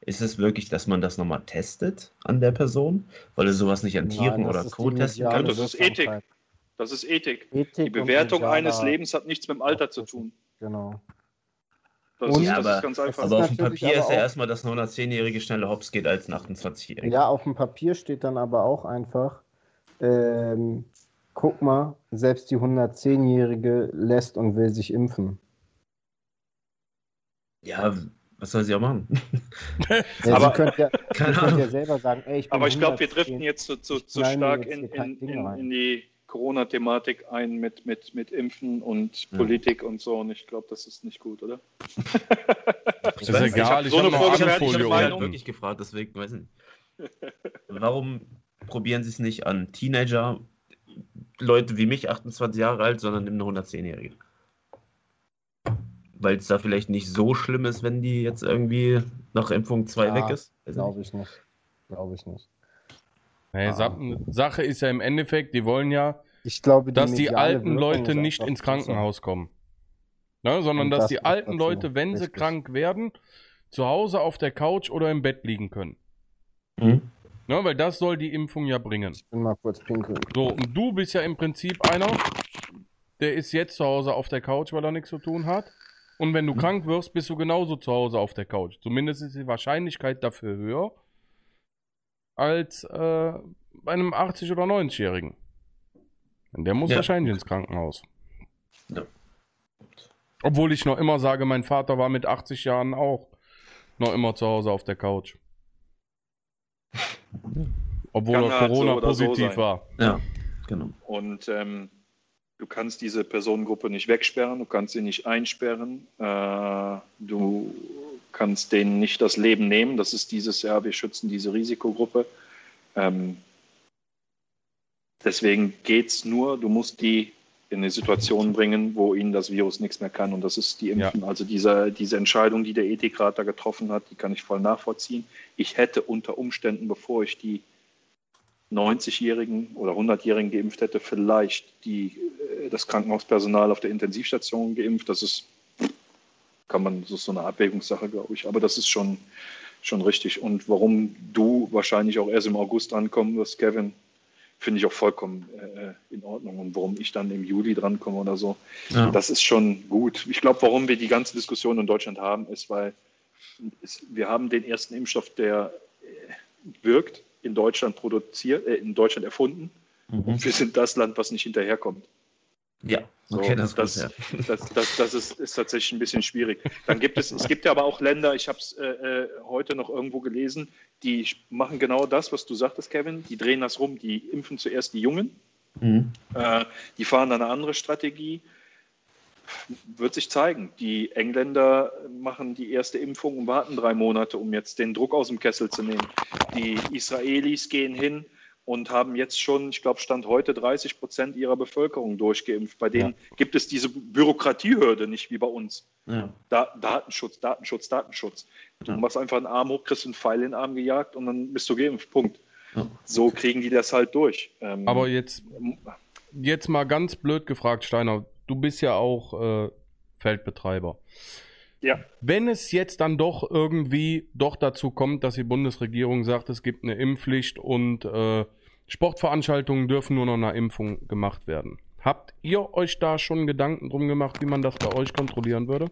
Speaker 4: Ist es wirklich, dass man das nochmal testet an der Person, weil er sowas nicht an Tieren Nein, oder Co. testen kann?
Speaker 5: Das ist Ethik. Das ist Ethik. Ethik die Bewertung eines Lebens hat nichts mit dem Alter zu tun.
Speaker 3: Genau.
Speaker 4: Das, ist, ja, aber, ganz einfach. Aber auf dem Papier ist ja erstmal, dass ein 110-Jährige schneller hops geht als ein 28-Jähriger.
Speaker 3: Ja, auf dem Papier steht dann aber auch einfach, ähm, guck mal, selbst die 110-Jährige lässt und will sich impfen.
Speaker 4: Ja, Was soll sie auch machen?
Speaker 3: Ja,
Speaker 5: Aber-
Speaker 3: sie könnt ja, sie ja selber sagen, ey, ich bin
Speaker 5: Aber ich glaube, wir
Speaker 3: 110.
Speaker 5: driften jetzt zu, zu, zu stark in, in, in, in die Corona-Thematik ein mit, mit, mit Impfen und
Speaker 4: Ja.
Speaker 5: Politik und so. Und ich glaube, das ist nicht gut, oder?
Speaker 4: Ich
Speaker 2: ist egal,
Speaker 5: ich hab
Speaker 2: habe
Speaker 5: so eine
Speaker 2: Alufolie
Speaker 4: Ich
Speaker 5: Meinung.
Speaker 2: unten.
Speaker 4: wirklich gefragt, deswegen weiß ich nicht. Warum probieren sie es nicht an Teenager, Leute wie mich, 28 Jahre alt, sondern nimmt eine 110-Jährige? Weil es da vielleicht nicht so schlimm ist, wenn die jetzt irgendwie nach Impfung 2
Speaker 3: Ja,
Speaker 4: weg ist?
Speaker 3: Glaube ich nicht. Glaube ich nicht.
Speaker 2: Nee,
Speaker 3: Ah.
Speaker 2: Sa Sache ist ja im Endeffekt, die wollen ja,
Speaker 3: Ich glaube,
Speaker 2: dass die alten
Speaker 3: Wirkung
Speaker 2: Leute nicht ins. Krankenhaus kommen. Ne, sondern dass
Speaker 3: das
Speaker 2: die alten
Speaker 3: dazu
Speaker 2: Leute, wenn sie
Speaker 3: richtig.
Speaker 2: krank werden, zu Hause auf der Couch oder im Bett liegen können.
Speaker 4: Mhm.
Speaker 2: Ne, weil das soll die Impfung ja bringen.
Speaker 3: Ich bin mal kurz pinkeln.
Speaker 2: So, und du bist ja im Prinzip einer, der ist jetzt zu Hause auf der Couch, weil er nichts zu tun hat. Und wenn du
Speaker 4: Mhm.
Speaker 2: krank wirst, bist du genauso zu Hause auf der Couch. Zumindest ist die Wahrscheinlichkeit dafür höher als äh, bei einem 80- oder 90-Jährigen. Und der muss
Speaker 4: Ja.
Speaker 2: wahrscheinlich ins Krankenhaus.
Speaker 4: Ja.
Speaker 2: Obwohl ich noch immer sage, mein Vater war mit 80 Jahren auch noch immer zu Hause auf der Couch. Obwohl
Speaker 5: Kann
Speaker 2: er
Speaker 5: halt so
Speaker 2: Corona
Speaker 5: so
Speaker 2: positiv
Speaker 5: sein.
Speaker 2: war.
Speaker 4: Ja, genau.
Speaker 5: Und ähm, du kannst diese Personengruppe nicht wegsperren, du kannst sie nicht einsperren, äh, du kannst denen nicht das Leben nehmen. Das ist dieses Jahr, wir schützen diese Risikogruppe. Ähm, deswegen geht es nur, du musst die in eine Situation bringen, wo ihnen das Virus nichts mehr kann. Und das ist die Impfen. Also diese, diese Entscheidung, die der Ethikrat da getroffen hat, die kann ich voll nachvollziehen. Ich hätte unter Umständen, bevor ich die 90-Jährigen oder 100-Jährigen geimpft hätte, vielleicht die, äh, das Krankenhauspersonal auf der Intensivstation geimpft. Das ist, kann man, das ist so eine Abwägungssache, glaube ich. Aber das ist schon, schon richtig. Und warum du wahrscheinlich auch erst im August drankommen wirst, Kevin, finde ich auch vollkommen äh, in Ordnung. Und warum ich dann im Juli drankomme oder so,
Speaker 4: Ja.
Speaker 5: das ist schon gut. Ich glaube, warum wir die ganze Diskussion in Deutschland haben, ist, weil es, wir haben den ersten Impfstoff, der äh, wirkt, in Deutschland produziert, äh, in Deutschland erfunden.
Speaker 4: Mhm.
Speaker 5: Und wir sind das Land, was nicht hinterherkommt.
Speaker 4: Ja,
Speaker 5: So,
Speaker 4: okay, das,
Speaker 5: das,
Speaker 4: ist gut,
Speaker 5: das, das, das ist, ist tatsächlich ein bisschen schwierig. Dann gibt es, es gibt ja aber auch Länder, ich habe es äh, äh, heute noch irgendwo gelesen, die machen genau das, was du sagtest, Kevin. Die drehen das rum, die impfen zuerst die Jungen,
Speaker 4: ja. Mhm.
Speaker 5: äh, die fahren dann eine andere Strategie. Wird sich zeigen. Die Engländer machen die erste Impfung und warten drei Monate, um jetzt den Druck aus dem Kessel zu nehmen. Die Israelis gehen hin und haben jetzt schon, ich glaube, Stand heute 30 Prozent ihrer Bevölkerung durchgeimpft. Bei denen gibt es diese Bürokratiehürde nicht wie bei uns.
Speaker 4: Ja.
Speaker 5: Da, Datenschutz, Datenschutz, Datenschutz. Du
Speaker 4: Ja.
Speaker 5: machst einfach einen Arm hoch, kriegst einen Pfeil in den Arm gejagt und dann bist du geimpft. Punkt.
Speaker 4: Ja.
Speaker 5: So kriegen die das halt durch. Ähm,
Speaker 2: Aber jetzt, jetzt mal ganz blöd gefragt, Steiner, du bist ja auch äh, Feldbetreiber.
Speaker 5: Ja.
Speaker 2: Wenn es jetzt dann doch irgendwie doch dazu kommt, dass die Bundesregierung sagt, es gibt eine Impfpflicht und äh, Sportveranstaltungen dürfen nur noch nach Impfung gemacht werden. Habt ihr euch da schon Gedanken drum gemacht, wie man das bei euch kontrollieren würde?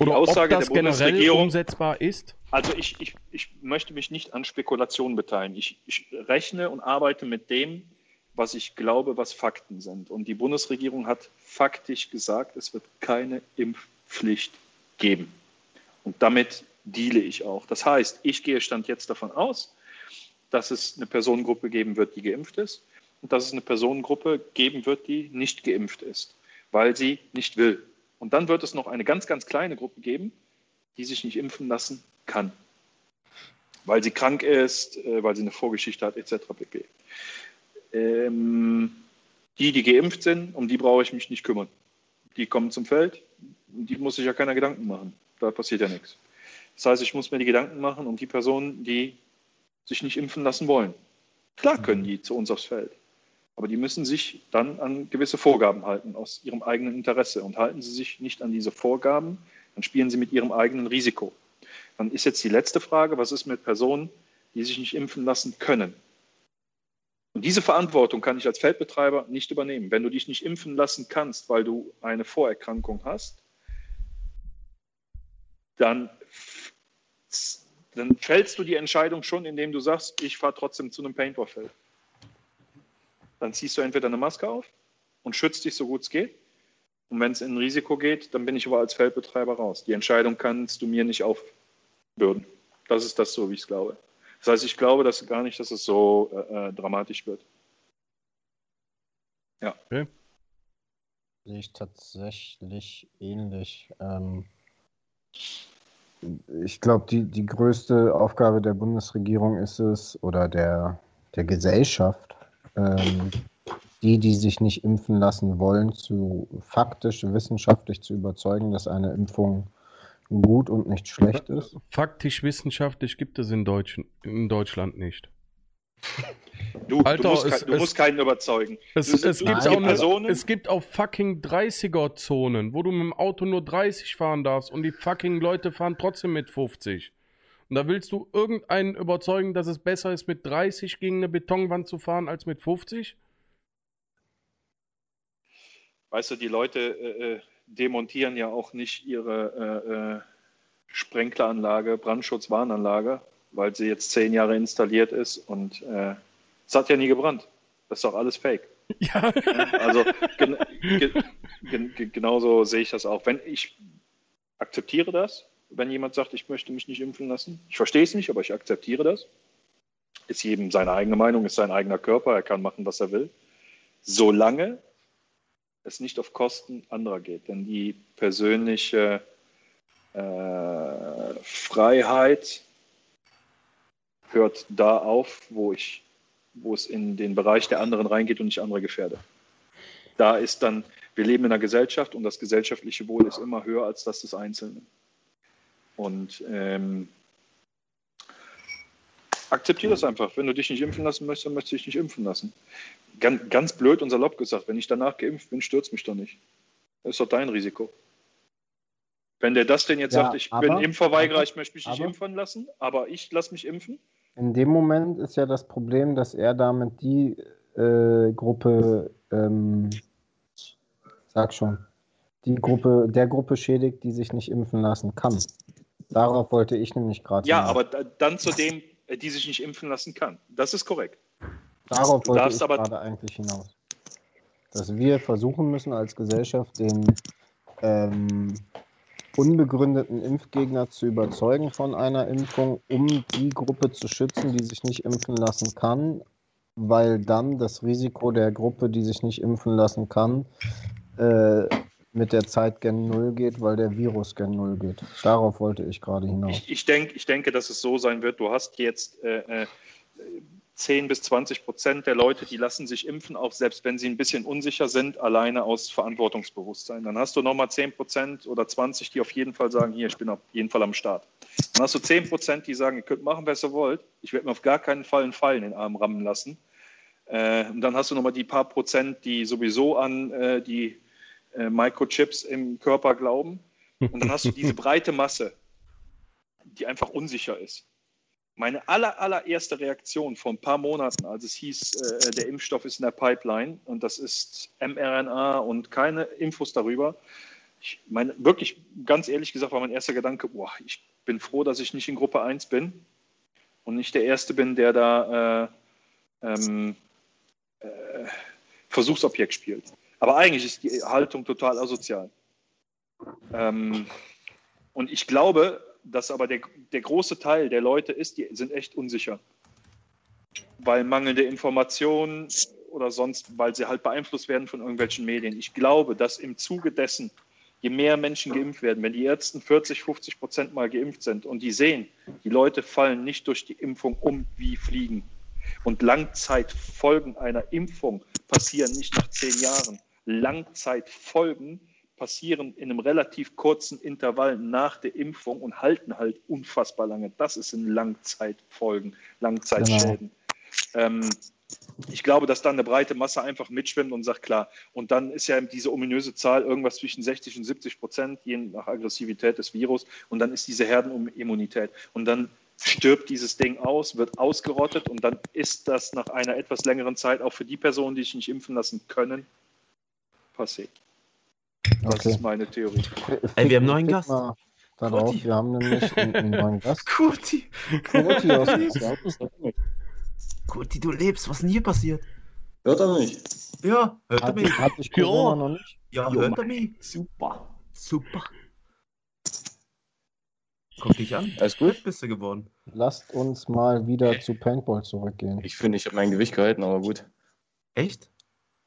Speaker 2: Oder
Speaker 5: Aussage
Speaker 2: ob das
Speaker 5: der
Speaker 2: generell
Speaker 5: Bundesregierung-
Speaker 2: umsetzbar ist?
Speaker 5: Also ich, ich, ich möchte mich nicht an Spekulationen beteiligen. Ich, ich rechne und arbeite mit dem, was ich glaube, was Fakten sind. Und die Bundesregierung hat faktisch gesagt, es wird keine Impfpflicht geben. Und damit deale ich auch. Das heißt, ich gehe Stand jetzt davon aus, dass es eine Personengruppe geben wird, die geimpft ist und dass es eine Personengruppe geben wird, die nicht geimpft ist, weil sie nicht will. Und dann wird es noch eine ganz, ganz kleine Gruppe geben, die sich nicht impfen lassen kann, weil sie krank ist, äh, weil sie eine Vorgeschichte hat, etc. pp. Ähm, die, die geimpft sind, um die brauche ich mich nicht kümmern. Die kommen zum Feld, die muss sich ja keiner Gedanken machen. Da passiert ja nichts. Das heißt, ich muss mir die Gedanken machen um die Personen, die sich nicht impfen lassen wollen. Klar können die zu uns aufs Feld. Aber die müssen sich dann an gewisse Vorgaben halten aus ihrem eigenen Interesse. Und halten sie sich nicht an diese Vorgaben, dann spielen sie mit ihrem eigenen Risiko. Dann ist jetzt die letzte Frage, was ist mit Personen, die sich nicht impfen lassen können? Und diese Verantwortung kann ich als Feldbetreiber nicht übernehmen. Wenn du dich nicht impfen lassen kannst, weil du eine Vorerkrankung hast, dann, dann fällst du die Entscheidung schon, indem du sagst, ich fahre trotzdem zu einem Paintballfeld. Dann ziehst du entweder eine Maske auf und schützt dich so gut es geht, Und wenn es in ein Risiko geht, dann bin ich aber als Feldbetreiber raus. Die Entscheidung kannst du mir nicht aufbürden. Das ist das so, wie ich es glaube. Das heißt, ich glaube dass gar nicht, dass es so äh, äh dramatisch wird.
Speaker 3: Ja. Okay. Sehe ich tatsächlich ähnlich. Ähm, ich glaube, die, die größte Aufgabe der Bundesregierung ist es, oder der, der Gesellschaft, ähm, die, die sich nicht impfen lassen wollen, zu faktisch, wissenschaftlich zu überzeugen, dass eine Impfung gut und nicht schlecht ist?
Speaker 2: Faktisch, wissenschaftlich gibt es in, Deutsch, in Deutschland nicht.
Speaker 5: Du, Alter, du, musst, es, du musst keinen überzeugen.
Speaker 2: Es, es, es gibt auch eine, es gibt auch fucking 30er-Zonen, wo du mit dem Auto nur 30 fahren darfst und die fucking Leute fahren trotzdem mit 50. Und da willst du irgendeinen überzeugen, dass es besser ist, mit 30 gegen eine Betonwand zu fahren, als mit 50?
Speaker 5: Weißt du, die Leute äh, äh, demontieren ja auch nicht ihre äh, äh, Sprenkleranlage, Brandschutzwarnanlage, weil sie jetzt zehn Jahre installiert ist und äh, es hat ja nie gebrannt. Das ist doch alles Fake. Ja. Also gen, gen, gen, genauso sehe ich das auch. Wenn ich akzeptiere das, wenn jemand sagt, ich möchte mich nicht impfen lassen. Ich verstehe es nicht, aber ich akzeptiere das. Ist jedem seine eigene Meinung, ist sein eigener Körper, er kann machen, was er will. Solange es nicht auf Kosten anderer geht. Denn die persönliche äh, Freiheit hört da auf, wo, ich, wo es in den Bereich der anderen reingeht und ich andere gefährde. Da ist dann, wir leben in einer Gesellschaft und das gesellschaftliche Wohl ist immer höher als das des Einzelnen. Und ähm, akzeptiere das einfach. Wenn du dich nicht impfen lassen möchtest, dann möchtest du dich nicht impfen lassen. Ganz, ganz blöd und salopp gesagt, wenn ich danach geimpft bin, stürzt mich doch nicht. Das ist doch dein Risiko. Wenn der das denn jetzt ja, sagt, ich aber, bin Impfverweigerer, ich möchte mich nicht aber, impfen lassen, aber ich lasse mich impfen.
Speaker 3: In dem Moment ist ja das Problem, dass er damit die äh, Gruppe, ähm, sag schon, die Gruppe, der Gruppe schädigt, die sich nicht impfen lassen kann. Darauf wollte ich nämlich gerade.
Speaker 5: Ja, hinaus. aber dann zu dem, äh, die sich nicht impfen lassen kann. Das ist korrekt.
Speaker 3: Darauf du wollte ich gerade eigentlich hinaus. Dass wir versuchen müssen als Gesellschaft den ähm, unbegründeten Impfgegner zu überzeugen von einer Impfung, um die Gruppe zu schützen, die sich nicht impfen lassen kann, weil dann das Risiko der Gruppe, die sich nicht impfen lassen kann, äh, mit der Zeit gen Null geht, weil der Virus gen Null geht. Darauf wollte ich gerade hinaus.
Speaker 5: Ich, ich, denk, ich denke, dass es so sein wird. Du hast jetzt äh, 10 äh, bis 20 Prozent der Leute, die lassen sich impfen, auch selbst wenn sie ein bisschen unsicher sind, alleine aus Verantwortungsbewusstsein. Dann hast du nochmal 10 Prozent oder 20, die auf jeden Fall sagen, hier, ich bin auf jeden Fall am Start. Dann hast du 10 Prozent, die sagen, ihr könnt machen, was ihr wollt. Ich werde mir auf gar keinen Fall einen Fall in den Arm rammen lassen. Äh, und dann hast du nochmal die paar Prozent, die sowieso an äh, die äh, Microchips im Körper glauben. Und dann hast du diese breite Masse, die einfach unsicher ist. Meine aller, allererste Reaktion vor ein paar Monaten, als es hieß, äh, der Impfstoff ist in der Pipeline und das ist mRNA und keine Infos darüber. Ich meine, wirklich, ganz ehrlich gesagt, war mein erster Gedanke, boah, ich bin froh, dass ich nicht in Gruppe 1 bin und nicht der Erste bin, der da äh, ähm, äh, Versuchsobjekt spielt. Aber eigentlich ist die Haltung total asozial. Ähm, und ich glaube, dass aber der, der große Teil der Leute ist, die sind echt unsicher. Weil mangelnde Informationen oder sonst, weil sie halt beeinflusst werden von irgendwelchen Medien. Ich glaube, dass im Zuge dessen, je mehr Menschen geimpft werden, wenn die Ärzte 40, 50 Prozent mal geimpft sind und die sehen, die Leute fallen nicht durch die Impfung um wie Fliegen. Und Langzeitfolgen einer Impfung passieren nicht nach zehn Jahren, Langzeitfolgen passieren in einem relativ kurzen Intervall nach der Impfung und halten halt unfassbar lange. Das ist in Langzeitfolgen, Langzeitschäden. Genau. Ähm, ich glaube, dass dann eine breite Masse einfach mitschwimmt und sagt, klar, und dann ist ja diese ominöse Zahl irgendwas zwischen 60 und 70 Prozent, je nach Aggressivität des Virus, und dann ist diese Herdenimmunität. Und dann stirbt dieses Ding aus, wird ausgerottet und dann ist das nach einer etwas längeren Zeit auch für die Personen, die sich nicht impfen lassen können, passé. Das okay. ist meine Theorie.
Speaker 4: Ey, wir haben einen neuen Gast.
Speaker 3: Darauf, wir haben nämlich einen, neuen Gast.
Speaker 4: Kurti. Kurti aus Kurti, du lebst. Was ist denn hier passiert?
Speaker 1: Hört er mich?
Speaker 4: Ja, hört er
Speaker 3: Hat,
Speaker 4: mich?
Speaker 3: hat sich Corona
Speaker 2: Ja.
Speaker 3: noch nicht?
Speaker 4: Ja,
Speaker 5: Jo,
Speaker 4: hört er mich?
Speaker 5: Super.
Speaker 4: Super. Guck dich an.
Speaker 1: Alles gut?
Speaker 4: Fett bist du geworden.
Speaker 3: Lasst uns mal wieder zu Paintball zurückgehen.
Speaker 1: Ich finde, ich habe mein Gewicht gehalten, aber gut.
Speaker 4: Echt?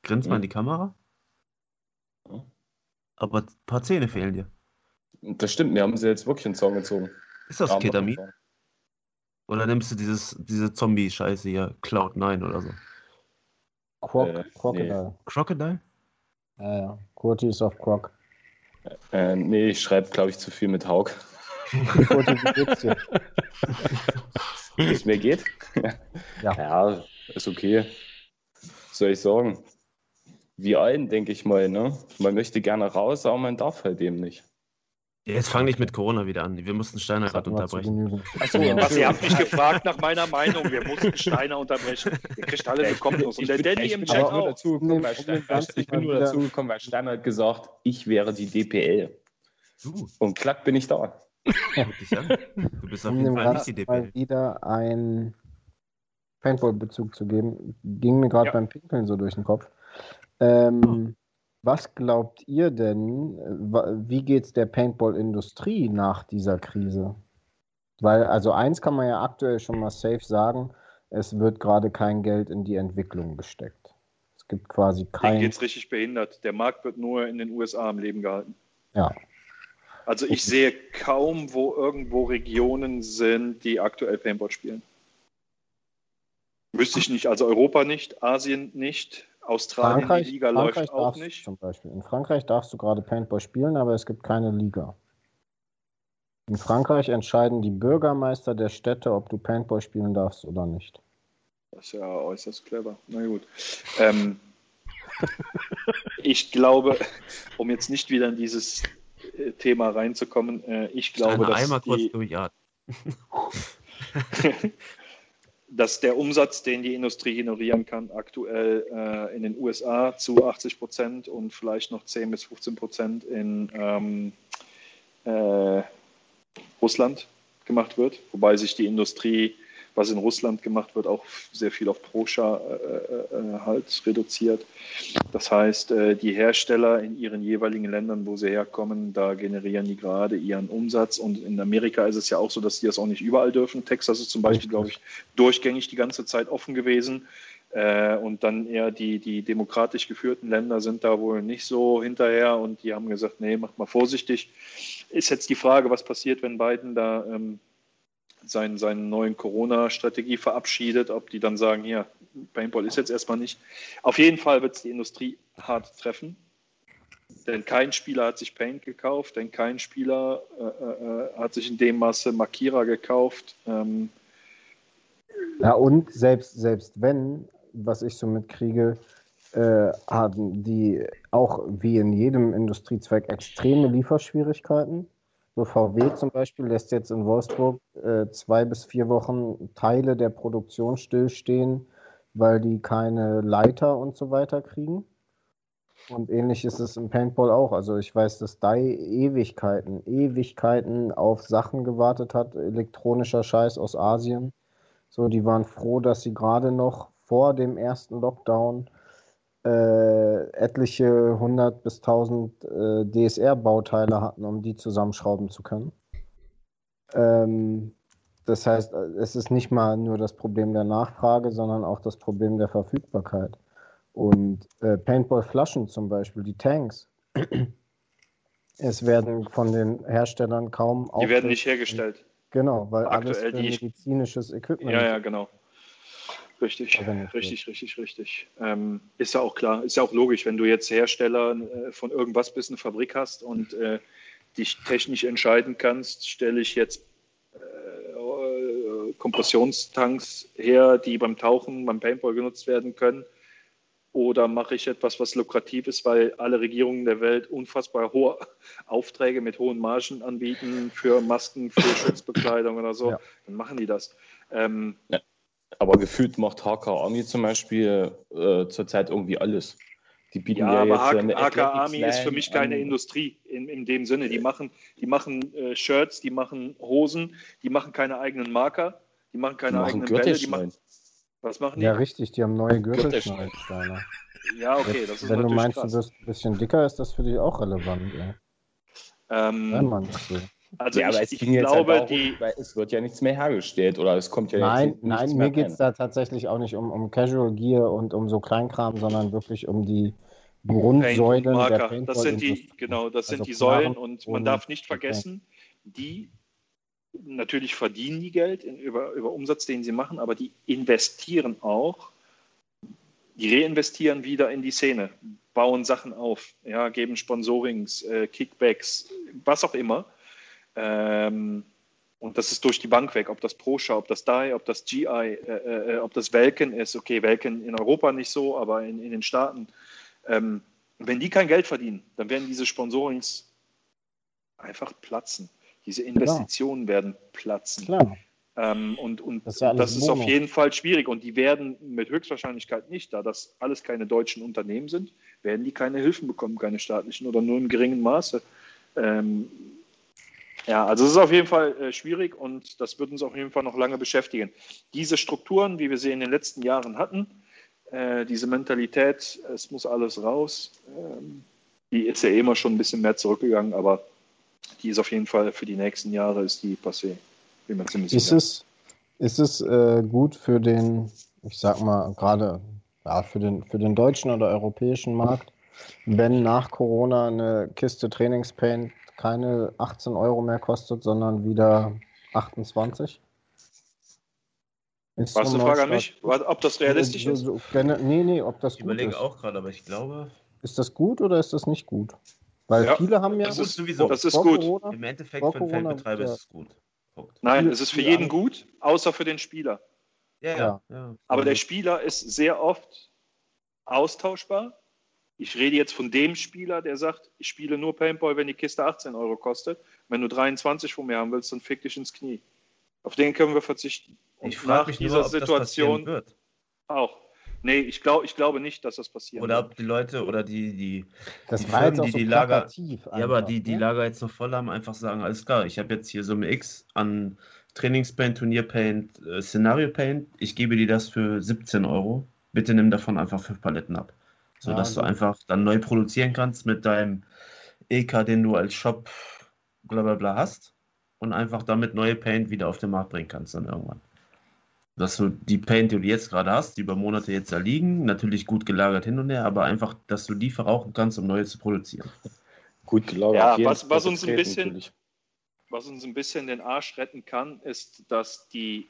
Speaker 4: Grinst mal in die Kamera? Aber ein paar Zähne fehlen dir.
Speaker 1: Das stimmt, mir haben sie jetzt wirklich einen Zahn gezogen.
Speaker 4: Ist das Ketamin? Oder nimmst du dieses, diese Zombie-Scheiße hier, Cloud9 oder so?
Speaker 3: Croc,
Speaker 1: Äh,
Speaker 3: Crocodile.
Speaker 4: Crocodile?
Speaker 3: Ja, ja. Kurti ist auf Croc.
Speaker 1: Äh, nee, ich schreibe, glaube ich, zu viel mit Haug.
Speaker 3: Kurti, wie geht's dir?
Speaker 1: Wie es mir geht.
Speaker 3: Ja.
Speaker 1: Ja, ist okay. Was soll ich sagen? Wie allen, denke ich mal, ne? Man möchte gerne raus, aber man darf halt eben nicht.
Speaker 4: Ja, Jetzt fang nicht mit Corona wieder an. Wir mussten Steiner gerade unterbrechen.
Speaker 5: Achso, was ihr habt mich gefragt nach meiner Meinung. Wir mussten Steiner unterbrechen. Ihr kriegt alle eine. Und der Danny
Speaker 1: ich
Speaker 5: im Chat
Speaker 1: auch dazu gekommen, weil
Speaker 3: den
Speaker 1: Stein,
Speaker 3: Ganzen
Speaker 1: ich bin nur dazu gekommen, weil Stein hat gesagt, ich wäre die DPL.
Speaker 4: Du,
Speaker 1: Und klack bin ich da.
Speaker 4: Du bist auf jeden Fall nicht die
Speaker 3: Ganzen mal
Speaker 4: DPL.
Speaker 3: wieder einen Paintball-Bezug zu geben, ging mir gerade
Speaker 5: Ja.
Speaker 3: beim Pinkeln so durch den Kopf. Ähm, Was glaubt ihr denn, wie geht es der Paintball-Industrie nach dieser Krise? Weil, also eins kann man ja aktuell schon mal safe sagen, es wird gerade kein Geld in die Entwicklung gesteckt. Es gibt quasi
Speaker 5: Denen
Speaker 3: kein...
Speaker 5: geht es richtig behindert. Der Markt wird nur in den USA am Leben gehalten.
Speaker 3: Ja.
Speaker 5: Also ich sehe kaum, wo irgendwo Regionen sind, die aktuell Paintball spielen. Wüsste ich nicht. Also Europa nicht, Asien nicht, Australien,
Speaker 3: Frankreich,
Speaker 5: die Liga
Speaker 3: Frankreich
Speaker 5: läuft auch nicht.
Speaker 3: zum Beispiel. In Frankreich darfst du gerade Paintball spielen, aber es gibt keine Liga. In Frankreich entscheiden die Bürgermeister der Städte, ob du Paintball spielen darfst oder nicht.
Speaker 5: Das ist ja äußerst clever. Na gut. Ähm, ich glaube, um jetzt nicht wieder in dieses äh, Thema reinzukommen, äh, ich glaube, dass,
Speaker 4: einmal kurz
Speaker 5: die,
Speaker 4: durchatmen.
Speaker 5: dass der Umsatz, den die Industrie generieren kann, aktuell äh, in den USA zu 80 Prozent und vielleicht noch 10 bis 15 Prozent in ähm, äh, Russland gemacht wird, wobei sich die Industrie, was in Russland gemacht wird, auch sehr viel auf Proscha äh, äh, halt reduziert. Das heißt, äh, die Hersteller in ihren jeweiligen Ländern, wo sie herkommen, da generieren die gerade ihren Umsatz. Und in Amerika ist es ja auch so, dass die das auch nicht überall dürfen. Texas ist zum Beispiel, glaube ich, durchgängig die ganze Zeit offen gewesen. Äh, und dann eher die, die demokratisch geführten Länder sind da wohl nicht so hinterher und die haben gesagt, nee, macht mal vorsichtig. Ist jetzt die Frage, was passiert, wenn Biden da ähm, sein, seine neuen Corona-Strategie verabschiedet, ob die dann sagen, hier, Paintball ist jetzt erstmal nicht. Auf jeden Fall wird es die Industrie hart treffen. Denn kein Spieler hat sich Paint gekauft, denn kein Spieler äh, äh, hat sich in dem Maße Markierer gekauft. Ähm,
Speaker 3: Ja, und selbst, selbst wenn, was ich so mitkriege, äh, haben die auch wie in jedem Industriezweig extreme Lieferschwierigkeiten. So VW zum Beispiel lässt jetzt in Wolfsburg äh, zwei bis vier Wochen Teile der Produktion stillstehen, weil die keine Leiter und so weiter kriegen. Und ähnlich ist es im Paintball auch. Also ich weiß, dass Dai Ewigkeiten, Ewigkeiten auf Sachen gewartet hat, elektronischer Scheiß aus Asien. So, die waren froh, dass sie gerade noch vor dem ersten Lockdown äh, etliche 100 bis 1000 äh, DSR-Bauteile hatten, um die zusammenschrauben zu können. Ähm, das heißt, äh, es ist nicht mal nur das Problem der Nachfrage, sondern auch das Problem der Verfügbarkeit. Und äh, Paintball-Flaschen zum Beispiel, die Tanks, es werden von den Herstellern kaum
Speaker 5: die werden nicht hergestellt.
Speaker 3: Genau, weil alles
Speaker 5: Aktuell die-
Speaker 3: medizinisches Equipment
Speaker 5: Ja, ja, genau. Richtig, richtig, richtig, richtig. Ähm, ist ja auch klar, ist ja auch logisch, wenn du jetzt Hersteller äh, von irgendwas bist, eine Fabrik hast und äh, dich technisch entscheiden kannst, stelle ich jetzt äh, Kompressionstanks her, die beim Tauchen, beim Paintball genutzt werden können. Oder mache ich etwas, was lukrativ ist, weil alle Regierungen der Welt unfassbar hohe Aufträge mit hohen Margen anbieten für Masken, für Schutzbekleidung oder so,
Speaker 3: Ja.
Speaker 5: dann machen die das. Ähm,
Speaker 1: Aber gefühlt macht HK Army zum Beispiel äh, zurzeit irgendwie alles. Die bieten
Speaker 5: Ja,
Speaker 1: ja,
Speaker 5: aber
Speaker 1: jetzt
Speaker 5: HK,
Speaker 1: eine
Speaker 5: HK Army ist für mich keine
Speaker 1: an.
Speaker 5: Industrie in, in dem Sinne. Die machen, die machen äh, Shirts, die machen Hosen, die machen keine eigenen Marker, die machen
Speaker 1: Die
Speaker 5: keine
Speaker 1: machen
Speaker 5: eigenen Bälle. Die machen, was machen die?
Speaker 3: Ja, richtig, die haben neue. Gürtelschneidsteine.
Speaker 5: Ja, okay, das ist
Speaker 3: Wenn du meinst,
Speaker 5: krass.
Speaker 3: du wirst ein bisschen dicker, ist das für dich auch relevant. Ja.
Speaker 5: Ähm,
Speaker 3: Wenn man das so.
Speaker 5: Also
Speaker 1: ja,
Speaker 5: ich, ich glaube,
Speaker 1: einfach
Speaker 5: die,
Speaker 1: um, weil es wird ja nichts mehr hergestellt oder es kommt ja
Speaker 3: Nein,
Speaker 1: jetzt nichts
Speaker 3: nein,
Speaker 1: mehr
Speaker 3: mir geht es da tatsächlich auch nicht um, um Casual Gear und um so Kleinkram, sondern wirklich um die Grundsäulen der
Speaker 5: Paintmarker. Das sind die, genau, das sind
Speaker 3: Also
Speaker 5: die Säulen und man darf nicht vergessen, die natürlich verdienen die Geld in, über, über Umsatz, den sie machen, aber die investieren auch, die reinvestieren wieder in die Szene, bauen Sachen auf, ja, geben Sponsorings, äh, Kickbacks, was auch immer. Ähm, und das ist durch die Bank weg, ob das ProShow, ob das DAI, ob das GI, äh, äh, ob das Welken ist. Okay, Welken in Europa nicht so, aber in, in den Staaten. Ähm, wenn die kein Geld verdienen, dann werden diese Sponsorings einfach platzen. Diese Investitionen werden platzen.
Speaker 3: Klar.
Speaker 5: Ähm, und und
Speaker 3: Das
Speaker 5: das
Speaker 3: ist ja alles
Speaker 5: ist, auf jeden Fall schwierig. Und die werden mit Höchstwahrscheinlichkeit nicht, da das alles keine deutschen Unternehmen sind, werden die keine Hilfen bekommen, keine staatlichen oder nur im geringen Maße. Ähm, ja, also es ist auf jeden Fall äh, schwierig und das wird uns auf jeden Fall noch lange beschäftigen. Diese Strukturen, wie wir sie in den letzten Jahren hatten, äh, diese Mentalität, es muss alles raus, ähm, die ist ja eh immer schon ein bisschen mehr zurückgegangen, aber die ist auf jeden Fall für die nächsten Jahre ist die passé. Bin mir ziemlich
Speaker 3: Ist
Speaker 5: sicher.
Speaker 3: es, ist es äh, gut für den, ich sag mal, gerade ja, für, den, für den deutschen oder europäischen Markt, wenn nach Corona eine Kiste Trainingspaint keine 18 Euro mehr kostet, sondern wieder 28? Ist
Speaker 5: eine
Speaker 3: ein
Speaker 5: Frage an mich? Ob das realistisch ist?
Speaker 3: nee, nee, ob das
Speaker 4: Ich
Speaker 3: gut
Speaker 4: überlege
Speaker 3: ist.
Speaker 4: auch gerade, aber ich glaube,
Speaker 3: Ist das gut oder ist das nicht gut? Weil
Speaker 5: Ja,
Speaker 3: viele haben ja.
Speaker 5: das
Speaker 4: ist
Speaker 3: gut,
Speaker 4: sowieso-
Speaker 5: das ist gut.
Speaker 3: Corona-
Speaker 4: im Endeffekt für einen
Speaker 3: Corona,
Speaker 4: Feldbetreiber
Speaker 3: ja.
Speaker 4: ist es gut. Punkt.
Speaker 5: Nein, es ist für jeden gut, außer für den Spieler.
Speaker 4: Ja.
Speaker 3: ja.
Speaker 4: ja.
Speaker 5: Aber der Spieler ist sehr oft austauschbar. Ich rede jetzt von dem Spieler, der sagt, ich spiele nur Paintball, wenn die Kiste 18 Euro kostet. Wenn du 23 von mir haben willst, dann fick dich ins Knie. Auf den können wir verzichten. Und
Speaker 4: ich frage mich
Speaker 5: dieser
Speaker 4: nur, ob das passieren
Speaker 5: Situation
Speaker 4: wird.
Speaker 5: auch. Nee, ich, glaub, ich glaube nicht, dass das passiert.
Speaker 4: Oder ob die Leute oder die, die,
Speaker 3: Das
Speaker 4: die Firmen, die
Speaker 3: so
Speaker 4: die Lager,
Speaker 3: plakativ
Speaker 4: ja, aber
Speaker 3: einfach,
Speaker 4: die, die
Speaker 3: ne?
Speaker 4: Lager jetzt noch voll haben, einfach sagen, alles klar, ich habe jetzt hier Summe X an Trainingspaint, Turnierpaint, äh, Szenario-Paint, ich gebe dir das für 17 Euro, bitte nimm davon einfach fünf Paletten ab. So
Speaker 3: Ja,
Speaker 4: dass du einfach dann neu produzieren kannst mit deinem EK, den du als Shop bla bla bla hast und einfach damit neue Paint wieder auf den Markt bringen kannst dann irgendwann. Dass du die Paint, die du jetzt gerade hast, die über Monate jetzt da liegen, natürlich gut gelagert hin und her, aber einfach, dass du die verrauchen kannst, um neue zu produzieren.
Speaker 1: Gut gelagert.
Speaker 5: Ja, was- was uns ein bisschen-
Speaker 1: natürlich.
Speaker 5: Was uns ein bisschen den Arsch retten kann, ist, dass die,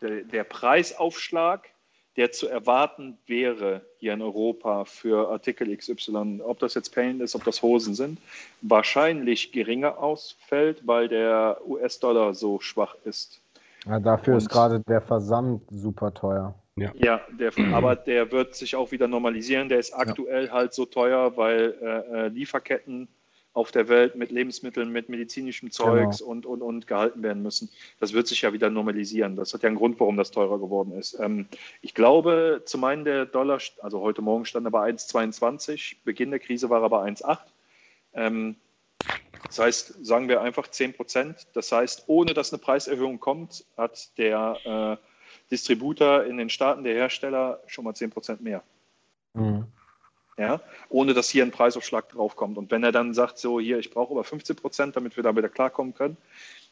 Speaker 5: der, der Preisaufschlag, der zu erwarten wäre hier in Europa für Artikel XY, ob das jetzt Paint ist, ob das Hosen sind, wahrscheinlich geringer ausfällt, weil der US-Dollar so schwach ist.
Speaker 3: Ja, dafür ist
Speaker 5: Und-
Speaker 3: gerade der Versand super teuer.
Speaker 5: Ja, der, aber der wird sich auch wieder normalisieren. Der ist aktuell halt so teuer, weil äh, äh, Lieferketten auf der Welt mit Lebensmitteln, mit medizinischem Zeugs und, und, und gehalten werden müssen. Das wird sich ja wieder normalisieren. Das hat ja einen Grund, warum das teurer geworden ist. Ähm, ich glaube, zu meinen der Dollar, also heute Morgen stand er bei 1,22, Beginn der Krise war er bei 1,8. Ähm, das heißt, sagen wir einfach 10 Prozent. Das heißt, ohne dass eine Preiserhöhung kommt, hat der äh, Distributor in den Staaten, der Hersteller, schon mal 10 Prozent mehr.
Speaker 3: Mhm.
Speaker 5: Ja, ohne dass hier ein Preisaufschlag draufkommt. Und wenn er dann sagt, so hier, ich brauche aber 15 Prozent, damit wir da wieder klarkommen können,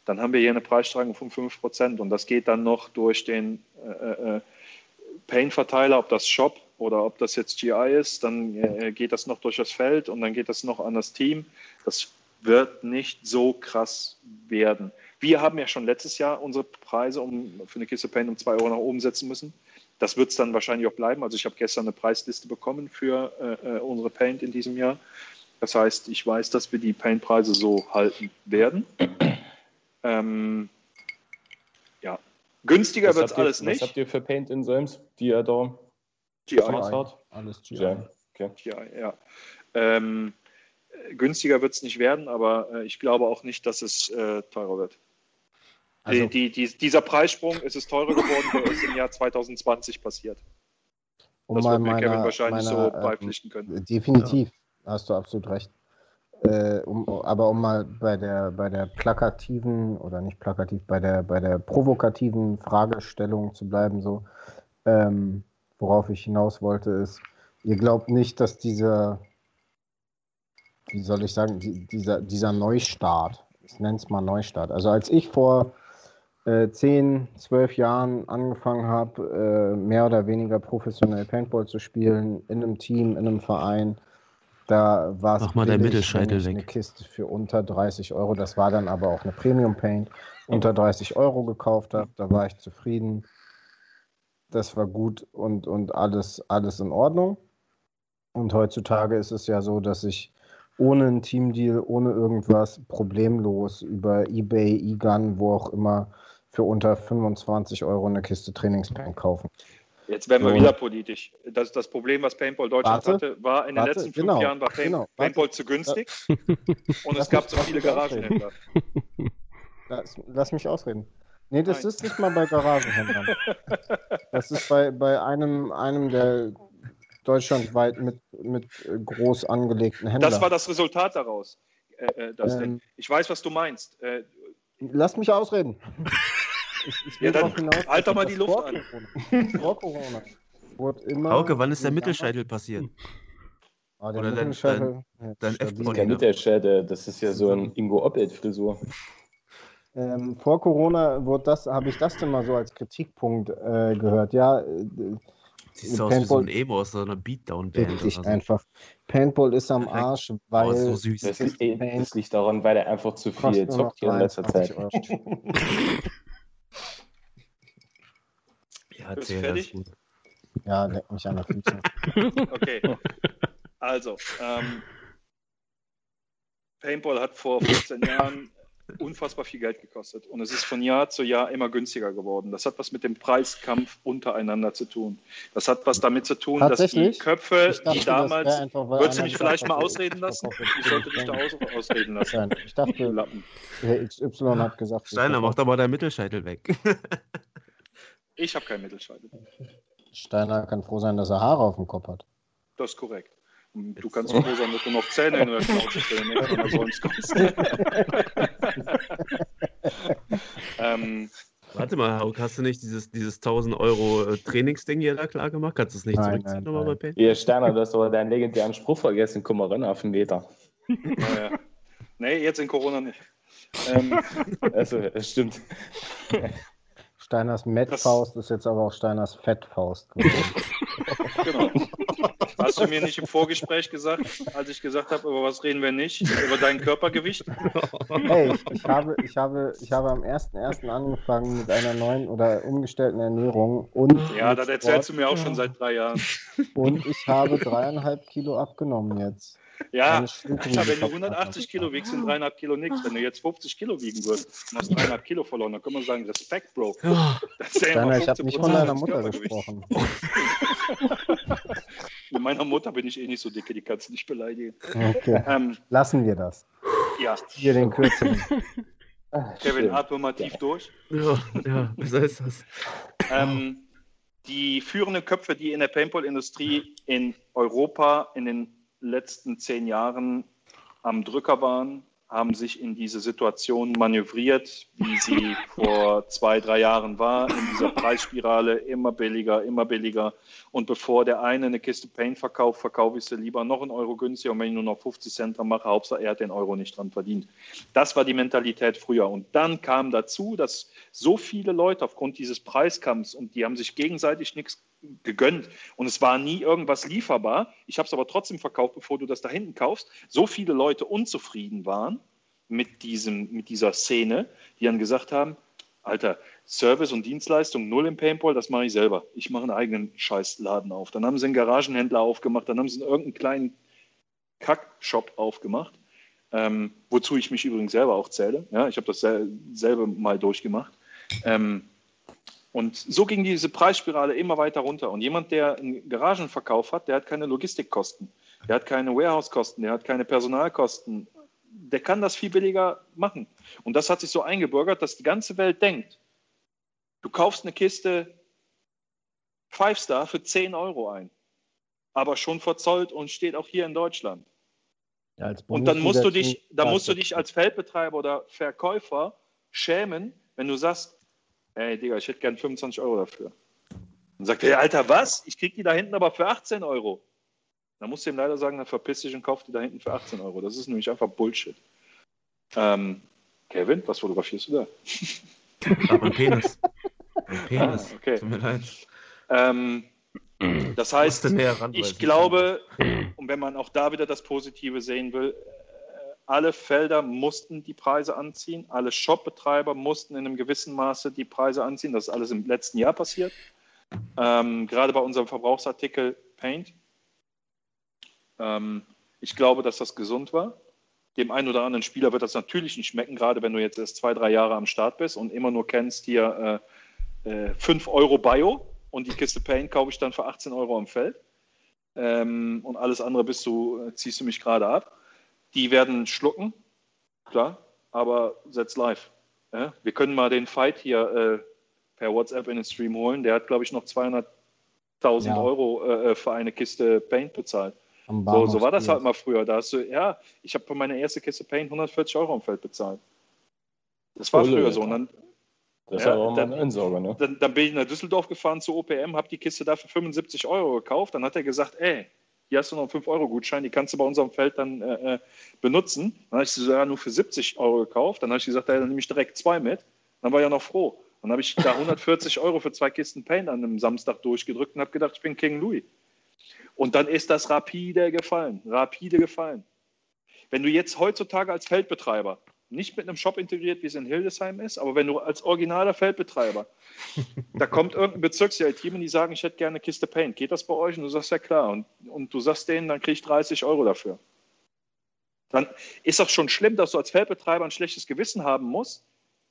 Speaker 5: dann haben wir hier eine Preissteigerung von 5 Prozent. Und das geht dann noch durch den äh, äh, Paint-Verteiler, ob das Shop oder ob das jetzt GI ist, dann äh, geht das noch durch das Feld und dann geht das noch an das Team. Das wird nicht so krass werden. Wir haben ja schon letztes Jahr unsere Preise um, für eine Kiste Paint um 2 Euro nach oben setzen müssen. Das wird es dann wahrscheinlich auch bleiben. Also ich habe gestern eine Preisliste bekommen für äh, unsere Paint in diesem Jahr. Das heißt, ich weiß, dass wir die Paint-Preise so halten werden. Ähm, ja, günstiger
Speaker 1: Was
Speaker 5: wird es alles
Speaker 1: Was
Speaker 5: nicht.
Speaker 1: habt ihr für Paint in Solms, die ihr da
Speaker 5: GI.
Speaker 3: Alles GI.
Speaker 1: Ja, okay.
Speaker 5: Ja, ja. Ähm, äh, günstiger wird es nicht werden, aber äh, ich glaube auch nicht, dass es äh, teurer wird.
Speaker 3: Also,
Speaker 5: die, die, dieser Preissprung ist es teurer geworden, der ist im Jahr 2020 passiert.
Speaker 3: um
Speaker 5: Das wird mir Kevin wahrscheinlich
Speaker 3: meiner,
Speaker 5: so
Speaker 3: ähm,
Speaker 5: beipflichten können.
Speaker 3: Definitiv, hast du absolut recht. Äh, um, aber um mal bei der, bei der plakativen oder nicht plakativ, bei der, bei der provokativen Fragestellung zu bleiben, so, ähm, worauf ich hinaus wollte, ist, ihr glaubt nicht, dass dieser, wie soll ich sagen, die, dieser, dieser Neustart, ich nenne es mal Neustart. Also als ich vor äh, 10, 12 Jahren angefangen habe, äh, mehr oder weniger professionell Paintball zu spielen, in einem Team, in einem Verein, da war es eine Kiste für unter 30 Euro, das war dann aber auch eine Premium Paint, unter 30 Euro gekauft habe. Da war ich zufrieden. Das war gut und, und alles, alles in Ordnung. Und heutzutage ist es ja so, dass ich ohne einen Teamdeal, ohne irgendwas, problemlos über Ebay, eGun, wo auch immer, für unter 25 Euro eine Kiste Trainingspaint kaufen.
Speaker 5: Jetzt werden wir
Speaker 3: So.
Speaker 5: wieder politisch. Das, das Problem, was Paintball Deutschland
Speaker 3: Warte,
Speaker 5: hatte, war in den
Speaker 3: warte,
Speaker 5: letzten fünf
Speaker 3: genau,
Speaker 5: Jahren war Paint,
Speaker 3: genau.
Speaker 5: Paintball zu günstig und es gab zu
Speaker 3: lass
Speaker 5: viele. Garagenhändler.
Speaker 3: Lass, lass mich ausreden. Nee, das
Speaker 5: Nein.
Speaker 3: ist nicht mal bei Garagenhändlern. Das ist bei, bei einem, einem der deutschlandweit mit, mit groß angelegten Händlern.
Speaker 5: Das war das Resultat daraus. Äh, äh, das
Speaker 3: Ähm.
Speaker 5: Ich weiß, was du meinst. Äh,
Speaker 3: Lass mich ausreden. Ich,
Speaker 5: Ja, dann
Speaker 3: hinaus,
Speaker 5: halt doch mal die Luft
Speaker 3: vor
Speaker 5: an.
Speaker 3: Corona, vor Corona wurde immer.
Speaker 4: Hauke, wann ist der Mittelscheitel passiert?
Speaker 3: Ah, der
Speaker 4: Oder dein-
Speaker 3: Mittelscheitel.
Speaker 4: dein
Speaker 3: stabil.
Speaker 4: F-Body.
Speaker 1: Der Mittelschädel, das ist ja so ein Ingo Oppelt-Frisur.
Speaker 3: Ähm, vor Corona wurde das, habe ich das denn mal so als Kritikpunkt äh, gehört. Ja, äh,
Speaker 4: Siehst du aus wie so ein Emo aus so einer Beatdown-Band. oder so.
Speaker 3: einfach. Paintball ist am
Speaker 4: Perfekt.
Speaker 3: Arsch, weil
Speaker 4: Oh, so süß.
Speaker 1: Das,
Speaker 3: ist
Speaker 1: liegt-
Speaker 3: Paint.
Speaker 1: das liegt daran, weil er einfach zu viel zockt hier in letzter
Speaker 3: 23
Speaker 1: Zeit.
Speaker 5: Bist fertig?
Speaker 4: gut.
Speaker 3: Ja, leck mich an der Füße.
Speaker 5: Okay. Also, ähm, Paintball hat vor 15 Jahren unfassbar viel Geld gekostet und es ist von Jahr zu Jahr immer günstiger geworden. Das hat was mit dem Preiskampf untereinander zu tun. Das hat was damit zu tun, dass die? Köpfe,
Speaker 3: dachte,
Speaker 5: die damals.
Speaker 3: einfach,
Speaker 5: Würdest du mich vielleicht mal ausreden lassen? Ich sollte dich da aus, ausreden lassen.
Speaker 3: Nein, Ich
Speaker 5: Du
Speaker 3: dachte,
Speaker 5: Lappen.
Speaker 3: der XY hat gesagt,
Speaker 4: Steiner, mach
Speaker 3: verkaufe-
Speaker 4: doch mal deinen Mittelscheitel weg.
Speaker 5: Ich habe keinen Mittelscheitel.
Speaker 3: Steiner kann froh sein, dass er Haare auf dem Kopf hat.
Speaker 5: Das ist korrekt. Und du kannst froh sein, dass du noch Zähne in der Schnauze ähm,
Speaker 4: Warte mal, Hauke, hast du nicht dieses, dieses 1000 Euro äh, Trainingsding hier da klar gemacht? Kannst du es nicht
Speaker 3: Nein,
Speaker 4: zurückziehen nochmal bei. Paint?
Speaker 1: Ihr Steiner, du hast aber deinen legendären Spruch vergessen. Komm mal ran auf den Meter.
Speaker 5: naja. Nee, jetzt in Corona nicht. Ähm,
Speaker 1: Also, es stimmt.
Speaker 3: Steiners Met-Faust ist jetzt aber auch Steiners Fettfaust geworden.
Speaker 5: genau. Hast du mir nicht im Vorgespräch gesagt, als ich gesagt habe, über was reden wir nicht? Über dein Körpergewicht?
Speaker 3: Hey, ich, habe, ich, habe, ich habe am 1.1. angefangen mit einer neuen oder umgestellten Ernährung und,
Speaker 5: Ja, das erzählst du mir auch schon seit drei Jahren.
Speaker 3: und ich habe dreieinhalb Kilo abgenommen jetzt.
Speaker 5: Ja, Alter, wenn du
Speaker 3: gekauft.
Speaker 5: 180 Kilo wiegst, sind dreieinhalb Kilo nichts. Wenn du jetzt 50 Kilo wiegen würdest und hast dreieinhalb Kilo verloren, dann kann man sagen, Respekt, Bro. Das ist ja
Speaker 3: ich habe
Speaker 5: 15%
Speaker 3: nicht von deiner Mutter gesprochen.
Speaker 5: Mit meiner Mutter bin ich eh nicht so dicke, die kannst du nicht beleidigen.
Speaker 3: Okay,
Speaker 5: Ähm,
Speaker 3: lassen wir das.
Speaker 5: ja,
Speaker 3: Hier den kürzeren.
Speaker 5: Kevin, atme mal tief durch.
Speaker 4: Ja, ja, besser ist das.
Speaker 5: Ähm, die führenden Köpfe, die in der Paintball-Industrie in Europa in den letzten zehn Jahren am Drücker waren, haben sich in diese Situation manövriert, wie sie vor zwei, drei Jahren war, in dieser Preisspirale, immer billiger, immer billiger. Und bevor der eine eine Kiste Paint verkauft, verkaufe ich sie lieber noch einen Euro günstiger. Und wenn ich nur noch 50 Cent dran mache, Hauptsache er hat den Euro nicht dran verdient. Das war die Mentalität früher. Und dann kam dazu, dass so viele Leute aufgrund dieses Preiskampfs und die haben sich gegenseitig nichts gegönnt und es war nie irgendwas lieferbar. Ich habe es aber trotzdem verkauft, bevor du das da hinten kaufst. So viele Leute unzufrieden waren mit, diesem, mit dieser Szene, die dann gesagt haben, Alter, Service und Dienstleistung null im Paintball, das mache ich selber. Ich mache einen eigenen Scheißladen auf. Dann haben sie einen Garagenhändler aufgemacht, dann haben sie irgendeinen kleinen Kack-Shop aufgemacht, ähm, wozu ich mich übrigens selber auch zähle. Ja, ich habe das sel selber mal durchgemacht. Ähm, und so ging diese Preisspirale immer weiter runter. Und jemand, der einen Garagenverkauf hat, der hat keine Logistikkosten, der hat keine Warehouse-Kosten, der hat keine Personalkosten. Der kann das viel billiger machen. Und das hat sich so eingebürgert, dass die ganze Welt denkt, du kaufst eine Kiste Five Star für 10 Euro ein, aber schon verzollt und steht auch hier in Deutschland.
Speaker 3: Ja,
Speaker 5: Und dann musst du dich, dann musst du dich als Feldbetreiber oder Verkäufer schämen, wenn du sagst, ey Digga, ich hätte gern 25 Euro dafür. Und sagt er, Alter, was? Ich krieg die da hinten aber für 18 Euro. Dann musst du ihm leider sagen, dann verpiss dich und kauf die da hinten für 18 Euro. Das ist nämlich einfach Bullshit. Ähm, Kevin, was fotografierst du da?
Speaker 4: Aber ein Penis. Ein Penis.
Speaker 5: Ah, okay.
Speaker 4: Tut mir leid.
Speaker 5: Ähm, das heißt, ich glaube, und wenn man auch da wieder das Positive sehen will, alle Felder mussten die Preise anziehen, alle Shopbetreiber mussten in einem gewissen Maße die Preise anziehen. Das ist alles im letzten Jahr passiert. Ähm, gerade bei unserem Verbrauchsartikel Paint. Ähm, ich glaube, dass das gesund war. Dem einen oder anderen Spieler wird das natürlich nicht schmecken, gerade wenn du jetzt erst zwei, drei Jahre am Start bist und immer nur kennst hier äh, äh, 5 Euro Bio und die Kiste Paint kaufe ich dann für 18 Euro am Feld. Ähm, und alles andere bist du, äh, ziehst du mich gerade ab. Die werden schlucken, klar, aber setz live. Ja? Wir können mal den Fight hier äh, per WhatsApp in den Stream holen. Der hat, glaube ich, noch 200.000
Speaker 3: Ja.
Speaker 5: Euro äh, für eine Kiste Paint bezahlt. So, so war das halt mal früher. Da hast du, ja, ich habe für meine erste Kiste Paint 140 Euro am Feld bezahlt. Das war
Speaker 1: Olle,
Speaker 5: früher so. Und dann,
Speaker 1: Das
Speaker 5: Ja,
Speaker 1: mal
Speaker 5: dann-
Speaker 1: Ansage, ne?
Speaker 5: dann, dann bin ich nach Düsseldorf gefahren zu OPM, habe die Kiste da für 75 Euro gekauft. Dann hat er gesagt, ey, hier hast du noch einen 5-Euro-Gutschein, die kannst du bei unserem Feld dann äh, äh, benutzen. Dann habe ich sie so, ja, nur für 70 Euro gekauft. Dann habe ich gesagt, dann nehme ich direkt zwei mit. Dann war ich ja noch froh. Dann habe ich da 140 Euro für zwei Kisten Paint an einem Samstag durchgedrückt und habe gedacht, ich bin King Louis. Und dann ist das rapide gefallen, rapide gefallen. Wenn du jetzt heutzutage als Feldbetreiber, nicht mit einem Shop integriert, wie es in Hildesheim ist, aber wenn du als originaler Feldbetreiber, da kommt irgendein Bezirksjahr-Team und die sagen, ich hätte gerne eine Kiste Paint, geht das bei euch? Und du sagst, ja klar. Und, und du sagst denen, dann kriege ich 30 Euro dafür. Dann ist doch schon schlimm, dass du als Feldbetreiber ein schlechtes Gewissen haben musst.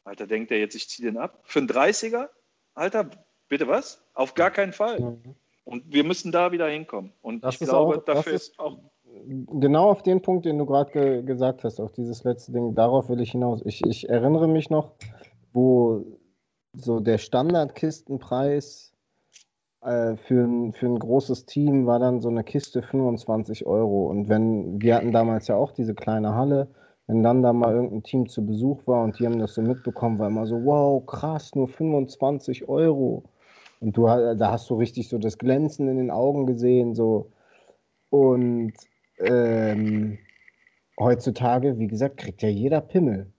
Speaker 5: Alter, denkt der jetzt, ich ziehe den ab? Für einen 30er? Alter, bitte was? Auf gar keinen Fall.
Speaker 3: Mhm.
Speaker 5: Und wir müssen da wieder hinkommen. Und
Speaker 3: Das
Speaker 5: ich glaube,
Speaker 3: auch-
Speaker 5: dafür
Speaker 3: ist-
Speaker 5: ist auch
Speaker 3: Genau auf den Punkt, den du gerade ge gesagt hast, auf dieses letzte Ding, darauf will ich hinaus. Ich, ich erinnere mich noch, wo so der Standardkistenpreis äh, für, ein, für ein großes Team war dann so eine Kiste 25 Euro. Und wenn, wir hatten damals ja auch diese kleine Halle, wenn dann da mal irgendein Team zu Besuch war und die haben das so mitbekommen, war immer so, wow, krass, nur 25 Euro. Und du, da hast du richtig so das Glänzen in den Augen gesehen, so. Und ähm, heutzutage, wie gesagt, kriegt ja jeder Pimmel.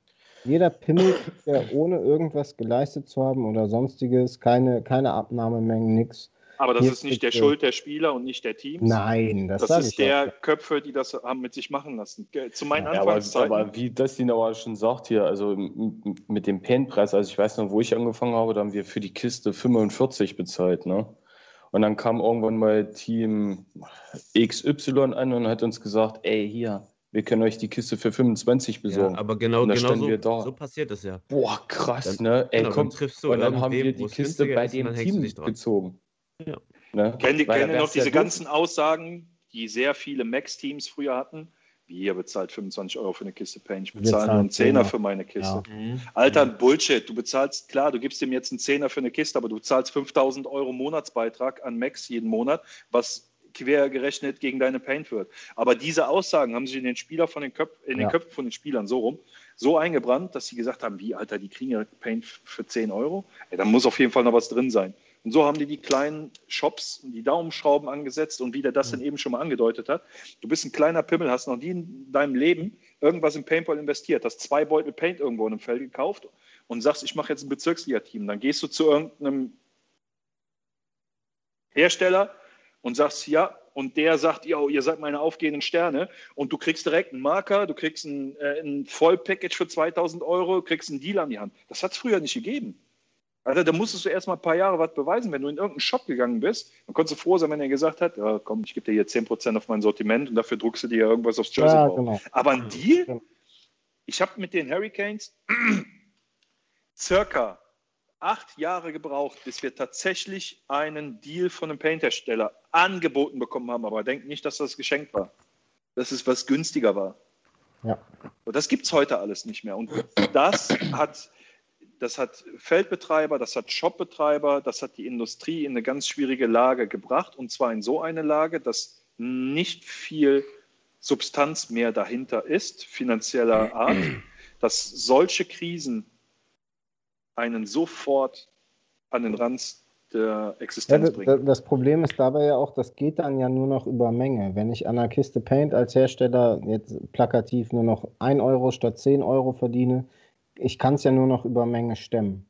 Speaker 3: Jeder Pimmel kriegt ja ohne irgendwas geleistet zu haben oder sonstiges, keine, keine Abnahmemengen, nix.
Speaker 5: Aber das
Speaker 3: Hier
Speaker 5: ist nicht der. Schuld der Spieler und nicht der Teams.
Speaker 3: Nein, das,
Speaker 5: Das ist der
Speaker 3: ja.
Speaker 5: Köpfe, die das haben mit sich machen lassen. Zu meinen
Speaker 1: Ja, aber,
Speaker 5: Anfangszeiten.
Speaker 1: aber wie das die aber schon sagt hier, also mit dem Paintpreis, also ich weiß noch, wo ich angefangen habe, da haben wir für die Kiste 45 bezahlt, ne? Und dann kam irgendwann mal Team XY an und hat uns gesagt, ey, hier, wir können euch die Kiste für 25 besorgen.
Speaker 4: Ja, aber genau, genau so,
Speaker 1: wir da.
Speaker 4: so passiert es ja.
Speaker 1: Boah, krass,
Speaker 4: Dann-
Speaker 1: ne? Ey,
Speaker 4: Genau,
Speaker 1: komm,
Speaker 4: du
Speaker 1: und dann haben wir die Kiste bei
Speaker 4: ist
Speaker 1: dem Team gezogen.
Speaker 4: Ja.
Speaker 1: Ne? Da
Speaker 5: ihr noch diese ganzen Aussagen, die sehr viele Max-Teams früher hatten? Wie ihr bezahlt 25 Euro für eine Kiste Paint. Ich bezahle nur einen Zehner
Speaker 3: 10er.
Speaker 5: für meine Kiste.
Speaker 3: Ja.
Speaker 4: Mhm.
Speaker 5: Alter, Bullshit. Du bezahlst, klar, du gibst ihm jetzt einen Zehner für eine Kiste, aber du zahlst 5000 Euro Monatsbeitrag an Max jeden Monat, was quer gerechnet gegen deine Paint wird. Aber diese Aussagen haben sich in den Spieler von den Köpf, in den
Speaker 3: Ja.
Speaker 5: Köpfen von den Spielern so rum so eingebrannt, dass sie gesagt haben, wie, Alter, die kriegen ja Paint für 10 Euro? Ey, da muss auf jeden Fall noch was drin sein. Und so haben die die kleinen Shops die Daumenschrauben angesetzt und wie der das dann eben schon mal angedeutet hat. Du bist ein kleiner Pimmel, hast noch nie in deinem Leben irgendwas in Paintball investiert, hast zwei Beutel Paint irgendwo in einem Feld gekauft und sagst, ich mache jetzt ein Bezirksliga-Team. Dann gehst du zu irgendeinem Hersteller und sagst, ja, und der sagt, yo, ihr seid meine aufgehenden Sterne und du kriegst direkt einen Marker, du kriegst ein, äh, ein Vollpackage für 2000 Euro, kriegst einen Deal an die Hand. Das hat es früher nicht gegeben. Alter, da musstest du erst mal ein paar Jahre was beweisen. Wenn du in irgendeinen Shop gegangen bist, dann konntest du froh sein, wenn er gesagt hat, ja, komm, ich gebe dir hier 10% auf mein Sortiment und dafür druckst du dir irgendwas aufs Jersey
Speaker 3: Ja, genau.
Speaker 5: Aber ein Deal?
Speaker 3: Genau.
Speaker 5: Ich habe mit den Hurricanes circa acht Jahre gebraucht, bis wir tatsächlich einen Deal von einem Painthersteller angeboten bekommen haben. Aber denkt nicht, dass das geschenkt war. Dass es was günstiger war.
Speaker 3: Ja.
Speaker 5: Und das gibt es heute alles nicht mehr. Und das hat, das hat Feldbetreiber, das hat Shopbetreiber, das hat die Industrie in eine ganz schwierige Lage gebracht. Und zwar in so eine Lage, dass nicht viel Substanz mehr dahinter ist, finanzieller Art, dass solche Krisen einen sofort an den Rand der Existenz bringen.
Speaker 3: da- das Problem ist dabei ja auch, das geht dann ja nur noch über Menge. Wenn ich an einer Kiste Paint als Hersteller jetzt plakativ nur noch 1 Euro statt 10 Euro verdiene, ich kann es ja nur noch über Menge stemmen.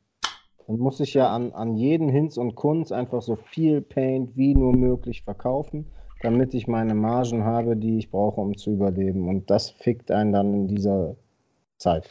Speaker 3: Dann muss ich ja an, an jeden Hinz und Kunz einfach so viel Paint wie nur möglich verkaufen, damit ich meine Margen habe, die ich brauche, um zu überleben. Und das fickt einen dann in dieser Zeit.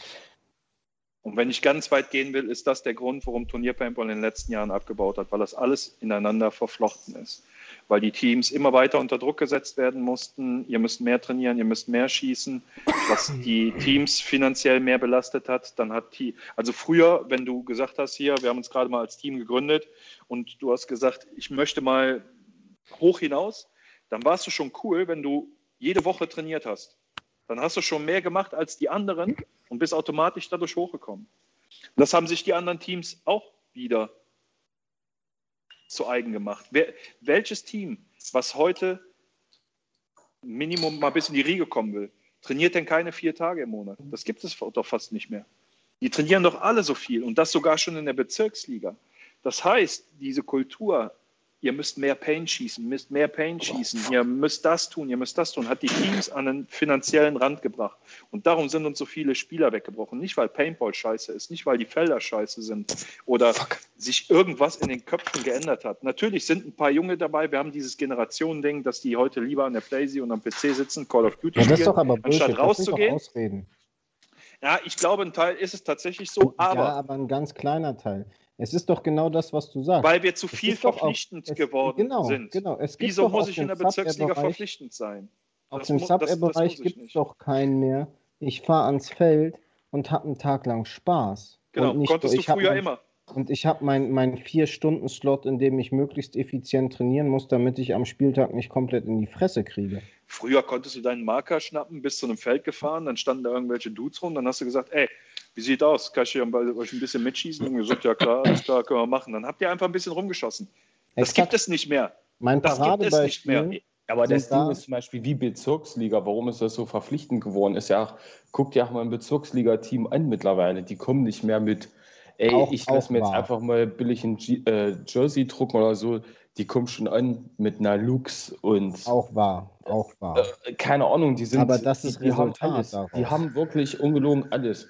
Speaker 5: Und wenn ich ganz weit gehen will, ist das der Grund, warum Turnier Paintball in den letzten Jahren abgebaut hat, weil das alles ineinander verflochten ist. Weil die Teams immer weiter unter Druck gesetzt werden mussten. Ihr müsst mehr trainieren, ihr müsst mehr schießen, was die Teams finanziell mehr belastet hat. Dann hat die, also früher, wenn du gesagt hast, hier, wir haben uns gerade mal als Team gegründet und du hast gesagt, ich möchte mal hoch hinaus, dann warst du schon cool, wenn du jede Woche trainiert hast. Dann hast du schon mehr gemacht als die anderen und bist automatisch dadurch hochgekommen. Das haben sich die anderen Teams auch wieder zu eigen gemacht. Wer, welches Team, was heute Minimum mal bis in die Riege kommen will, trainiert denn keine vier Tage im Monat? Das gibt es doch fast nicht mehr. Die trainieren doch alle so viel und das sogar schon in der Bezirksliga. Das heißt, diese Kultur, ihr müsst mehr Paint schießen, müsst mehr Paint schießen, ihr müsst das tun, ihr müsst das tun, hat die Teams an den finanziellen Rand gebracht. Und darum sind uns so viele Spieler weggebrochen. Nicht, weil Paintball scheiße ist, nicht, weil die Felder scheiße sind oder sich irgendwas in den Köpfen geändert hat. Natürlich sind ein paar Junge dabei, wir haben dieses Generationending, dass die heute lieber an der Playsee und am PC sitzen, Call of Duty
Speaker 3: Ja,
Speaker 5: spielen,
Speaker 3: doch aber Bullshit.
Speaker 5: anstatt
Speaker 3: doch
Speaker 5: rauszugehen. Ja, ich glaube, ein Teil ist es tatsächlich so, aber
Speaker 3: ja, aber ein ganz kleiner Teil. Es ist doch genau das, was du sagst.
Speaker 5: weil wir zu viel
Speaker 3: doch auch-
Speaker 5: verpflichtend
Speaker 3: es,
Speaker 5: geworden
Speaker 3: genau,
Speaker 5: sind.
Speaker 3: Genau. Es gibt
Speaker 5: Wieso muss ich in der Bezirksliga verpflichtend sein?
Speaker 3: Auf
Speaker 5: Das
Speaker 3: dem
Speaker 5: mu- das- das
Speaker 3: Sub-Air-Bereich
Speaker 5: muss ich
Speaker 3: gibt es doch keinen mehr. Ich fahre ans Feld und habe einen Tag lang Spaß.
Speaker 5: Genau,
Speaker 3: und nicht,
Speaker 5: konntest du
Speaker 3: ich hab
Speaker 5: früher
Speaker 3: mein,
Speaker 5: immer.
Speaker 3: Und ich habe meinen mein Vier-Stunden-Slot, in dem ich möglichst effizient trainieren muss, damit ich am Spieltag nicht komplett in die Fresse kriege.
Speaker 5: Früher konntest du deinen Marker schnappen, bist zu einem Feld gefahren, dann standen da irgendwelche Dudes rum, dann hast du gesagt, ey, wie sieht aus? Kann ich euch ein bisschen mitschießen? Und gesagt, ja klar, alles klar, können wir machen. Dann habt ihr einfach ein bisschen rumgeschossen. Das
Speaker 3: Exakt.
Speaker 5: gibt es nicht mehr.
Speaker 3: Mein
Speaker 5: Das gibt es nicht mehr.
Speaker 3: Paradebeispiel,
Speaker 1: Aber das
Speaker 3: da-
Speaker 1: Ding ist zum Beispiel wie Bezirksliga. Warum ist das so verpflichtend geworden? Ist ja, guckt ja auch mal ein Bezirksliga-Team an mittlerweile. Die kommen nicht mehr mit, ey,
Speaker 3: Auch-
Speaker 1: ich lasse mir jetzt einfach mal billig ein G äh, Jersey drucken oder so. Die kommen schon an mit einer Lux und
Speaker 3: auch wahr, auch wahr.
Speaker 1: äh, keine Ahnung, die sind.
Speaker 3: Aber das ist
Speaker 1: die, die haben
Speaker 3: Resultat
Speaker 1: alles.
Speaker 3: daraus.
Speaker 1: Die haben wirklich ungelogen alles.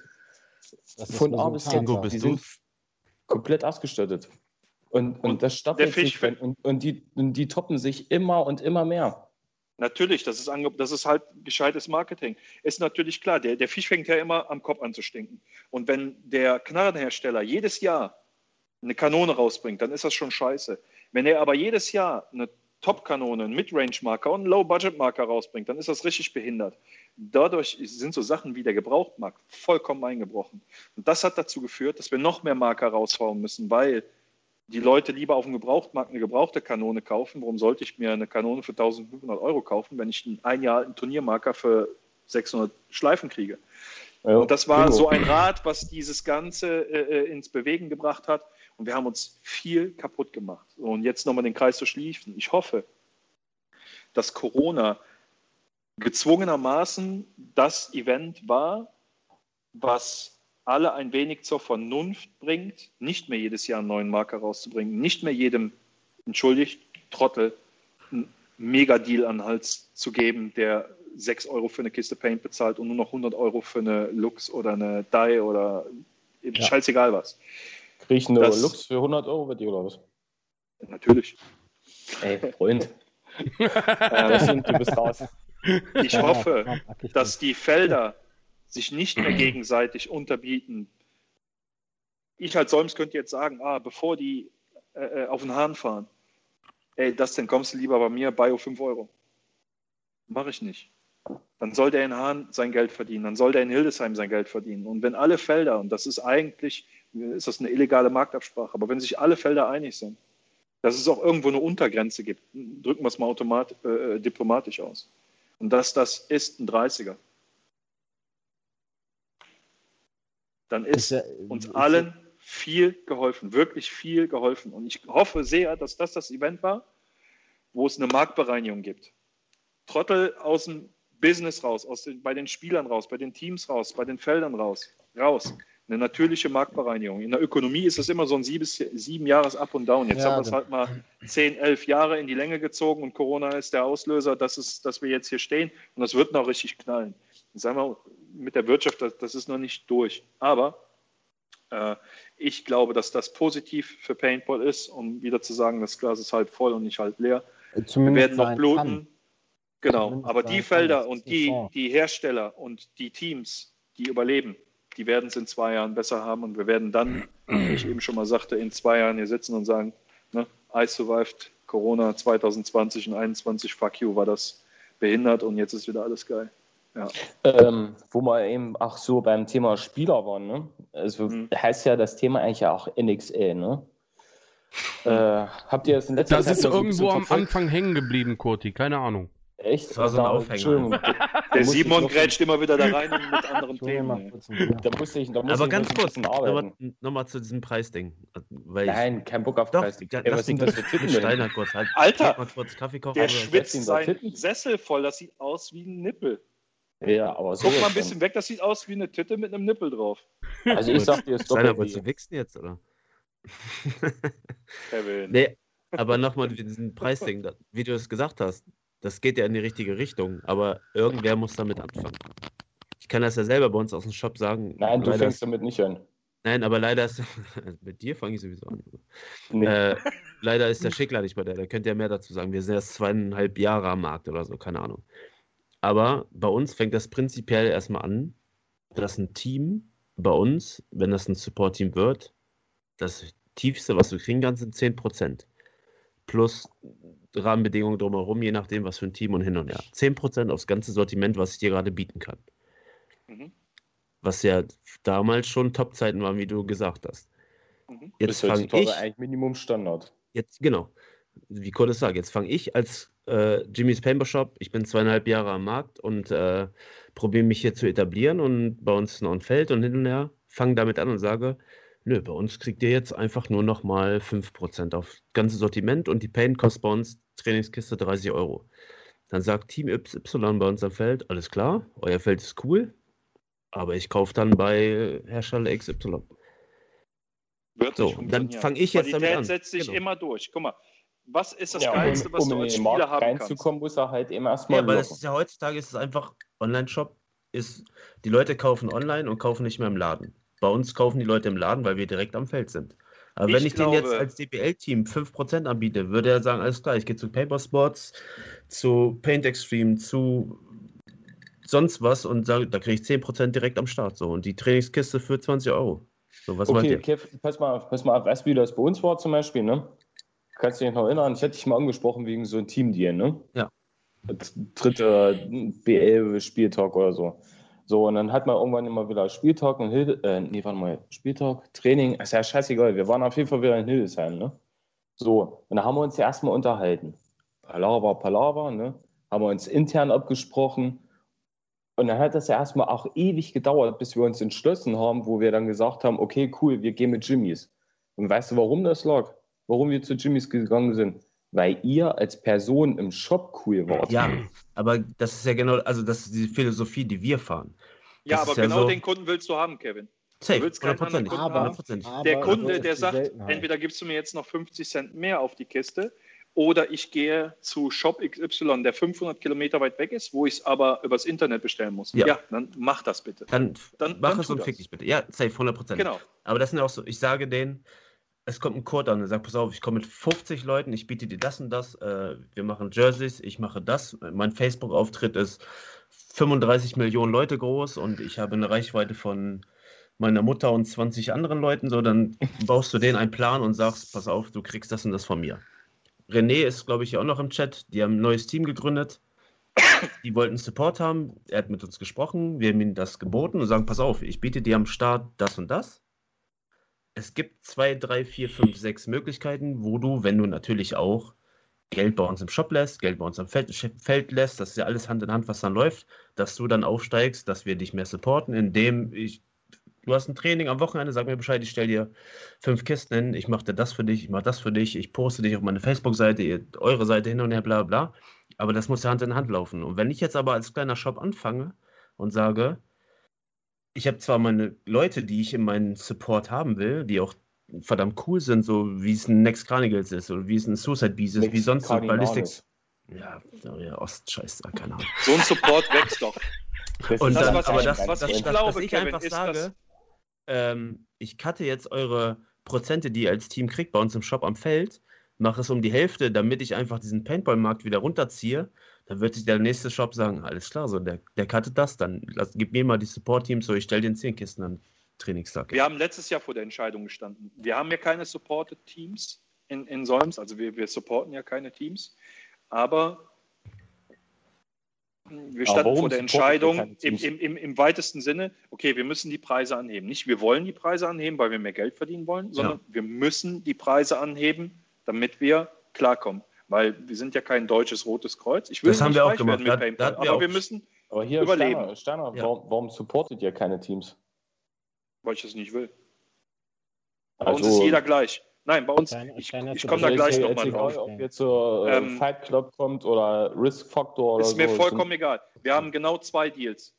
Speaker 1: Von A bis Z. Die
Speaker 4: du?
Speaker 1: sind komplett ausgestattet. Und, und,
Speaker 5: Und
Speaker 1: das staffelt sich. Und, und, die, und die toppen sich immer und immer mehr.
Speaker 5: Natürlich, das ist, ange das ist halt gescheites Marketing. Ist natürlich klar, der, der Fisch fängt ja immer am Kopf an zu stinken. Und wenn der Knarrenhersteller jedes Jahr eine Kanone rausbringt, dann ist das schon scheiße. Wenn er aber jedes Jahr eine Top-Kanone, einen Mid-Range-Marker und einen Low-Budget-Marker rausbringt, dann ist das richtig behindert. Dadurch sind so Sachen wie der Gebrauchtmarkt vollkommen eingebrochen. Und das hat dazu geführt, dass wir noch mehr Marker raushauen müssen, weil die Leute lieber auf dem Gebrauchtmarkt eine gebrauchte Kanone kaufen. Warum sollte ich mir eine Kanone für 1500 Euro kaufen, wenn ich einen ein Jahr alten Turniermarker für 600 Schleifen kriege?
Speaker 1: Ja,
Speaker 5: Und das war
Speaker 1: Bingo.
Speaker 5: so ein Rad, was dieses Ganze äh, äh, ins Bewegen gebracht hat. Und wir haben uns viel kaputt gemacht. Und jetzt nochmal den Kreis zu schließen. Ich hoffe, dass Corona gezwungenermaßen das Event war, was alle ein wenig zur Vernunft bringt, nicht mehr jedes Jahr einen neuen Marker rauszubringen, nicht mehr jedem, entschuldigt, Trottel, einen Mega-Deal an den Hals zu geben, der 6 Euro für eine Kiste Paint bezahlt und nur noch 100 Euro für eine Lux oder eine Dye oder
Speaker 3: Ja.
Speaker 5: scheißegal was.
Speaker 1: Krieg ich eine
Speaker 5: Das-
Speaker 1: Lux für 100 Euro bei dir oder was?
Speaker 5: Natürlich.
Speaker 1: Ey, Freund.
Speaker 5: Ähm,
Speaker 1: du bist raus.
Speaker 5: ich hoffe, dass die Felder sich nicht mehr gegenseitig unterbieten. Ich als Solms könnte jetzt sagen, ah, bevor die äh, äh, auf den Hahn fahren, ey, das denn kommst du lieber bei mir, Bio 5 Euro. Mache ich nicht. Dann soll der in Hahn sein Geld verdienen, dann soll der in Hildesheim sein Geld verdienen. Und wenn alle Felder, und das ist eigentlich, ist das eine illegale Marktabsprache, aber wenn sich alle Felder einig sind, dass es auch irgendwo eine Untergrenze gibt, drücken wir es mal automat, äh, diplomatisch aus. Und dass das ist ein 30er. Dann ist
Speaker 3: Ist ja-
Speaker 5: uns
Speaker 3: ist-
Speaker 5: allen viel geholfen, wirklich viel geholfen. Und ich hoffe sehr, dass das das Event war, wo es eine Marktbereinigung gibt. Trottel aus dem Business raus, aus den, bei den Spielern raus, bei den Teams raus, bei den Feldern raus, raus. Eine natürliche Marktbereinigung. In der Ökonomie ist es immer so ein sieben, sieben Jahres Up und Down. Jetzt
Speaker 3: Ja,
Speaker 5: haben wir es
Speaker 3: das-
Speaker 5: halt mal zehn, elf Jahre in die Länge gezogen und Corona ist der Auslöser, dass, es, dass wir jetzt hier stehen und das wird noch richtig knallen. Sagen wir, mit der Wirtschaft, das, das ist noch nicht durch. Aber äh, ich glaube, dass das positiv für Paintball ist, um wieder zu sagen, das Glas ist halb voll und nicht halb leer. Wir
Speaker 3: Zumindest
Speaker 5: werden noch bluten.
Speaker 3: kann.
Speaker 5: Genau,
Speaker 3: Zumindest
Speaker 5: aber die Felder
Speaker 3: das
Speaker 5: und die, die Hersteller und die Teams, die überleben, die werden es in zwei Jahren besser haben und wir werden dann, wie ich eben schon mal sagte, in zwei Jahren hier sitzen und sagen, ne, I survived Corona 2020 und 2021, fuck you, war das behindert und jetzt ist wieder alles geil.
Speaker 1: Ähm, wo wir eben auch so beim Thema Spieler waren, ne? Also
Speaker 5: Mhm.
Speaker 1: heißt ja das Thema eigentlich ja auch NXL, ne? Äh, habt ihr das in letzter
Speaker 2: Das
Speaker 1: Zeit
Speaker 2: ist
Speaker 1: so ein
Speaker 2: irgendwo am? Anfang hängen geblieben, Kurti. Keine Ahnung.
Speaker 1: Echt?
Speaker 4: Das war so ein
Speaker 1: Da-
Speaker 4: Aufhänger.
Speaker 5: Der Simon grätscht immer wieder da rein und mit anderen Themen.
Speaker 1: Da musste ich, da musste
Speaker 4: Aber
Speaker 1: ich
Speaker 4: ganz kurz, nochmal noch zu diesem Preisding. Weil ich,
Speaker 1: Nein, kein Bock auf
Speaker 4: doch,
Speaker 1: Preis.
Speaker 4: ja,
Speaker 1: Ey, was sind das für Titten?
Speaker 4: Steiner kurz. Halt,
Speaker 5: Alter,
Speaker 4: kurz Kaffee kochen.
Speaker 5: Der schwitzt seinen? Sessel voll, das sieht aus wie ein Nippel.
Speaker 1: Ja, aber so.
Speaker 5: Guck mal ein bisschen weg, das sieht aus wie eine Titte mit einem Nippel drauf.
Speaker 1: Also ich sag dir, es
Speaker 4: Steiner,
Speaker 1: doppelt
Speaker 4: wolltest du wichsen jetzt, oder?
Speaker 5: Kevin.
Speaker 4: nee, aber nochmal diesen Preisding, wie du es gesagt hast, das geht ja in die richtige Richtung, aber irgendwer muss damit anfangen. Ich kann das ja selber bei uns aus dem Shop sagen.
Speaker 1: Nein, du fängst damit nicht an.
Speaker 4: Nein, aber leider ist. mit dir fange ich sowieso an.
Speaker 1: Nee.
Speaker 4: Äh, leider ist der Schickler nicht bei der. Da könnt ihr mehr dazu sagen. Wir sind erst zweieinhalb Jahre am Markt oder so, keine Ahnung. Aber bei uns fängt das prinzipiell erstmal an, dass ein Team bei uns, wenn das ein Support-Team wird, das tiefste, was du kriegen kannst, sind 10%. Plus Rahmenbedingungen drumherum, je nachdem, was für ein Team und hin und her. 10% aufs ganze Sortiment, was ich dir gerade bieten kann.
Speaker 5: Mhm.
Speaker 4: Was ja damals schon Top-Zeiten waren, wie du gesagt hast.
Speaker 5: Mhm.
Speaker 4: Jetzt fange ich.
Speaker 1: eigentlich Minimum Standard.
Speaker 4: Jetzt, genau. Wie Kurt es sagt, jetzt fange ich als äh, Jimmy's Paper Shop, ich bin zweieinhalb Jahre am Markt und äh, probiere mich hier zu etablieren und bei uns noch ein Feld und hin und her, fange damit an und sage, nö, bei uns kriegt ihr jetzt einfach nur noch mal 5% auf das ganze Sortiment und die Paint kostet bei uns Trainingskiste 30 Euro. Dann sagt Team Y bei uns am Feld, alles klar, euer Feld ist cool, aber ich kaufe dann bei Hersteller XY.
Speaker 5: Wird
Speaker 4: So, dann
Speaker 5: funktionieren.
Speaker 4: fang ich jetzt damit
Speaker 5: Qualität
Speaker 4: an.
Speaker 5: setzt sich
Speaker 4: Genau.
Speaker 5: immer durch. Guck mal, was ist das
Speaker 1: Ja,
Speaker 5: Geilste,
Speaker 1: um,
Speaker 5: was
Speaker 1: um
Speaker 5: du
Speaker 1: in
Speaker 5: als
Speaker 1: den
Speaker 5: Spieler
Speaker 1: Markt
Speaker 5: haben kannst?
Speaker 1: reinzukommen, muss er halt eben erstmal
Speaker 4: Ja, weil das ist ja heutzutage ist es einfach Online-Shop ist die Leute kaufen online und kaufen nicht mehr im Laden. Bei uns kaufen die Leute im Laden, weil wir direkt am Feld sind. Aber
Speaker 5: Ich
Speaker 4: wenn ich den jetzt
Speaker 5: glaube-
Speaker 4: als DBL-Team 5% anbiete, würde er sagen, alles klar, ich gehe zu Paper Sports, zu Paint Extreme, zu sonst was und sage, da kriege ich 10% direkt am Start. So. Und die Trainingskiste für 20 Euro. So, was
Speaker 1: Okay? Kev, pass mal auf, pass mal auf, weißt du, wie das bei uns war zum Beispiel, ne? Kannst du dich noch erinnern? Ich hätte dich mal angesprochen wegen so einem Team-Deal, ne?
Speaker 4: Ja.
Speaker 1: Das dritte BL-Spieltag oder so. So, und dann hat man irgendwann immer wieder Spieltag und Hilde, äh, nee, warte mal, Spieltag, Training, ist ja scheißegal, wir waren auf jeden Fall wieder in Hildesheim, ne? So, und da haben wir uns ja erstmal unterhalten. Palaver, Palaver, ne? Haben wir uns intern abgesprochen. Und dann hat das ja erstmal auch ewig gedauert, bis wir uns entschlossen haben, wo wir dann gesagt haben, okay, cool, wir gehen mit Jimmys. Und weißt du, warum das lag? Warum wir zu Jimmys gegangen sind? Weil ihr als Person im Shop cool wart.
Speaker 4: Ja, aber das ist ja genau, also das ist die Philosophie, die wir fahren.
Speaker 5: Ja,
Speaker 4: Das
Speaker 5: aber
Speaker 4: ja
Speaker 5: genau
Speaker 4: so-
Speaker 5: den Kunden willst du haben, Kevin.
Speaker 4: Safe,
Speaker 5: willst keinen anderen
Speaker 4: 100%.
Speaker 5: Kunden
Speaker 3: Aber,
Speaker 4: 100%.
Speaker 3: aber
Speaker 5: Der Kunde, der sagt, entweder gibst du mir jetzt noch 50 Cent mehr auf die Kiste oder ich gehe zu Shop XY, der 500 Kilometer weit weg ist, wo ich es aber übers Internet bestellen muss.
Speaker 4: Ja.
Speaker 5: Ja, dann mach das bitte.
Speaker 4: Dann,
Speaker 5: Dann-
Speaker 4: mach
Speaker 5: dann
Speaker 4: es und
Speaker 5: das.
Speaker 4: fick dich bitte. Ja, safe, 100%.
Speaker 5: Genau.
Speaker 4: Aber das sind auch so, ich sage denen, es kommt ein Kurt an, der sagt, pass auf, ich komme mit 50 Leuten, ich biete dir das und das, äh, wir machen Jerseys, ich mache das, mein Facebook-Auftritt ist 35 Millionen Leute groß und ich habe eine Reichweite von meiner Mutter und 20 anderen Leuten, so, dann baust du denen einen Plan und sagst, pass auf, du kriegst das und das von mir. René ist, glaube ich, auch noch im Chat, die haben ein neues Team gegründet, die wollten Support haben, er hat mit uns gesprochen, wir haben ihm das geboten und sagen, pass auf, ich biete dir am Start das und das. Es gibt zwei, drei, vier, fünf, sechs Möglichkeiten, wo du, wenn du natürlich auch Geld bei uns im Shop lässt, Geld bei uns im Feld, Feld lässt, das ist ja alles Hand in Hand, was dann läuft, dass du dann aufsteigst, dass wir dich mehr supporten, indem ich, du hast ein Training am Wochenende, sag mir Bescheid, ich stelle dir fünf Kisten hin, ich mache dir das für dich, ich mache das für dich, ich poste dich auf meine Facebook-Seite, eure Seite hin und her, bla bla. Aber das muss ja Hand in Hand laufen. Und wenn ich jetzt aber als kleiner Shop anfange und sage, ich habe zwar meine Leute, die ich in meinen Support haben will, die auch verdammt cool sind, so wie es ein Next Chronicles ist oder wie es ein Suicide Beast ist,
Speaker 1: Next
Speaker 4: wie sonst so. Ballistics. Ja, ja Ostscheiß, keine Ahnung.
Speaker 5: So ein Support wächst doch.
Speaker 1: Das
Speaker 4: Und
Speaker 5: Das,
Speaker 4: dann,
Speaker 5: was
Speaker 4: aber
Speaker 5: ich-
Speaker 4: das,
Speaker 5: was
Speaker 4: das,
Speaker 5: ich
Speaker 4: das,
Speaker 5: glaube,
Speaker 4: was ich
Speaker 5: Kevin,
Speaker 4: einfach
Speaker 5: ist,
Speaker 4: sage, ähm, ich cutte jetzt eure Prozente, die ihr als Team kriegt bei uns im Shop am Feld, mache es um die Hälfte, damit ich einfach diesen Paintball-Markt wieder runterziehe. Dann wird sich der nächste Shop sagen, alles klar, so der, der cuttet das, dann lass, gib mir mal die Support-Teams, so ich stelle den 10 Kisten am Trainingstag.
Speaker 5: Wir haben letztes Jahr vor der Entscheidung gestanden. Wir haben ja keine Supported Teams in, in Solms, also wir, wir supporten ja keine Teams, aber wir standen vor der Entscheidung im, im, im, im weitesten Sinne, okay, wir müssen die Preise anheben. Nicht wir wollen die Preise anheben, weil wir mehr Geld verdienen wollen, sondern wir müssen die Preise anheben, damit wir klarkommen. Weil wir sind ja kein deutsches Rotes Kreuz. Ich will
Speaker 4: Das haben
Speaker 5: nicht
Speaker 4: wir auch gemacht.
Speaker 5: werden mit
Speaker 4: Da- da wir
Speaker 5: aber
Speaker 4: auch-
Speaker 5: wir müssen,
Speaker 1: Aber hier,
Speaker 5: Überleben.
Speaker 1: Steiner, Steiner
Speaker 4: Ja.
Speaker 1: warum, warum supportet ihr keine Teams?
Speaker 5: weil ich das nicht will. Bei uns
Speaker 1: Also,
Speaker 5: ist jeder gleich. Nein, bei uns,
Speaker 3: Steiner-
Speaker 5: ich, ich komme da gleich nochmal drauf.
Speaker 1: ob jetzt so äh,
Speaker 5: Ähm,
Speaker 1: Fight Club kommt oder Risk Factor oder
Speaker 5: Ist
Speaker 1: so.
Speaker 5: mir vollkommen egal. Wir haben genau zwei Deals,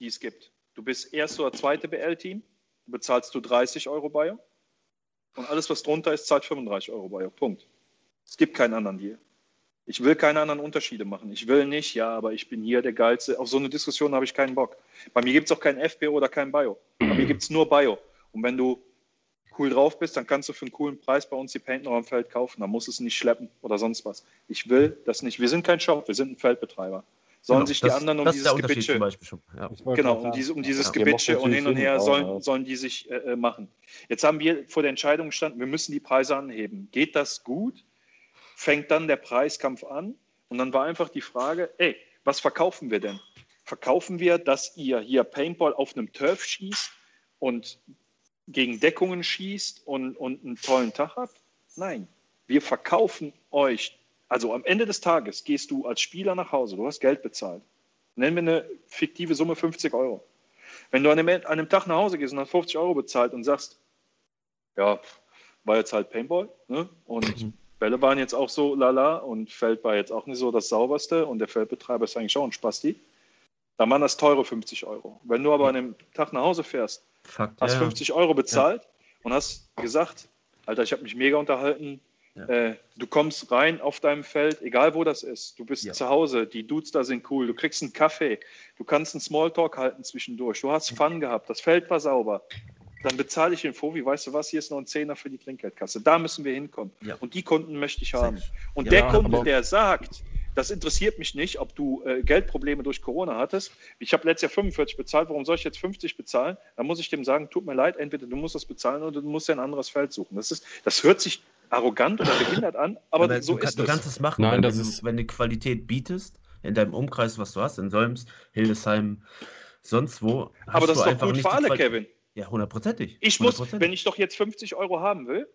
Speaker 5: die es gibt. Du bist erste oder zweite BL-Team, bezahlst du 30 Euro Bio und alles, was drunter ist, zahlt 35 Euro Bio. Punkt. Es gibt keinen anderen Deal. Ich will keine anderen Unterschiede machen. Ich will nicht, ja, aber ich bin hier der Geilste. Auf so eine Diskussion habe ich keinen Bock. Bei mir gibt es auch kein FBO oder kein Bio. Bei mir gibt es nur Bio. Und wenn du cool drauf bist, dann kannst du für einen coolen Preis bei uns die Paint noch am Feld kaufen. Dann musst du es nicht schleppen oder sonst was. Ich will das nicht. Wir sind kein Shop, wir sind ein Feldbetreiber. Sollen
Speaker 4: Genau,
Speaker 5: sich die
Speaker 4: das,
Speaker 5: anderen um dieses Gebitsche
Speaker 4: Beispiel schon. Ja.
Speaker 5: Genau, um, diese, um dieses
Speaker 4: Ja.
Speaker 5: Gebitsche und hin und her sollen,
Speaker 1: ja.
Speaker 5: sollen die sich äh, äh, machen. Jetzt haben wir vor der Entscheidung gestanden, wir müssen die Preise anheben. Geht das gut? Fängt dann der Preiskampf an? Und dann war einfach die Frage, ey, was verkaufen wir denn? Verkaufen wir, dass ihr hier Paintball auf einem Turf schießt und gegen Deckungen schießt und, und einen tollen Tag habt? Nein, wir verkaufen euch. Also am Ende des Tages gehst du als Spieler nach Hause, du hast Geld bezahlt. Nennen wir eine fiktive Summe 50 Euro. Wenn du an einem, an einem Tag nach Hause gehst und hast 50 Euro bezahlt und sagst, ja, war jetzt halt Paintball ne? und Bälle waren jetzt auch so lala und Feld war jetzt auch nicht so das sauberste und der Feldbetreiber ist eigentlich auch ein Spasti, dann waren das teure 50 Euro. Wenn du aber an einem Tag nach Hause fährst,
Speaker 4: Fakt.
Speaker 5: hast
Speaker 4: ja, ja.
Speaker 5: 50 Euro bezahlt und hast gesagt, Alter, ich habe mich mega unterhalten.
Speaker 4: Ja.
Speaker 5: Äh, du kommst rein auf deinem Feld, egal wo das ist. Du bist
Speaker 4: Ja.
Speaker 5: zu Hause, die Dudes da sind cool. Du kriegst einen Kaffee, du kannst einen Smalltalk halten zwischendurch. Du hast Fun gehabt, das Feld war sauber. Dann bezahle ich den Fovi, weißt du was, hier ist noch ein Zehner für die Trinkgeldkasse. Da müssen wir hinkommen.
Speaker 4: Ja.
Speaker 5: Und die Kunden möchte ich haben. Und
Speaker 4: Ja,
Speaker 5: der Kunde, der sagt, das interessiert mich nicht, ob du äh, Geldprobleme durch Corona hattest. Ich habe letztes Jahr 45 bezahlt, warum soll ich jetzt 50 bezahlen? Dann muss ich dem sagen, tut mir leid, entweder du musst das bezahlen oder du musst dir ein anderes Feld suchen. Das, ist, das hört sich arrogant oder behindert an, aber
Speaker 4: Aber
Speaker 5: so
Speaker 4: du,
Speaker 5: ist
Speaker 4: du
Speaker 5: es.
Speaker 4: kannst es machen,
Speaker 2: Nein,
Speaker 4: wenn,
Speaker 2: das
Speaker 4: du,
Speaker 2: ist-
Speaker 4: wenn du Qualität bietest, in deinem Umkreis, was du hast, in Solms, Hildesheim, sonst wo.
Speaker 5: Aber das
Speaker 4: du
Speaker 5: ist doch gut für alle,
Speaker 4: Quali-
Speaker 5: Kevin.
Speaker 4: Ja, hundertprozentig.
Speaker 5: Ich muss, wenn ich doch jetzt 50 Euro haben will,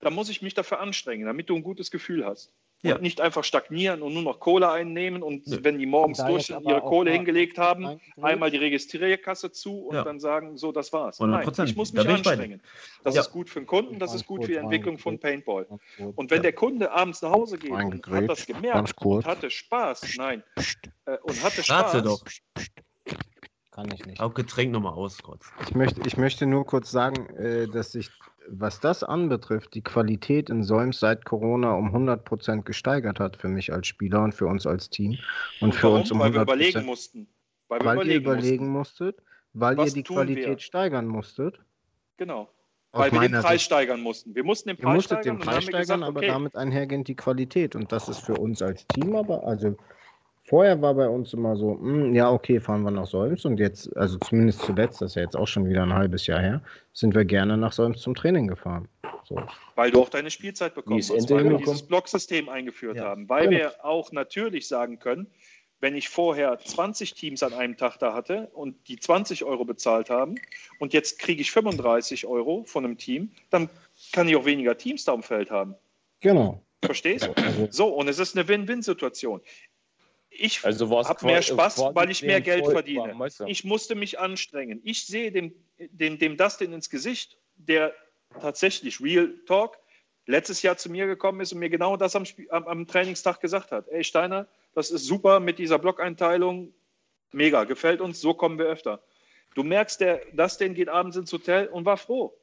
Speaker 5: dann muss ich mich dafür anstrengen, damit du ein gutes Gefühl hast.
Speaker 4: Ja.
Speaker 5: Und nicht einfach stagnieren und nur noch Kohle einnehmen und
Speaker 4: Nö.
Speaker 5: wenn die morgens
Speaker 3: Da
Speaker 5: durch ihre Kohle hingelegt haben,
Speaker 3: Ein-
Speaker 5: einmal die Registrierkasse zu und
Speaker 4: Ja.
Speaker 5: dann sagen, so, das war's. Nein,
Speaker 4: 100%.
Speaker 5: ich muss
Speaker 4: Da
Speaker 5: mich
Speaker 4: dir.
Speaker 5: anstrengen. Das
Speaker 4: Ja.
Speaker 5: ist gut für den Kunden, das ist gut für die Entwicklung von Paintball. Und wenn
Speaker 4: Ja.
Speaker 5: der Kunde abends nach Hause geht und hat das gemerkt und hatte Spaß, nein, äh, und hatte Spaß,
Speaker 4: doch.
Speaker 3: Kann ich nicht.
Speaker 4: Auch Getränk nochmal aus, Gott.
Speaker 3: Ich möchte, ich möchte nur kurz sagen, äh, dass sich, was das anbetrifft, die Qualität in Solms seit Corona um 100% gesteigert hat für mich als Spieler und für uns als Team. Und für
Speaker 5: warum?
Speaker 3: uns um
Speaker 5: Weil wir
Speaker 3: 100%.
Speaker 5: überlegen mussten. Weil wir
Speaker 3: weil ihr
Speaker 5: überlegen,
Speaker 3: überlegen
Speaker 5: mussten.
Speaker 3: musstet, weil
Speaker 5: Was
Speaker 3: ihr die Qualität
Speaker 5: wir?
Speaker 3: steigern musstet.
Speaker 5: Genau.
Speaker 3: Aus
Speaker 5: Weil wir den Preis
Speaker 3: Sicht.
Speaker 5: steigern mussten. Wir mussten den
Speaker 3: Ihr
Speaker 5: Preis
Speaker 3: musstet
Speaker 5: steigern
Speaker 3: den Preis steigern,
Speaker 5: gesagt,
Speaker 3: aber
Speaker 5: okay,
Speaker 3: damit einhergehend die Qualität. Und das ist für uns als Team aber, also vorher war bei uns immer so, hm, ja, okay, fahren wir nach Solms und jetzt, also zumindest zuletzt, das ist ja jetzt auch schon wieder ein halbes Jahr her, sind wir gerne nach Solms zum Training gefahren. So.
Speaker 5: Weil du auch deine Spielzeit bekommen
Speaker 1: Ende
Speaker 5: weil wir
Speaker 1: hinbekommen.
Speaker 5: dieses Blocksystem eingeführt
Speaker 4: Ja.
Speaker 5: haben, weil
Speaker 3: Genau.
Speaker 5: wir auch natürlich sagen können, wenn ich vorher 20 Teams an einem Tag da hatte und die 20 Euro bezahlt haben und jetzt kriege ich 35 Euro von einem Team, dann kann ich auch weniger Teams da im Feld haben.
Speaker 3: Genau.
Speaker 5: Verstehst?
Speaker 3: Also,
Speaker 5: So, und es ist eine Win-Win-Situation. Ich
Speaker 1: Also war es
Speaker 5: Hab mehr Spaß, weil ich mehr Geld verdiene. Ich musste mich anstrengen. Ich sehe dem, dem, dem Dustin ins Gesicht, der tatsächlich Real Talk letztes Jahr zu mir gekommen ist und mir genau das am, am, am Trainingstag gesagt hat. Ey Steiner, das ist super mit dieser Blockeinteilung. Mega, gefällt uns, so kommen wir öfter. Du merkst, der, das den geht abends ins Hotel und war froh.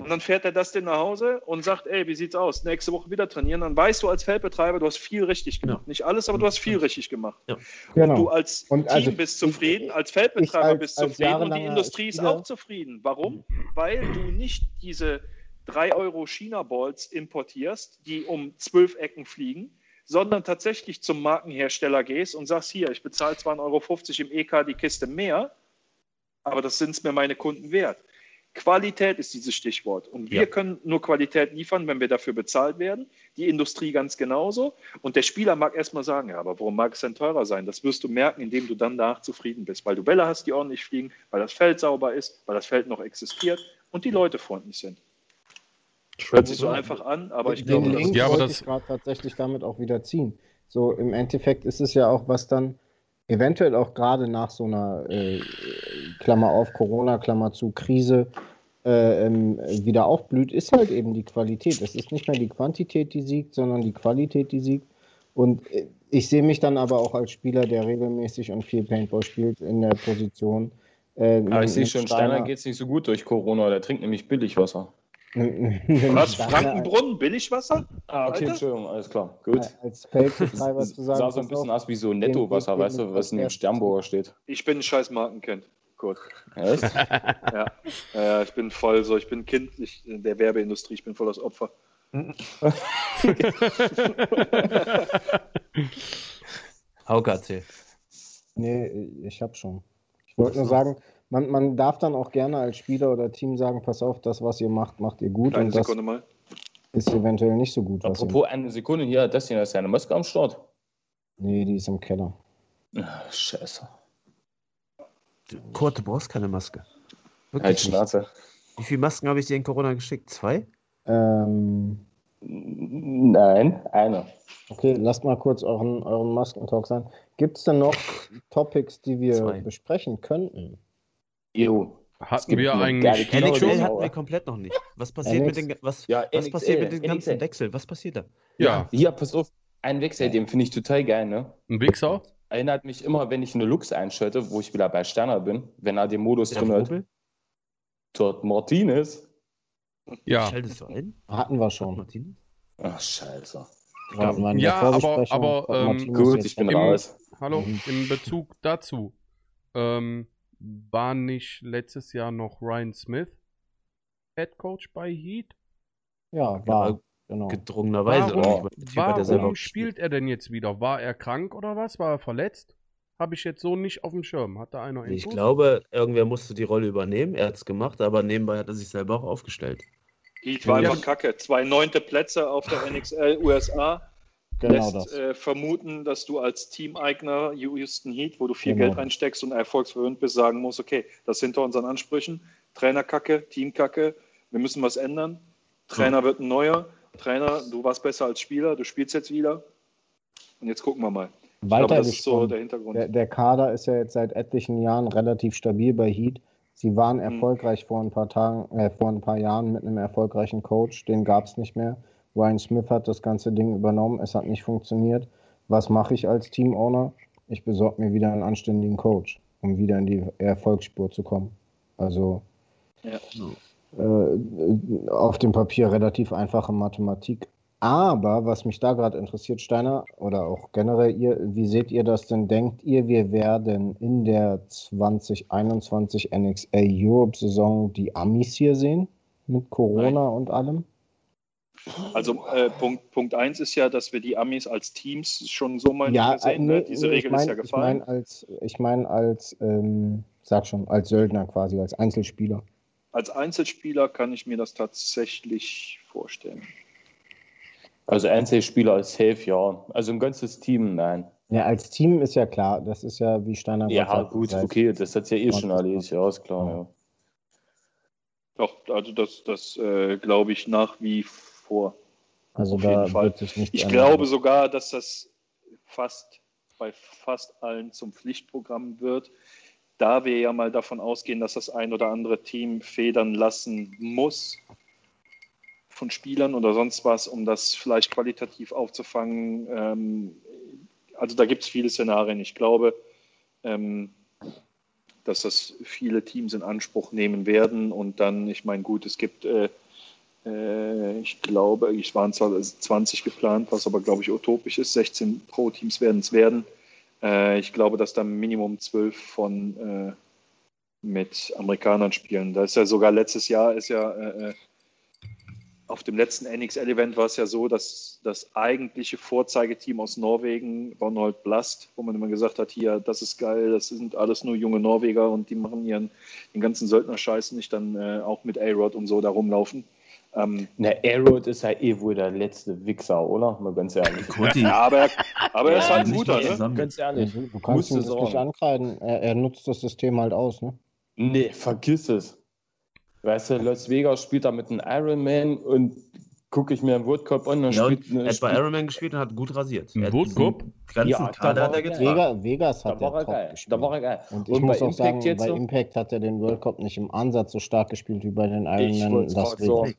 Speaker 5: Und dann fährt er das denn nach Hause und sagt, ey, wie sieht's aus? Nächste Woche wieder trainieren. Dann weißt du als Feldbetreiber, du hast viel richtig gemacht. Ja. Nicht alles, aber du hast viel richtig gemacht. Ja. Genau. Und du als und Team also, bist zufrieden, ich, als Feldbetreiber als, bist zufrieden und die Industrie ist auch zufrieden. Warum? Weil du nicht diese 3 Euro China-Balls importierst, die um zwölf Ecken fliegen, sondern tatsächlich zum Markenhersteller gehst und sagst, hier, ich bezahle 2,50 Euro im EK die Kiste mehr, aber das sind es mir meine Kunden wert. Qualität ist dieses Stichwort. Und wir ja. können nur Qualität liefern, wenn wir dafür bezahlt werden. Die Industrie ganz genauso. Und der Spieler mag erstmal sagen, ja, aber warum mag es denn teurer sein? Das wirst du merken, indem du dann danach zufrieden bist. Weil du Bälle hast, die ordentlich fliegen, weil das Feld sauber ist, weil das Feld noch existiert und die Leute freundlich sind. Hört sich so einfach an, aber ich
Speaker 3: glaube, das ja, aber das gerade tatsächlich damit auch wieder ziehen. So im Endeffekt ist es ja auch, was dann eventuell auch gerade nach so einer äh, Klammer auf Corona, Klammer zu Krise äh, ähm, wieder aufblüht, ist halt eben die Qualität. Es ist nicht mehr die Quantität, die siegt, sondern die Qualität, die siegt. Und äh, ich sehe mich dann aber auch als Spieler, der regelmäßig und viel Paintball spielt, in der Position.
Speaker 1: Äh, aber ich sehe schon, Steiner, Steiner geht es nicht so gut durch Corona, der trinkt nämlich Billigwasser.
Speaker 5: Was? Frankenbrunnen, Billigwasser?
Speaker 1: Ah, okay, Alter? Entschuldigung, alles klar. Gut.
Speaker 3: Als Feldbetreiber zu sagen.
Speaker 1: Sah so ein bisschen aus wie so Nettowasser, weißt du, was in dem Sternbohrer steht.
Speaker 5: Ich bin ein scheiß Markenkind. Gut. Echt? ja. ja. Ich bin voll so, ich bin Kind ich, der Werbeindustrie, ich bin voll das Opfer.
Speaker 4: Hauke,
Speaker 3: Nee, ich hab schon. Ich wollte nur sagen, man, man darf dann auch gerne als Spieler oder Team sagen, pass auf, das, was ihr macht, macht ihr gut.
Speaker 5: Eine und Sekunde mal.
Speaker 3: Ist eventuell nicht so gut.
Speaker 1: Apropos eine Sekunde, hier, das hier ist ja eine Maske am Start.
Speaker 3: Nee, die ist im Keller.
Speaker 1: Ach, scheiße.
Speaker 4: Kurt, du brauchst keine Maske.
Speaker 1: Wirklich halt Schnauze.
Speaker 4: Wie viele Masken habe ich dir in Corona geschickt? Zwei?
Speaker 3: Ähm,
Speaker 1: Nein, eine.
Speaker 3: Okay, lasst mal kurz euren, euren Maskentalk sein. Gibt es denn noch Topics, die wir Zwei. besprechen könnten?
Speaker 1: Jo.
Speaker 2: Hatten wir eigentlich
Speaker 4: NHL schon? hatten wir komplett noch nicht. Was passiert mit den, was, ja, was NXL, passiert mit den ganzen NXL. Wechsel? Was passiert da?
Speaker 1: Ja. Hier, pass auf. Ein Wechsel, den finde ich total geil, ne?
Speaker 2: Ein Wichser?
Speaker 1: Erinnert mich immer, wenn ich eine Lux einschalte, wo ich wieder bei Sterner bin, wenn er den Modus drin hat. Dort Martinez.
Speaker 2: Ja.
Speaker 4: Schaltest du ein?
Speaker 3: Hatten wir schon.
Speaker 4: Martinez?
Speaker 1: Ach, scheiße.
Speaker 2: Ja, ja aber, aber ähm,
Speaker 1: gut, ich bin
Speaker 2: im,
Speaker 1: raus.
Speaker 2: Hallo, mhm. in Bezug dazu. Ähm, war nicht letztes Jahr noch Ryan Smith Head Coach bei Heat?
Speaker 3: Ja, war. Genau.
Speaker 4: Gedrungenerweise.
Speaker 2: Warum, warum spielt er denn jetzt wieder? War er krank oder was? War er verletzt? Habe ich jetzt so nicht auf dem Schirm. Hat da einer
Speaker 4: Ich glaube, irgendwer musste die Rolle übernehmen. Er hat es gemacht, aber nebenbei hat er sich selber auch aufgestellt.
Speaker 5: Heat war ja. einfach kacke. Zwei neunte Plätze auf der NXL USA. Genau lässt äh, vermuten, dass du als Teameigner Houston Heat, wo du viel genau. Geld reinsteckst und erfolgsverwöhnt bist, sagen musst, okay, das ist hinter unseren Ansprüchen. Trainerkacke, Teamkacke, wir müssen was ändern. Trainer ja. wird ein neuer. Trainer, du warst besser als Spieler, du spielst jetzt wieder. Und jetzt gucken wir mal.
Speaker 3: Weiter glaube, das ist so der Hintergrund. Der, der, Kader ist ja jetzt seit etlichen Jahren relativ stabil bei Heat. Sie waren mhm. erfolgreich vor ein paar Tagen, äh, vor ein paar Jahren mit einem erfolgreichen Coach, den gab es nicht mehr. Ryan Smith hat das ganze Ding übernommen, es hat nicht funktioniert. Was mache ich als Team-Owner? Ich besorge mir wieder einen anständigen Coach, um wieder in die Erfolgsspur zu kommen. Also ja. äh, auf dem Papier relativ einfache Mathematik. Aber was mich da gerade interessiert, Steiner, oder auch generell ihr, wie seht ihr das denn? Denkt ihr, wir werden in der 2021 NXA Europe Saison die Amis hier sehen? Mit Corona Nein. und allem?
Speaker 5: Also äh, Punkt, Punkt eins ist ja, dass wir die Amis als Teams schon so mal ja, sehen. Ne? Diese nee, Regel mein, ist ja gefallen.
Speaker 3: Ich meine als, ich mein als ähm, sag schon, als Söldner quasi, als Einzelspieler.
Speaker 5: Als Einzelspieler kann ich mir das tatsächlich vorstellen.
Speaker 1: Also Einzelspieler als Safe, ja. Also ein ganzes Team, nein.
Speaker 3: Ja, als Team ist ja klar. Das ist ja wie Steiner.
Speaker 1: Ja, gut, okay, das hat ja eh schon erledigt, ja, ist klar, ja.
Speaker 5: Doch, also das, das äh, glaube ich nach wie vor vor.
Speaker 3: Also Auf jeden Fall.
Speaker 5: ich glaube sogar, dass das fast bei fast allen zum Pflichtprogramm wird, da wir ja mal davon ausgehen, dass das ein oder andere Team federn lassen muss von Spielern oder sonst was, um das vielleicht qualitativ aufzufangen. Ähm, also da gibt es viele Szenarien. Ich glaube, ähm, dass das viele Teams in Anspruch nehmen werden. Und dann, ich meine, gut, es gibt, äh, ich glaube, es waren zwar 20 geplant, was aber, glaube ich, utopisch ist. 16 Pro-Teams werden es werden. Äh, ich glaube, dass da Minimum 12 von äh, mit Amerikanern spielen. Da ist ja sogar letztes Jahr ist ja äh, auf dem letzten NXL-Event war es ja so, dass das eigentliche Vorzeigeteam aus Norwegen, Ronald Blast, wo man immer gesagt hat, hier, das ist geil, das sind alles nur junge Norweger und die machen ihren den ganzen Söldner-Scheiß nicht dann äh, auch mit A-Rod und so da rumlaufen.
Speaker 1: Ähm, Na, A-Rod ist ja eh wohl der letzte Wichser, oder? Mal ganz ehrlich.
Speaker 5: ja, aber, er, aber er ist halt ein guter, ne?
Speaker 3: Ganz ehrlich. Du, kannst ihn nicht ankreiden. Er, er nutzt das System halt aus, ne?
Speaker 1: Nee, vergiss es. Weißt du, Las Vegas spielt da mit einem Ironman und gucke ich mir einen World Cup an.
Speaker 4: Dann ja, spielt eine, er hat bei Ironman gespielt und hat gut rasiert.
Speaker 2: Ein World Cup?
Speaker 3: Ja, da hat er getragen. Vegas hat
Speaker 1: da war er geil.
Speaker 3: Gespielt.
Speaker 1: Da war er geil.
Speaker 3: Und ich und muss auch Impact sagen, bei so? Impact hat er den World Cup nicht im Ansatz so stark gespielt wie bei den Ironman Las Vegas.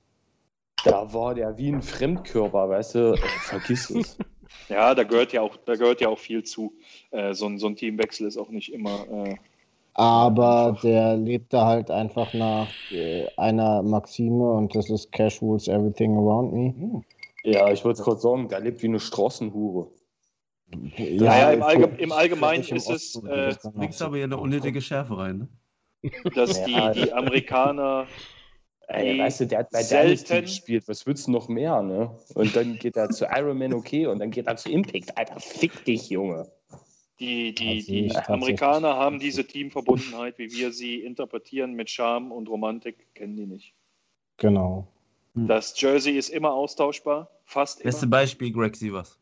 Speaker 1: Da war der wie ein Fremdkörper, weißt du, vergiss es.
Speaker 5: Ja, da gehört ja auch, da gehört ja auch viel zu. Äh, so, ein, so ein Teamwechsel ist auch nicht immer äh,
Speaker 3: aber der lebte halt einfach nach äh, einer Maxime und das ist Cash rules everything around me.
Speaker 1: Ja, ich würde es kurz sagen, der lebt wie eine Straßenhure.
Speaker 5: Ja, naja, im, Allge im Allgemeinen ist es. Äh,
Speaker 4: Links aber hier eine unnötige Schärfe rein, ne?
Speaker 5: Dass die, die Amerikaner.
Speaker 1: Ey, weißt du, der hat bei Dynasty gespielt, was willst du noch mehr, ne? Und dann geht er zu Iron Man okay und dann geht er zu Impact. Alter, fick dich, Junge.
Speaker 5: Die, die, die Amerikaner haben diese Teamverbundenheit, wie wir sie interpretieren, mit Charme und Romantik, kennen die nicht.
Speaker 3: Genau.
Speaker 5: Hm. Das Jersey ist immer austauschbar, fast
Speaker 4: Beste
Speaker 5: immer.
Speaker 4: Beispiel, Greg Sievers.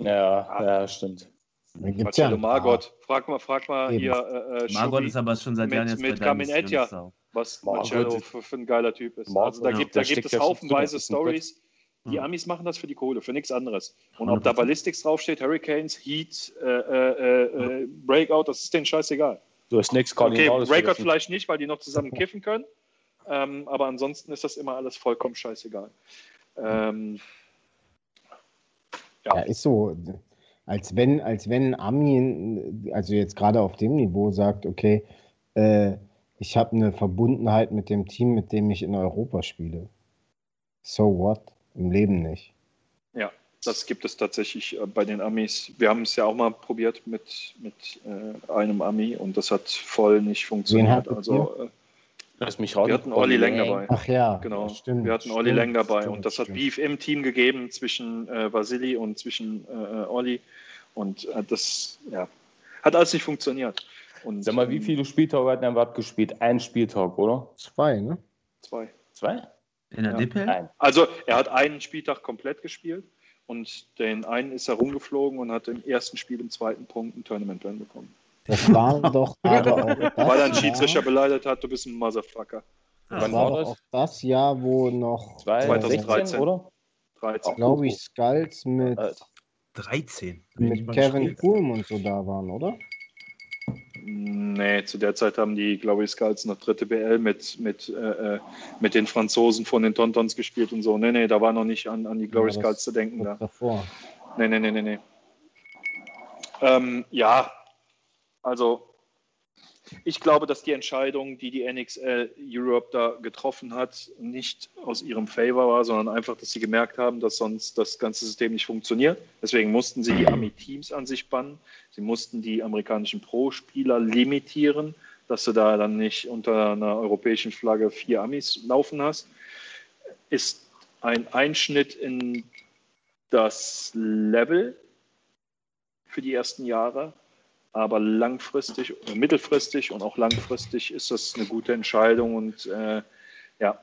Speaker 1: Ja, ah. ja, stimmt.
Speaker 5: Marcello ja Margot. Frag mal, frag mal hier. Äh,
Speaker 4: äh Margot ist aber schon seit Jahren
Speaker 5: jetzt mit Carmen Etja, was Marcello für, für, ein geiler Typ ist. Margot, also da gibt, da gibt es haufenweise Stories. Die hm. Amis machen das für die Kohle, für nichts anderes. Und ob da Ballistics draufsteht, Hurricanes, Heat, äh, äh, äh, Breakout, das ist denen scheißegal.
Speaker 1: Du hast nichts
Speaker 5: Okay, Breakout vielleicht nicht, weil die noch zusammen kiffen können. Ähm, aber ansonsten ist das immer alles vollkommen scheißegal. Ähm,
Speaker 3: ja. ja. ist so. Als wenn, als wenn Ami, also jetzt gerade auf dem Niveau sagt, okay, äh, ich habe eine Verbundenheit mit dem Team, mit dem ich in Europa spiele. So what? Im Leben nicht.
Speaker 5: Ja, das gibt es tatsächlich äh, bei den Amis. Wir haben es ja auch mal probiert mit, mit äh, einem Ami und das hat voll nicht funktioniert. Also, äh,
Speaker 1: Lass mich
Speaker 5: wir hatten Olli Leng dabei.
Speaker 3: Ach ja,
Speaker 5: genau. Stimmt, wir hatten Olli Leng dabei stimmt, und das hat stimmt. Beef im Team gegeben zwischen äh, Vasili und zwischen äh, Olli und äh, das ja, hat alles nicht funktioniert. Und,
Speaker 1: Sag mal, wie ähm, viele Spieltage hat er gespielt? Ein Spieltag, oder?
Speaker 3: Zwei, ne?
Speaker 5: Zwei.
Speaker 1: Zwei?
Speaker 4: In der ja. DPL? Nein.
Speaker 5: Also er hat einen Spieltag komplett gespielt und den einen ist er rumgeflogen und hat im ersten Spiel im zweiten Punkt ein Tournament Ban bekommen.
Speaker 3: Das war doch aber auch
Speaker 5: das Weil er einen Schiedsrichter beleidigt hat, du bist ein Motherfucker.
Speaker 3: Das Wann war, war das? auch das Jahr, wo noch
Speaker 5: 2013,
Speaker 1: oder?
Speaker 3: 13. Glaube ich, Skulls mit
Speaker 4: 13.
Speaker 3: Mit Kevin Kuhlm und so da waren, oder?
Speaker 5: Nee, zu der Zeit haben die, glaube ich, Skulls noch dritte BL mit, mit, äh, äh, mit den Franzosen von den Tontons gespielt und so. Nee, nee, da war noch nicht an, an die Glory ja, Skulls zu denken. Da.
Speaker 3: Davor.
Speaker 5: Nee, nee, nee, nee, nee. Ähm, ja, also ich glaube, dass die Entscheidung, die die NXL Europe da getroffen hat, nicht aus ihrem Favor war, sondern einfach, dass sie gemerkt haben, dass sonst das ganze System nicht funktioniert. Deswegen mussten sie die Ami-Teams an sich bannen. Sie mussten die amerikanischen Pro-Spieler limitieren, dass du da dann nicht unter einer europäischen Flagge vier Amis laufen hast. Ist ein Einschnitt in das Level für die ersten Jahre aber langfristig, mittelfristig und auch langfristig ist das eine gute Entscheidung. Und äh, ja,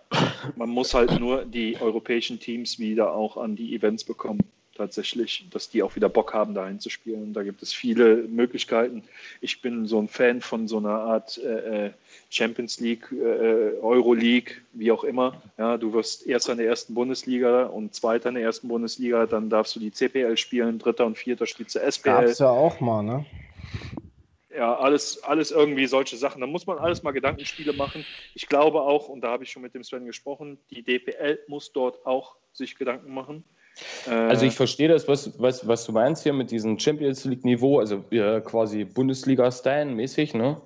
Speaker 5: man muss halt nur die europäischen Teams wieder auch an die Events bekommen. Tatsächlich, dass die auch wieder Bock haben, dahin zu spielen. Da gibt es viele Möglichkeiten. Ich bin so ein Fan von so einer Art äh, äh Champions League, äh, Euro League, wie auch immer. Ja, du wirst Erster in der ersten Bundesliga und Zweiter in der ersten Bundesliga, dann darfst du die CPL spielen, Dritter und Vierter spielst du SPL.
Speaker 3: Gab's ja auch mal, ne?
Speaker 5: Ja, alles, alles irgendwie solche Sachen. Da muss man alles mal Gedankenspiele machen. Ich glaube auch, und da habe ich schon mit dem Sven gesprochen, die DPL muss dort auch sich Gedanken machen.
Speaker 1: Äh, also ich verstehe das, was, was, was du meinst hier mit diesem Champions League-Niveau, also äh, quasi Bundesliga-Style mäßig, ne?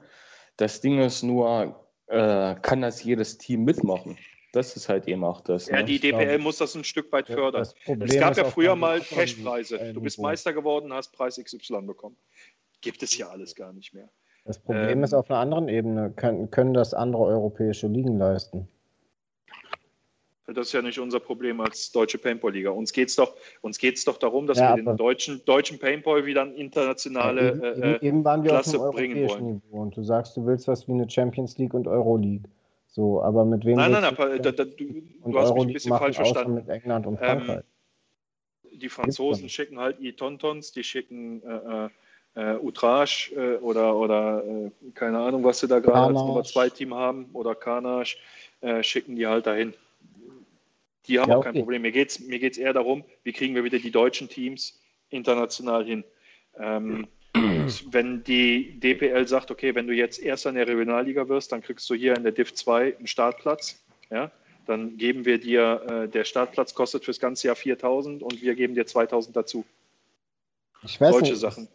Speaker 1: Das Ding ist nur, äh, kann das jedes Team mitmachen? Das ist halt eben auch das.
Speaker 5: Ja, ne? die DPL glaube, muss das ein Stück weit fördern. Es gab ja früher mal Cashpreise. Du bist Meister geworden, hast Preis XY bekommen. Gibt es ja alles gar nicht mehr.
Speaker 3: Das Problem ähm, ist auf einer anderen Ebene, können, können das andere europäische Ligen leisten?
Speaker 5: Das ist ja nicht unser Problem als deutsche Paintball-Liga. Uns geht es doch, doch darum, dass ja, wir den deutschen, deutschen Paintball wieder an internationale ja,
Speaker 3: eben, äh, eben waren wir Klasse auf dem bringen wollen. Niveau und du sagst, du willst was wie eine Champions League und Euroleague. So, aber mit wem?
Speaker 5: Nein, nein, nein, da, da, du, du hast mich ein bisschen falsch verstanden.
Speaker 3: Mit England und ähm, Frankreich.
Speaker 5: Ähm, die Franzosen schicken halt E-Tontons, die schicken äh, äh Outrage äh, oder, oder äh, keine Ahnung, was sie da gerade als Nummer 2 Team haben oder Carnage, äh, schicken die halt dahin. Die haben ja, auch kein Problem. Mir geht es mir geht's eher darum, wie kriegen wir wieder die deutschen Teams international hin. Ähm, wenn die DPL sagt, okay, wenn du jetzt Erster in der Regionalliga wirst, dann kriegst du hier in der Div 2 einen Startplatz. Ja? Dann geben wir dir, äh, der Startplatz kostet fürs ganze Jahr 4000 und wir geben dir 2000 dazu.
Speaker 3: Ich weiß Solche nicht, Sachen.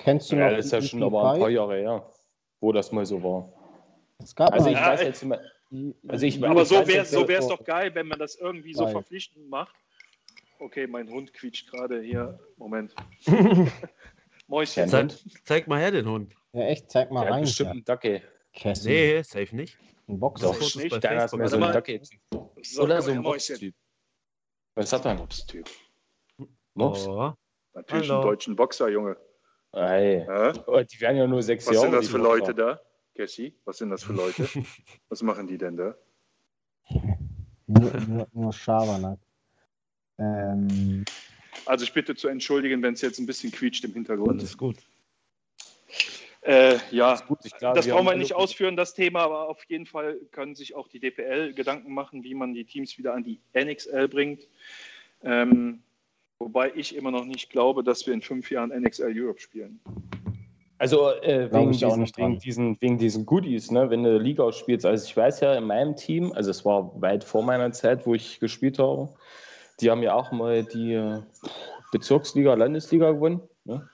Speaker 1: Kennst du ja, noch? Das ist ja schon aber ein paar Jahre her, wo das mal so war.
Speaker 3: Es gab
Speaker 5: also ich ja, weiß jetzt immer. Also ich, aber so wäre es so doch geil, wenn man das irgendwie so verpflichtend macht. Okay, mein Hund quietscht gerade hier. Moment.
Speaker 4: Mäuschen. Zeig, zeig, mal her den Hund.
Speaker 3: Ja, echt, zeig mal
Speaker 1: ja,
Speaker 3: rein.
Speaker 1: Bestimmt ein Dackel.
Speaker 4: Nee, safe nicht.
Speaker 3: Ein Boxer.
Speaker 1: Doch, nicht. Deiner ist mehr so ein Dackel. Oder so ein Boxtyp. Was hat er?
Speaker 5: Boxtyp. Mops? Oh. Natürlich Hallo. einen deutschen Boxer, Junge.
Speaker 1: Ey. Ja? Die werden ja nur sechs
Speaker 5: Was
Speaker 1: Jahre.
Speaker 5: Was sind das für Leute da, Cassie? Was sind das für Leute? Was machen die denn da?
Speaker 3: Nur, nur, nur Schabernack. Ähm.
Speaker 5: Also ich bitte zu entschuldigen, wenn es jetzt ein bisschen quietscht im Hintergrund.
Speaker 4: Das ist gut.
Speaker 5: Äh, ja, das, gut. Glaube, das brauchen wir nicht ausführen, das Thema, aber auf jeden Fall können sich auch die DPL Gedanken machen, wie man die Teams wieder an die NXL bringt. Ähm, Wobei ich immer noch nicht glaube, dass wir in fünf Jahren NXL Europe spielen.
Speaker 1: Also äh, wegen, diesen, wegen, diesen, wegen diesen Goodies, ne? wenn du Liga spielst. Also ich weiß ja in meinem Team, also es war weit vor meiner Zeit, wo ich gespielt habe, die haben ja auch mal die äh, Bezirksliga, Landesliga gewonnen. Ne?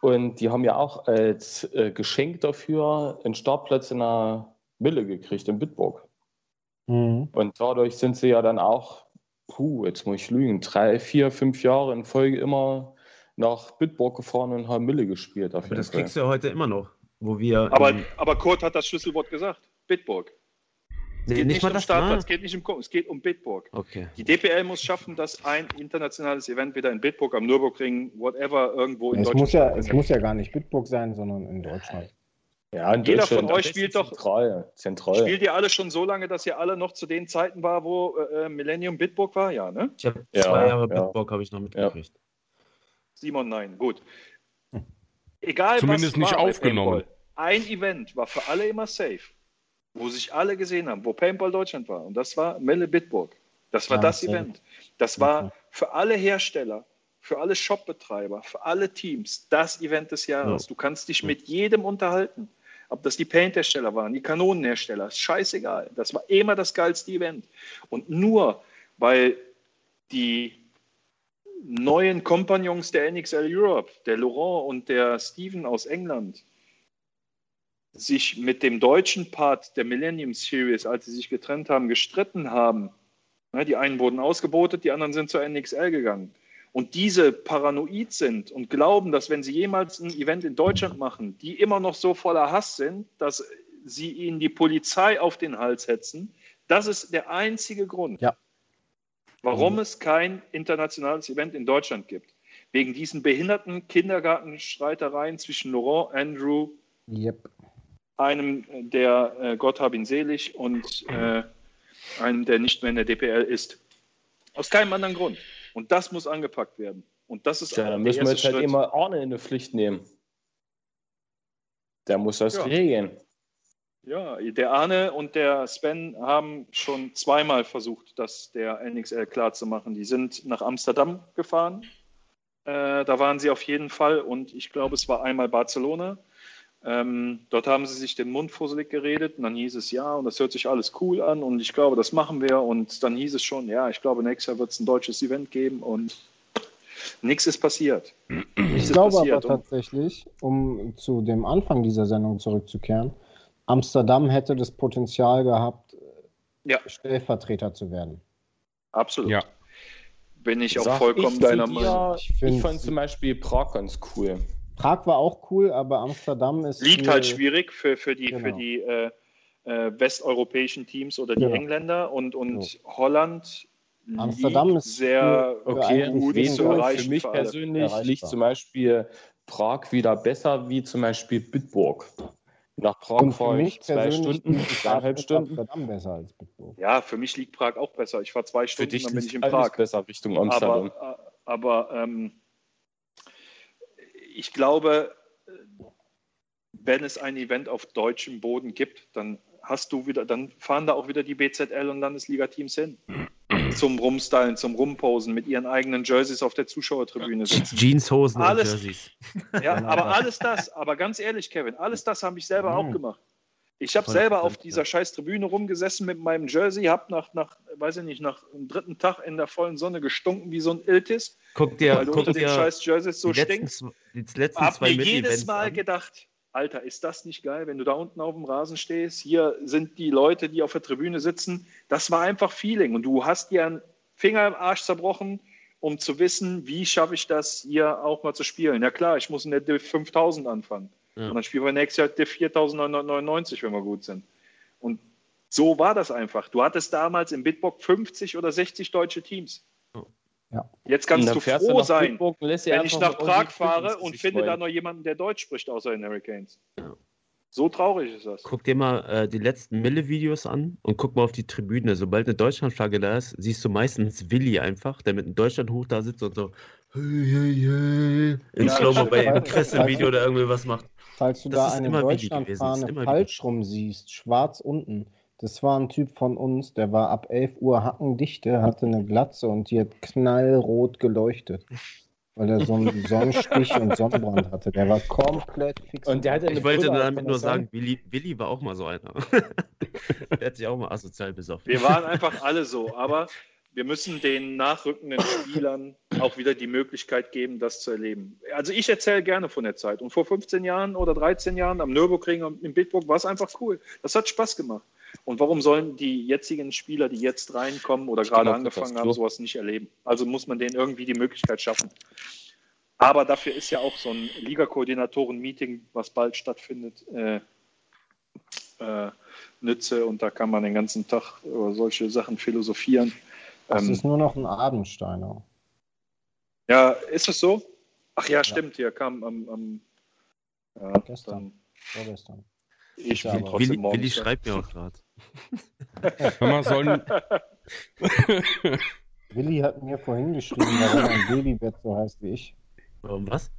Speaker 1: Und die haben ja auch als äh, Geschenk dafür einen Startplatz in der Mille gekriegt in Bitburg. Mhm. Und dadurch sind sie ja dann auch puh, jetzt muss ich lügen, drei, vier, fünf Jahre in Folge immer nach Bitburg gefahren und haben Mille gespielt.
Speaker 4: Aber das Fall. kriegst du ja heute immer noch, wo wir.
Speaker 5: Aber, aber Kurt hat das Schlüsselwort gesagt: Bitburg. Es geht nicht, nicht um Startplatz, es geht nicht um es geht um Bitburg.
Speaker 4: Okay.
Speaker 5: Die DPL muss schaffen, dass ein internationales Event wieder in Bitburg am Nürburgring, whatever, irgendwo in
Speaker 3: es Deutschland. Muss ja, es muss ja gar nicht Bitburg sein, sondern in Deutschland.
Speaker 5: Ja, in Jeder von euch spielt doch.
Speaker 1: Zentral, zentral.
Speaker 5: Spielt ihr alle schon so lange, dass ihr alle noch zu den Zeiten war, wo äh, Millennium Bitburg war? Ja, ne?
Speaker 4: Ich habe ja, zwei Jahre ja. Bitburg habe ich noch mitgekriegt. Ja.
Speaker 5: Simon, nein, gut. Egal
Speaker 2: Zumindest
Speaker 5: was
Speaker 2: nicht war aufgenommen.
Speaker 5: ein Event war für alle immer safe, wo sich alle gesehen haben, wo Paintball Deutschland war. Und das war Melle Bitburg. Das war ja, das Event. Das war für alle Hersteller für alle Shopbetreiber, für alle Teams das Event des Jahres. Ja. Du kannst dich mit jedem unterhalten. Ob das die Paint-Hersteller waren, die Kanonenhersteller, ist scheißegal. Das war immer das geilste Event. Und nur weil die neuen Kompagnons der NXL Europe, der Laurent und der Steven aus England, sich mit dem deutschen Part der Millennium Series, als sie sich getrennt haben, gestritten haben. Die einen wurden ausgebotet, die anderen sind zur NXL gegangen und diese paranoid sind und glauben, dass wenn sie jemals ein Event in Deutschland machen, die immer noch so voller Hass sind, dass sie ihnen die Polizei auf den Hals hetzen, das ist der einzige Grund,
Speaker 3: ja.
Speaker 5: warum mhm. es kein internationales Event in Deutschland gibt. Wegen diesen behinderten Kindergartenstreitereien zwischen Laurent, Andrew,
Speaker 3: yep.
Speaker 5: einem, der äh, Gott hab ihn selig, und äh, einem, der nicht mehr in der DPL ist. Aus keinem anderen Grund. Und das muss angepackt werden. Und das ist
Speaker 1: ja, dann müssen wir jetzt halt immer Arne in eine Pflicht nehmen. Der muss das ja. regeln.
Speaker 5: Ja, der Arne und der Sven haben schon zweimal versucht, das der NXL klarzumachen. Die sind nach Amsterdam gefahren. Äh, da waren sie auf jeden Fall und ich glaube, es war einmal Barcelona. Ähm, dort haben sie sich den Mund fusselig geredet und dann hieß es ja und das hört sich alles cool an und ich glaube, das machen wir und dann hieß es schon, ja, ich glaube, nächstes Jahr wird es ein deutsches Event geben und nichts ist passiert.
Speaker 3: Ich glaube aber tatsächlich, um zu dem Anfang dieser Sendung zurückzukehren, Amsterdam hätte das Potenzial gehabt, ja. Stellvertreter zu werden.
Speaker 5: Absolut.
Speaker 2: Ja.
Speaker 5: Bin ich auch Sag vollkommen ich deiner
Speaker 1: Meinung. Ich, ich fand zum Beispiel Prag ganz cool.
Speaker 3: Prag war auch cool, aber Amsterdam ist.
Speaker 5: Liegt halt schwierig für, für die, genau. für die äh, äh, westeuropäischen Teams oder die genau. Engländer und, und so. Holland.
Speaker 3: Amsterdam ist
Speaker 1: sehr okay, gut zu erreichen. Für mich für persönlich liegt zum Beispiel Prag wieder besser wie zum Beispiel Bitburg. Nach Prag fahre ich zwei Stunden, zweieinhalb Stunden.
Speaker 5: Amsterdam besser als Bitburg. Ja, für mich liegt Prag auch besser. Ich fahre zwei Stunden,
Speaker 1: dann bin ich in Prag.
Speaker 5: besser Richtung Amsterdam. Aber, aber ähm, ich glaube, wenn es ein Event auf deutschem Boden gibt, dann hast du wieder, dann fahren da auch wieder die BZL und Landesliga-Teams hin. Zum Rumstylen, zum Rumposen, mit ihren eigenen Jerseys auf der Zuschauertribüne
Speaker 4: sitzen. Jeanshosen
Speaker 5: alles, und Jerseys. Ja, aber alles das, aber ganz ehrlich, Kevin, alles das habe ich selber mhm. auch gemacht. Ich habe selber auf dieser scheiß Tribüne rumgesessen mit meinem Jersey, habe nach, nach, weiß ich nicht, nach dem dritten Tag in der vollen Sonne gestunken wie so ein Iltis.
Speaker 4: Guck dir,
Speaker 5: weil
Speaker 4: guck
Speaker 5: unter
Speaker 4: dir
Speaker 5: den scheiß Jerseys so stinkst.
Speaker 4: Die letzten
Speaker 5: hab mir jedes Mal an. gedacht, Alter, ist das nicht geil, wenn du da unten auf dem Rasen stehst? Hier sind die Leute, die auf der Tribüne sitzen. Das war einfach Feeling. Und du hast dir einen Finger im Arsch zerbrochen, um zu wissen, wie schaffe ich das, hier auch mal zu spielen. Ja klar, ich muss in der Div 5000 anfangen. Ja. Und dann spielen wir nächstes Jahr der 4999, wenn wir gut sind. Und so war das einfach. Du hattest damals im Bitbock 50 oder 60 deutsche Teams. Ja. Jetzt kannst du froh du sein, Bitburg, wenn ich nach Prag fahre und finde da noch jemanden, der Deutsch spricht, außer den Hurricanes. Ja. So traurig ist das.
Speaker 4: Guck dir mal äh, die letzten Mille-Videos an und guck mal auf die Tribüne. Sobald eine Deutschlandflagge da ist, siehst du meistens Willi einfach, der mit einem Deutschlandhoch da sitzt und so hey, hey, hey, in ja, Slow-Mo bei einem Kresse-Video oder irgendwie was macht.
Speaker 3: Falls du das da eine Deutschlandfahne falsch rum siehst, schwarz unten, das war ein Typ von uns, der war ab 11 Uhr hackendichte, hatte eine Glatze und die hat knallrot geleuchtet weil er so einen Sonnenstich und Sonnenbrand hatte. Der war komplett fix.
Speaker 4: Und der hatte ich wollte Brille, damit nur sagen, Willi, Willi war auch mal so einer. der hat sich auch mal asozial besoffen.
Speaker 5: Wir waren einfach alle so, aber wir müssen den nachrückenden Spielern auch wieder die Möglichkeit geben, das zu erleben. Also ich erzähle gerne von der Zeit. Und vor 15 Jahren oder 13 Jahren am Nürburgring und in Bitburg war es einfach cool. Das hat Spaß gemacht. Und warum sollen die jetzigen Spieler, die jetzt reinkommen oder ich gerade angefangen haben, sowas nicht erleben? Also muss man denen irgendwie die Möglichkeit schaffen. Aber dafür ist ja auch so ein Liga-Koordinatoren-Meeting, was bald stattfindet, äh, äh, Nütze und da kann man den ganzen Tag über solche Sachen philosophieren.
Speaker 3: Das ähm, ist nur noch ein Abendsteiner.
Speaker 5: Ja, ist es so? Ach ja, stimmt, hier kam am, am
Speaker 3: ja, gestern, vorgestern.
Speaker 4: Ich bin trotzdem Willi, Willi schreibt mir auch gerade.
Speaker 2: Sollen.
Speaker 3: Willi hat mir vorhin geschrieben, warum ein Babybett so heißt wie ich.
Speaker 4: Warum was?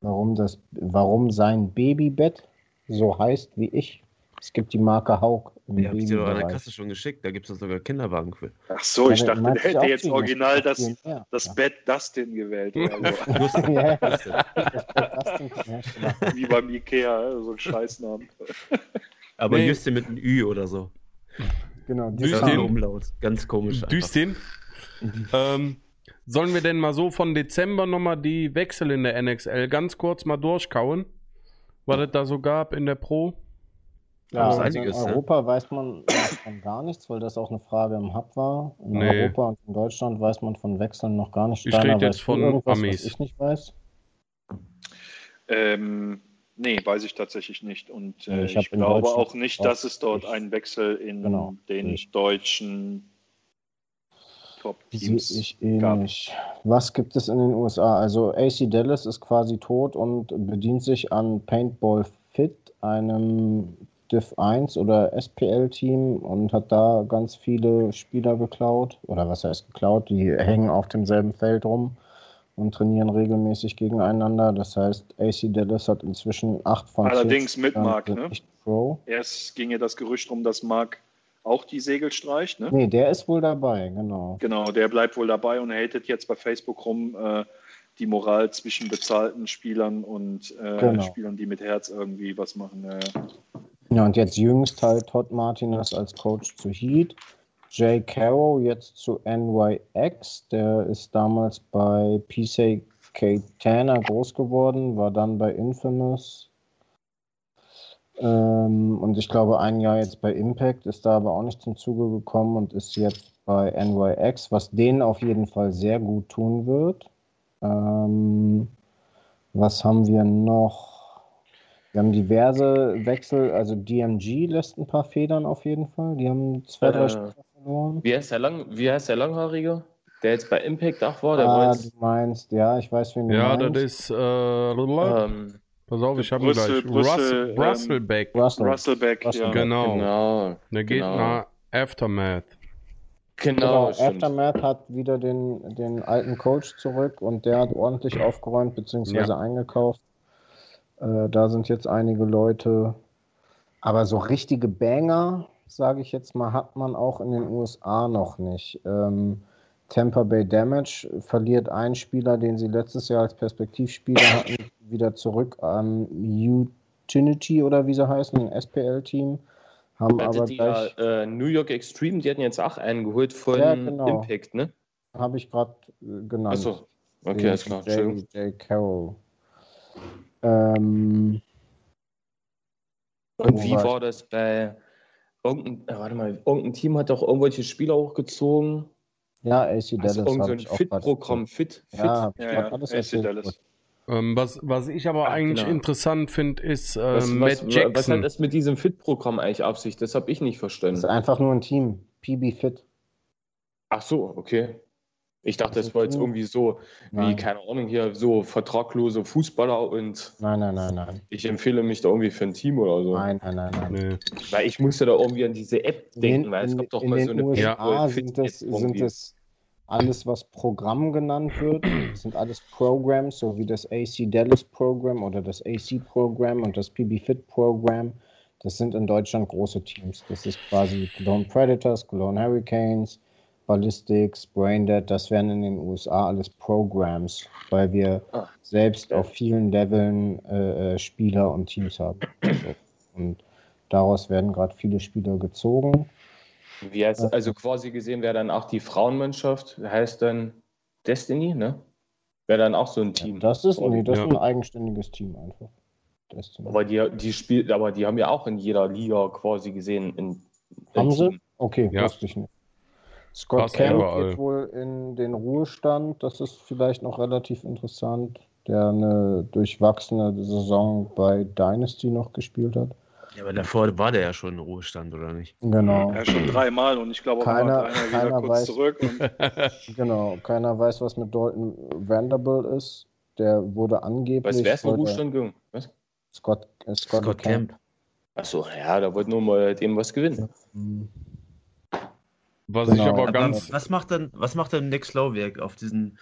Speaker 3: Warum, das, warum sein Babybett so heißt wie ich. Es gibt die Marke Haug.
Speaker 4: Im ja, hab ich dir doch an der Kasse schon geschickt. Da gibt es sogar Kinderwagen für.
Speaker 5: Ach so, ich dachte, der hätte jetzt original das, das Bett Dustin gewählt. Wie beim Ikea, so ein Scheißnamen.
Speaker 4: Aber nee. Justin mit einem Ü oder so.
Speaker 3: Genau,
Speaker 4: Düstin. Umlaut. Ganz komisch.
Speaker 2: Düstin. ähm, sollen wir denn mal so von Dezember nochmal die Wechsel in der NXL ganz kurz mal durchkauen? Was es da so gab in der Pro?
Speaker 3: Ja, also einiges, in ne? Europa ne? weiß man von gar nichts, weil das auch eine Frage im Hub war. In nee. Europa und in Deutschland weiß man von Wechseln noch gar nicht.
Speaker 2: Ich rede jetzt von Amis.
Speaker 3: Was ich nicht weiß.
Speaker 5: Ähm, nee, weiß ich tatsächlich nicht. Und äh, ich, ich glaube auch nicht, dass es dort einen Wechsel in genau, den ich. deutschen
Speaker 3: Top-Teams ich eh gab. Nicht. Was gibt es in den USA? Also AC Dallas ist quasi tot und bedient sich an Paintball Fit, einem Div 1 oder SPL-Team und hat da ganz viele Spieler geklaut. Oder was heißt geklaut? Die hängen auf demselben Feld rum und trainieren regelmäßig gegeneinander. Das heißt, AC Dallas hat inzwischen 8 von
Speaker 5: Allerdings mit Mark, ne? Pro. Erst ging ja das Gerücht rum, dass Mark auch die Segel streicht, ne?
Speaker 3: Nee, der ist wohl dabei, genau.
Speaker 5: Genau, der bleibt wohl dabei und hatet jetzt bei Facebook rum, äh, die Moral zwischen bezahlten Spielern und äh,
Speaker 3: Genau.
Speaker 5: Spielern, die mit Herz irgendwie was machen. Ja, ja.
Speaker 3: Und jetzt jüngst halt Todd Martinez als Coach zu Heat. Jay Caro jetzt zu NYX. Der ist damals bei PCK Tanner groß geworden, war dann bei Infamous. Ähm, und ich glaube, ein Jahr jetzt bei Impact, ist da aber auch nicht zum Zuge gekommen und ist jetzt bei NYX, was denen auf jeden Fall sehr gut tun wird. Ähm, was haben wir noch? Wir haben diverse Wechsel, also DMG lässt ein paar Federn auf jeden Fall. Die haben zwei, drei
Speaker 1: Äh,
Speaker 3: Spieler verloren.
Speaker 1: Wie heißt der, Lang wie heißt der Langhaarige? Der jetzt bei Impact auch war? Der war
Speaker 3: Ah,
Speaker 1: jetzt,
Speaker 3: du meinst, ja, ich weiß, wen du
Speaker 2: Ja,
Speaker 3: meinst.
Speaker 2: das ist. Äh,
Speaker 1: ähm,
Speaker 2: Pass auf, ich habe ihn gleich. Russell,
Speaker 5: ähm,
Speaker 2: Russellbeck.
Speaker 3: Russell.
Speaker 5: Russellbeck,
Speaker 3: Russell
Speaker 5: ja.
Speaker 3: Beck.
Speaker 2: Genau.
Speaker 1: genau.
Speaker 2: Der geht
Speaker 1: genau.
Speaker 2: nach Aftermath.
Speaker 1: Genau,
Speaker 3: Genau. Aftermath hat wieder den, den alten Coach zurück und der hat ordentlich aufgeräumt bzw. eingekauft. Äh, da sind jetzt einige Leute. Aber so richtige Banger, sage ich jetzt mal, hat man auch in den USA noch nicht. Ähm, Tampa Bay Damage verliert einen Spieler, den sie letztes Jahr als Perspektivspieler hatten, wieder zurück an Utility oder wie sie heißen, ein SPL-Team. Haben
Speaker 1: Also
Speaker 3: aber
Speaker 1: die
Speaker 3: gleich.
Speaker 1: äh, New York Extreme, die hatten jetzt auch einen geholt von
Speaker 3: Ja, genau.
Speaker 1: Impact, ne?
Speaker 3: Habe ich gerade äh, genannt.
Speaker 1: Achso, okay,
Speaker 3: Den
Speaker 1: alles klar.
Speaker 3: J,
Speaker 1: Entschuldigung.
Speaker 3: J. Carroll. Ähm,
Speaker 1: Und
Speaker 3: Wo
Speaker 1: wie
Speaker 3: war
Speaker 1: war das bei irgendein, äh, warte mal, irgendein Team hat doch irgendwelche Spieler hochgezogen?
Speaker 3: ja, AC Dallas
Speaker 1: Also irgend so ein Fit-Programm, Fit, Fit.
Speaker 3: Ja,
Speaker 5: Ja, ja,
Speaker 3: alles
Speaker 5: AC. Dallas.
Speaker 2: Ähm, was, was ich aber
Speaker 1: Ah,
Speaker 2: eigentlich
Speaker 1: genau.
Speaker 2: interessant finde, ist äh,
Speaker 1: was,
Speaker 2: Matt
Speaker 1: was, was
Speaker 2: Jackson.
Speaker 1: hat das mit diesem Fit-Programm eigentlich auf sich? Das habe ich nicht
Speaker 3: Das
Speaker 1: verstanden.
Speaker 3: ist einfach nur ein Team. PB Fit.
Speaker 1: Ach so, okay. Ich dachte, das war jetzt irgendwie so, wie,
Speaker 3: Nein.
Speaker 1: keine Ahnung, hier so vertraglose Fußballer und
Speaker 3: Nein, nein, nein, nein.
Speaker 1: ich empfehle mich da irgendwie für ein Team oder so.
Speaker 3: Nein, nein, nein, nein.
Speaker 2: Nee.
Speaker 1: Weil ich musste da irgendwie an diese App denken,
Speaker 3: in,
Speaker 1: weil es gab doch
Speaker 3: in
Speaker 1: mal
Speaker 3: den
Speaker 1: so eine
Speaker 3: USA sind
Speaker 1: App
Speaker 3: sind es alles, was Programm genannt wird. Das sind alles Programs, so wie das AC Dallas Program oder das AC Program und das PB Fit Program. Das sind in Deutschland große Teams. Das ist quasi Cologne Predators, Cologne Hurricanes, Ballistics, Braindead. Das wären in den USA alles Programs, weil wir
Speaker 1: Ah.
Speaker 3: selbst auf vielen Leveln äh, äh, Spieler und Teams haben. So. Und daraus werden gerade viele Spieler gezogen.
Speaker 1: Wie heißt, also quasi gesehen wäre dann auch die Frauenmannschaft, heißt dann Destiny, ne? Wäre dann auch so ein Team.
Speaker 3: Das ist, nee, das
Speaker 2: Ja.
Speaker 3: ist ein eigenständiges Team einfach. Destiny.
Speaker 1: Aber die, die spielt, aber die haben ja auch in jeder Liga quasi gesehen. In,
Speaker 3: Haben
Speaker 1: ein
Speaker 3: sie? Okay,
Speaker 2: Ja.
Speaker 3: wusste ich nicht. Scott
Speaker 2: Fast
Speaker 3: Camp
Speaker 2: überall.
Speaker 3: geht wohl in den Ruhestand. Das ist vielleicht noch relativ interessant. Der eine durchwachsene Saison bei Dynasty noch gespielt hat.
Speaker 4: Ja, aber davor war der ja schon in Ruhestand, oder nicht?
Speaker 3: Genau.
Speaker 5: Ja, schon dreimal und ich glaube, auch
Speaker 3: Keiner-
Speaker 5: einer wieder
Speaker 3: keiner
Speaker 5: kurz
Speaker 3: weiß-
Speaker 5: zurück. Und
Speaker 3: Genau. Keiner weiß, was mit Dalton Vanderbilt ist. Der wurde angeblich.
Speaker 1: Was wäre es in
Speaker 3: wollte-
Speaker 1: Ruhestand gegangen? Was?
Speaker 3: Scott, äh, Scott,
Speaker 4: Scott Camp.
Speaker 1: Achso, ja, da wollte nur mal dem was gewinnen.
Speaker 3: Hm.
Speaker 2: Was
Speaker 3: Genau.
Speaker 2: ich aber
Speaker 3: Aber
Speaker 2: ganz.
Speaker 4: Was macht denn, was macht denn Nick Slowiak auf diesen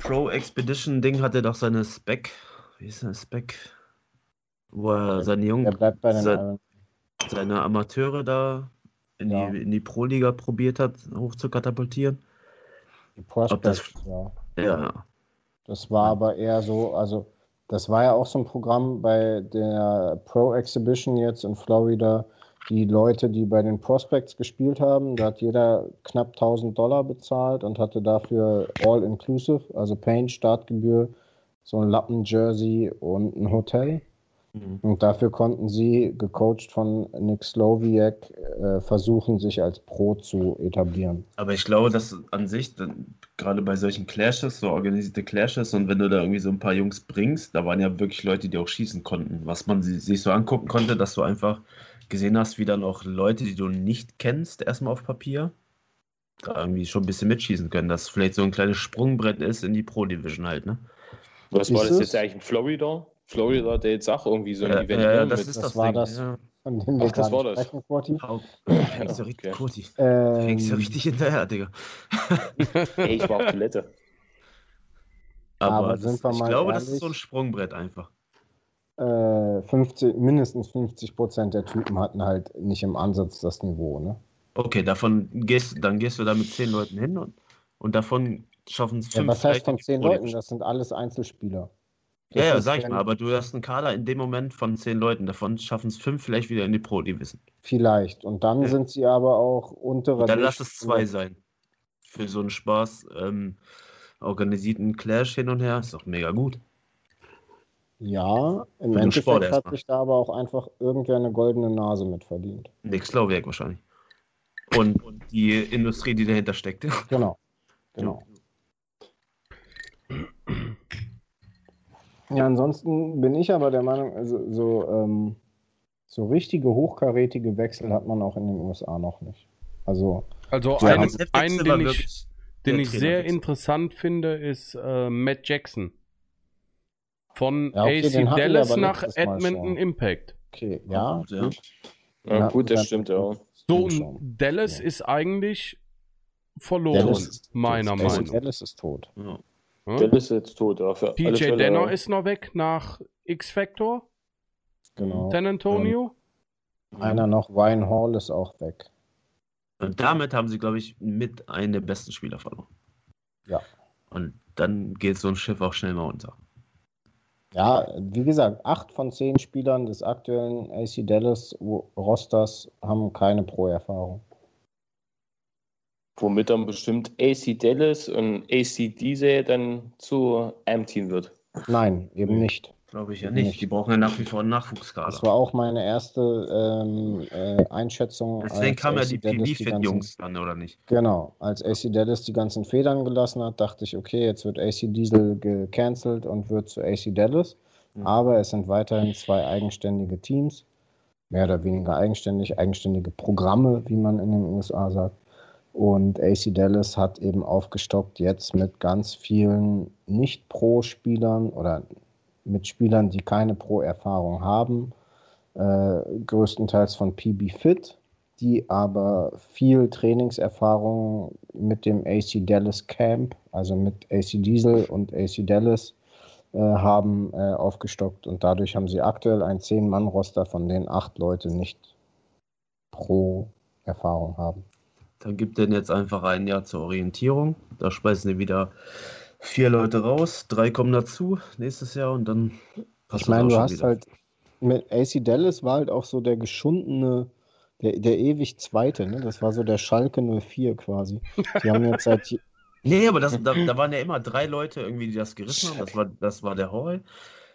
Speaker 4: Pro Expedition Ding? Hat er doch seine Spec, wie ist der Spec, wo er seine
Speaker 3: Er
Speaker 4: Jungen,
Speaker 3: bleibt bei den
Speaker 4: Se- seine Amateure da in
Speaker 3: Ja.
Speaker 4: die, in die Pro Liga probiert hat, hoch zu katapultieren.
Speaker 3: Die Prospects,
Speaker 4: das-
Speaker 3: ja.
Speaker 4: Ja,
Speaker 3: Das war aber eher so, also das war ja auch so ein Programm bei der Pro Exhibition jetzt in Florida. Die Leute, die bei den Prospects gespielt haben, da hat jeder knapp 1000 Dollar bezahlt und hatte dafür All-Inclusive, also Paint, Startgebühr, so ein Lappen-Jersey und ein Hotel.
Speaker 4: Mhm.
Speaker 3: Und dafür konnten sie, gecoacht von Nick Slowiak, äh, versuchen, sich als Pro zu etablieren.
Speaker 4: aber ich glaube, dass an sich, dann, gerade bei solchen Clashes, so organisierte Clashes, und wenn du da irgendwie so ein paar Jungs bringst, da waren ja wirklich Leute, die auch schießen konnten. Was man si- sich so angucken konnte, dass du einfach gesehen hast, wie dann auch Leute, die du nicht kennst, erstmal auf Papier, da irgendwie schon ein bisschen mitschießen können. Dass vielleicht so ein kleines Sprungbrett ist in die Pro-Division halt, ne?
Speaker 1: Was war das
Speaker 3: es?
Speaker 1: jetzt eigentlich in Florida? Florida ja jetzt auch irgendwie so ein
Speaker 4: Ja,
Speaker 1: Event
Speaker 4: ja, ja,
Speaker 1: ne,
Speaker 4: das
Speaker 1: mit-
Speaker 4: ist
Speaker 3: das
Speaker 4: das,
Speaker 3: war
Speaker 4: Ding.
Speaker 3: das.
Speaker 4: Ja.
Speaker 3: Von dem wir
Speaker 1: Ach, das war das.
Speaker 3: sprechen.
Speaker 4: Hau- Hängst du
Speaker 1: Okay.
Speaker 4: richtig.
Speaker 3: Ähm,
Speaker 4: Hängst du richtig hinterher, Digga.
Speaker 1: Ey, ich war auf Toilette.
Speaker 4: Aber,
Speaker 3: Aber
Speaker 4: das,
Speaker 3: sind wir
Speaker 4: ich glaube, das ist
Speaker 3: ehrlich?
Speaker 4: so ein Sprungbrett einfach.
Speaker 3: Äh, 50, mindestens 50 Prozent der Typen hatten halt nicht im Ansatz das Niveau. Ne?
Speaker 4: Okay, davon gehst, dann gehst du da mit zehn Leuten hin und, und davon schaffen es
Speaker 3: Ja,
Speaker 4: fünf.
Speaker 3: was heißt von
Speaker 4: die
Speaker 3: zehn Leuten? Das sind alles Einzelspieler.
Speaker 4: Ja,
Speaker 3: Das
Speaker 4: ja, sag ich mal, aber du hast einen Kader in dem Moment von zehn Leuten. Davon schaffen es fünf vielleicht wieder in die Pro Division.
Speaker 3: Vielleicht. Und dann
Speaker 4: Ja.
Speaker 3: sind sie aber auch unterer
Speaker 4: Dann lass es zwei sein. Für so einen Spaß ähm, organisierten Clash hin und her. Ist doch mega gut.
Speaker 3: Ja, im
Speaker 4: Für den Sport
Speaker 3: Endeffekt hat
Speaker 4: erstmal.
Speaker 3: sich da aber auch einfach irgendwer eine goldene Nase mit verdient.
Speaker 4: Nix Laufwerk wahrscheinlich. Und, und die Industrie, die dahinter steckt.
Speaker 3: Genau. Genau. Ja, ansonsten bin ich aber der Meinung, also so, ähm, so richtige hochkarätige Wechsel hat man auch in den USA noch nicht. Also,
Speaker 2: Also
Speaker 3: Ja,
Speaker 2: einen, einen den ich, den ich sehr interessant finde, ist äh, Matt Jackson. Von
Speaker 3: Ja, okay,
Speaker 2: AC Dallas nach Edmonton
Speaker 3: schon.
Speaker 2: Impact.
Speaker 3: okay, ja,
Speaker 4: gut, ja.
Speaker 3: gut.
Speaker 1: Ja, gut, das stimmt, ja.
Speaker 2: So, und Dallas
Speaker 3: Ja.
Speaker 2: ist eigentlich verloren,
Speaker 3: Dallas
Speaker 2: meiner Meinung
Speaker 3: Dallas ist tot.
Speaker 4: Ja.
Speaker 2: nach.
Speaker 1: Der ist jetzt tot, ja. Für Fälle,
Speaker 2: Denner ist noch weg nach X-Factor,
Speaker 3: Genau.
Speaker 2: San Antonio.
Speaker 3: Einer noch, Ryan Hall ist auch weg.
Speaker 4: Und damit haben sie, glaube ich, mit einen der besten Spieler verloren.
Speaker 3: Ja.
Speaker 4: Und dann geht so ein Schiff auch schnell mal unter.
Speaker 3: Ja, wie gesagt, acht von zehn Spielern des aktuellen AC Dallas Rosters haben keine Pro-Erfahrung.
Speaker 1: Womit dann bestimmt AC Dallas und AC Diesel dann zu einem Team wird.
Speaker 3: Nein, eben nicht.
Speaker 4: Glaube ich ja nicht. Die brauchen ja nach wie vor einen Nachwuchskader.
Speaker 3: Das war auch meine erste ähm, äh, Einschätzung.
Speaker 4: Deswegen kamen ja die PB-Fit-Jungs dann, oder nicht?
Speaker 3: Genau, als AC Dallas die ganzen Federn gelassen hat, dachte ich, okay, jetzt wird AC Diesel gecancelt und wird zu AC Dallas.
Speaker 4: Mhm.
Speaker 3: Aber es sind weiterhin zwei eigenständige Teams, mehr oder weniger eigenständig, eigenständige Programme, wie man in den USA sagt. Und AC Dallas hat eben aufgestockt jetzt mit ganz vielen Nicht-Pro-Spielern oder mit Spielern, die keine Pro-Erfahrung haben, äh, größtenteils von PB Fit, die aber viel Trainingserfahrung mit dem AC Dallas Camp, also mit AC Diesel und AC Dallas, äh, haben äh, aufgestockt und dadurch haben sie aktuell ein 10-Mann-Roster, von denen acht Leute nicht Pro-Erfahrung haben.
Speaker 4: Dann gibt denen jetzt einfach ein Jahr zur Orientierung. Da speisen die wieder vier Leute raus, drei kommen dazu nächstes Jahr und dann passt
Speaker 3: Ich meine,
Speaker 4: das
Speaker 3: du hast
Speaker 4: wieder.
Speaker 3: halt mit AC Dallas war halt auch so der geschundene, der, der ewig Zweite, ne? Das war so der Schalke 04 quasi. Die haben jetzt seit
Speaker 4: Nee, aber das, da, da waren ja immer drei Leute irgendwie, die das gerissen haben. Das war, das war der Hall,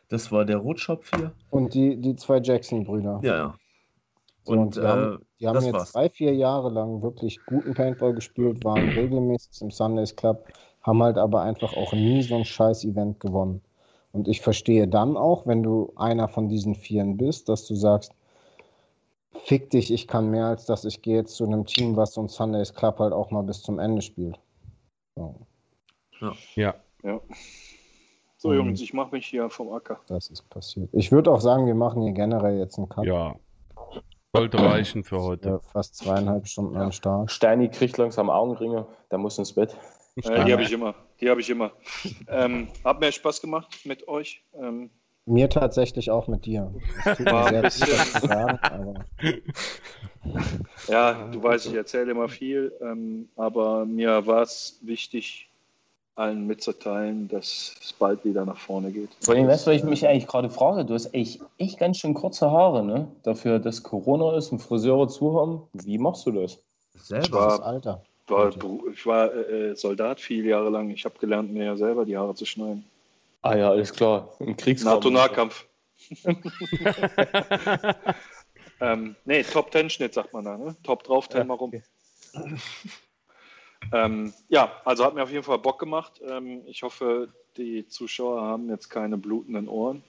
Speaker 4: das war der Rotschopf hier.
Speaker 3: und die, die zwei Jackson-Brüder.
Speaker 4: Ja, ja.
Speaker 3: So,
Speaker 4: Und
Speaker 3: die haben,
Speaker 4: äh,
Speaker 3: die haben jetzt
Speaker 4: war's.
Speaker 3: drei, vier Jahre lang wirklich guten Paintball gespielt, waren regelmäßig im Sundays Club, haben halt aber einfach auch nie so ein scheiß Event gewonnen. Und ich verstehe dann auch, wenn du einer von diesen Vieren bist, dass du sagst, fick dich, ich kann mehr als das, ich gehe jetzt zu einem Team, was so ein Sundays Club halt auch mal bis zum Ende spielt. So,
Speaker 2: Ja.
Speaker 5: Ja. So,
Speaker 3: Mhm.
Speaker 5: Jungs, ich mache mich hier vom Acker.
Speaker 3: das ist passiert. Ich würde auch sagen, wir machen hier generell jetzt einen Cut.
Speaker 2: Ja. Sollte reichen für heute.
Speaker 3: Ja, fast zweieinhalb Stunden am Start.
Speaker 1: Steini kriegt langsam Augenringe, der muss ins Bett.
Speaker 5: Äh, die habe ich immer. Die habe ich immer. Ähm, hat mir Spaß gemacht mit euch. Ähm,
Speaker 3: Mir tatsächlich auch mit dir. Es tut mir
Speaker 5: War ein bisschen-
Speaker 3: sagen, aber
Speaker 5: ja, du weißt, ich erzähle immer viel, ähm, aber mir war es wichtig, allen mitzuteilen, dass es bald wieder nach vorne geht.
Speaker 1: Vor allem, weißt du, was ich mich eigentlich gerade frage? Du hast echt, echt ganz schön kurze Haare, ne? Dafür, dass Corona ist und Friseure zu haben. Wie machst du das?
Speaker 4: selber.
Speaker 3: das Alter.
Speaker 5: War, ich war äh, Soldat viele Jahre lang. Ich habe gelernt, mir ja selber die Haare zu schneiden.
Speaker 1: Ah ja, alles klar. Im Kriegsraum.
Speaker 5: NATO-Nahkampf. ähm, nee, Top-10-Schnitt sagt man da, ne? Top drauf, Ten
Speaker 1: Ja,
Speaker 5: mal rum.
Speaker 1: okay.
Speaker 5: Ähm, ja, also hat mir auf jeden Fall Bock gemacht. Ähm, ich hoffe, die Zuschauer haben jetzt keine blutenden Ohren.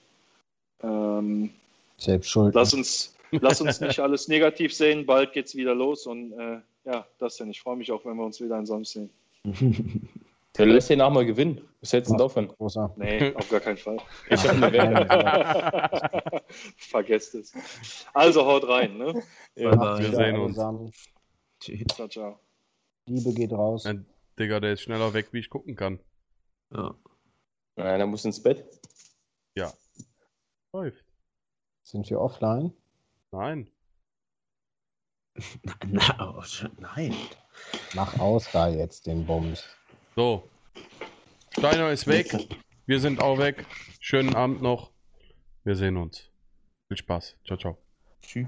Speaker 5: Ähm,
Speaker 3: Selbst schuld.
Speaker 5: lass, uns, lass uns nicht alles negativ sehen. Bald geht's wieder los und äh, ja, das denn. Ich freue mich auch, wenn wir uns wieder in Sonst sehen.
Speaker 1: Der lässt den auch mal gewinnen. Was hältst du davon?
Speaker 3: Großer.
Speaker 5: Nee, auf gar keinen Fall.
Speaker 1: Ich habe eine Wette.
Speaker 5: Vergesst es. Also haut rein, ne?
Speaker 1: Ja,
Speaker 2: wir sehen uns.
Speaker 5: Ciao, ciao.
Speaker 3: Liebe geht raus.
Speaker 2: Ja, Digga, der ist schneller weg, wie ich gucken kann.
Speaker 4: ja.
Speaker 1: Nein, der muss ins Bett.
Speaker 2: Läuft.
Speaker 3: Sind wir offline?
Speaker 2: Nein.
Speaker 4: Na, oh, nein.
Speaker 3: Mach aus da jetzt den Bums.
Speaker 2: So, Steiner ist weg. Wir sind auch weg. Schönen Abend noch. Wir sehen uns. Viel Spaß. Ciao, ciao.
Speaker 4: Tschüss.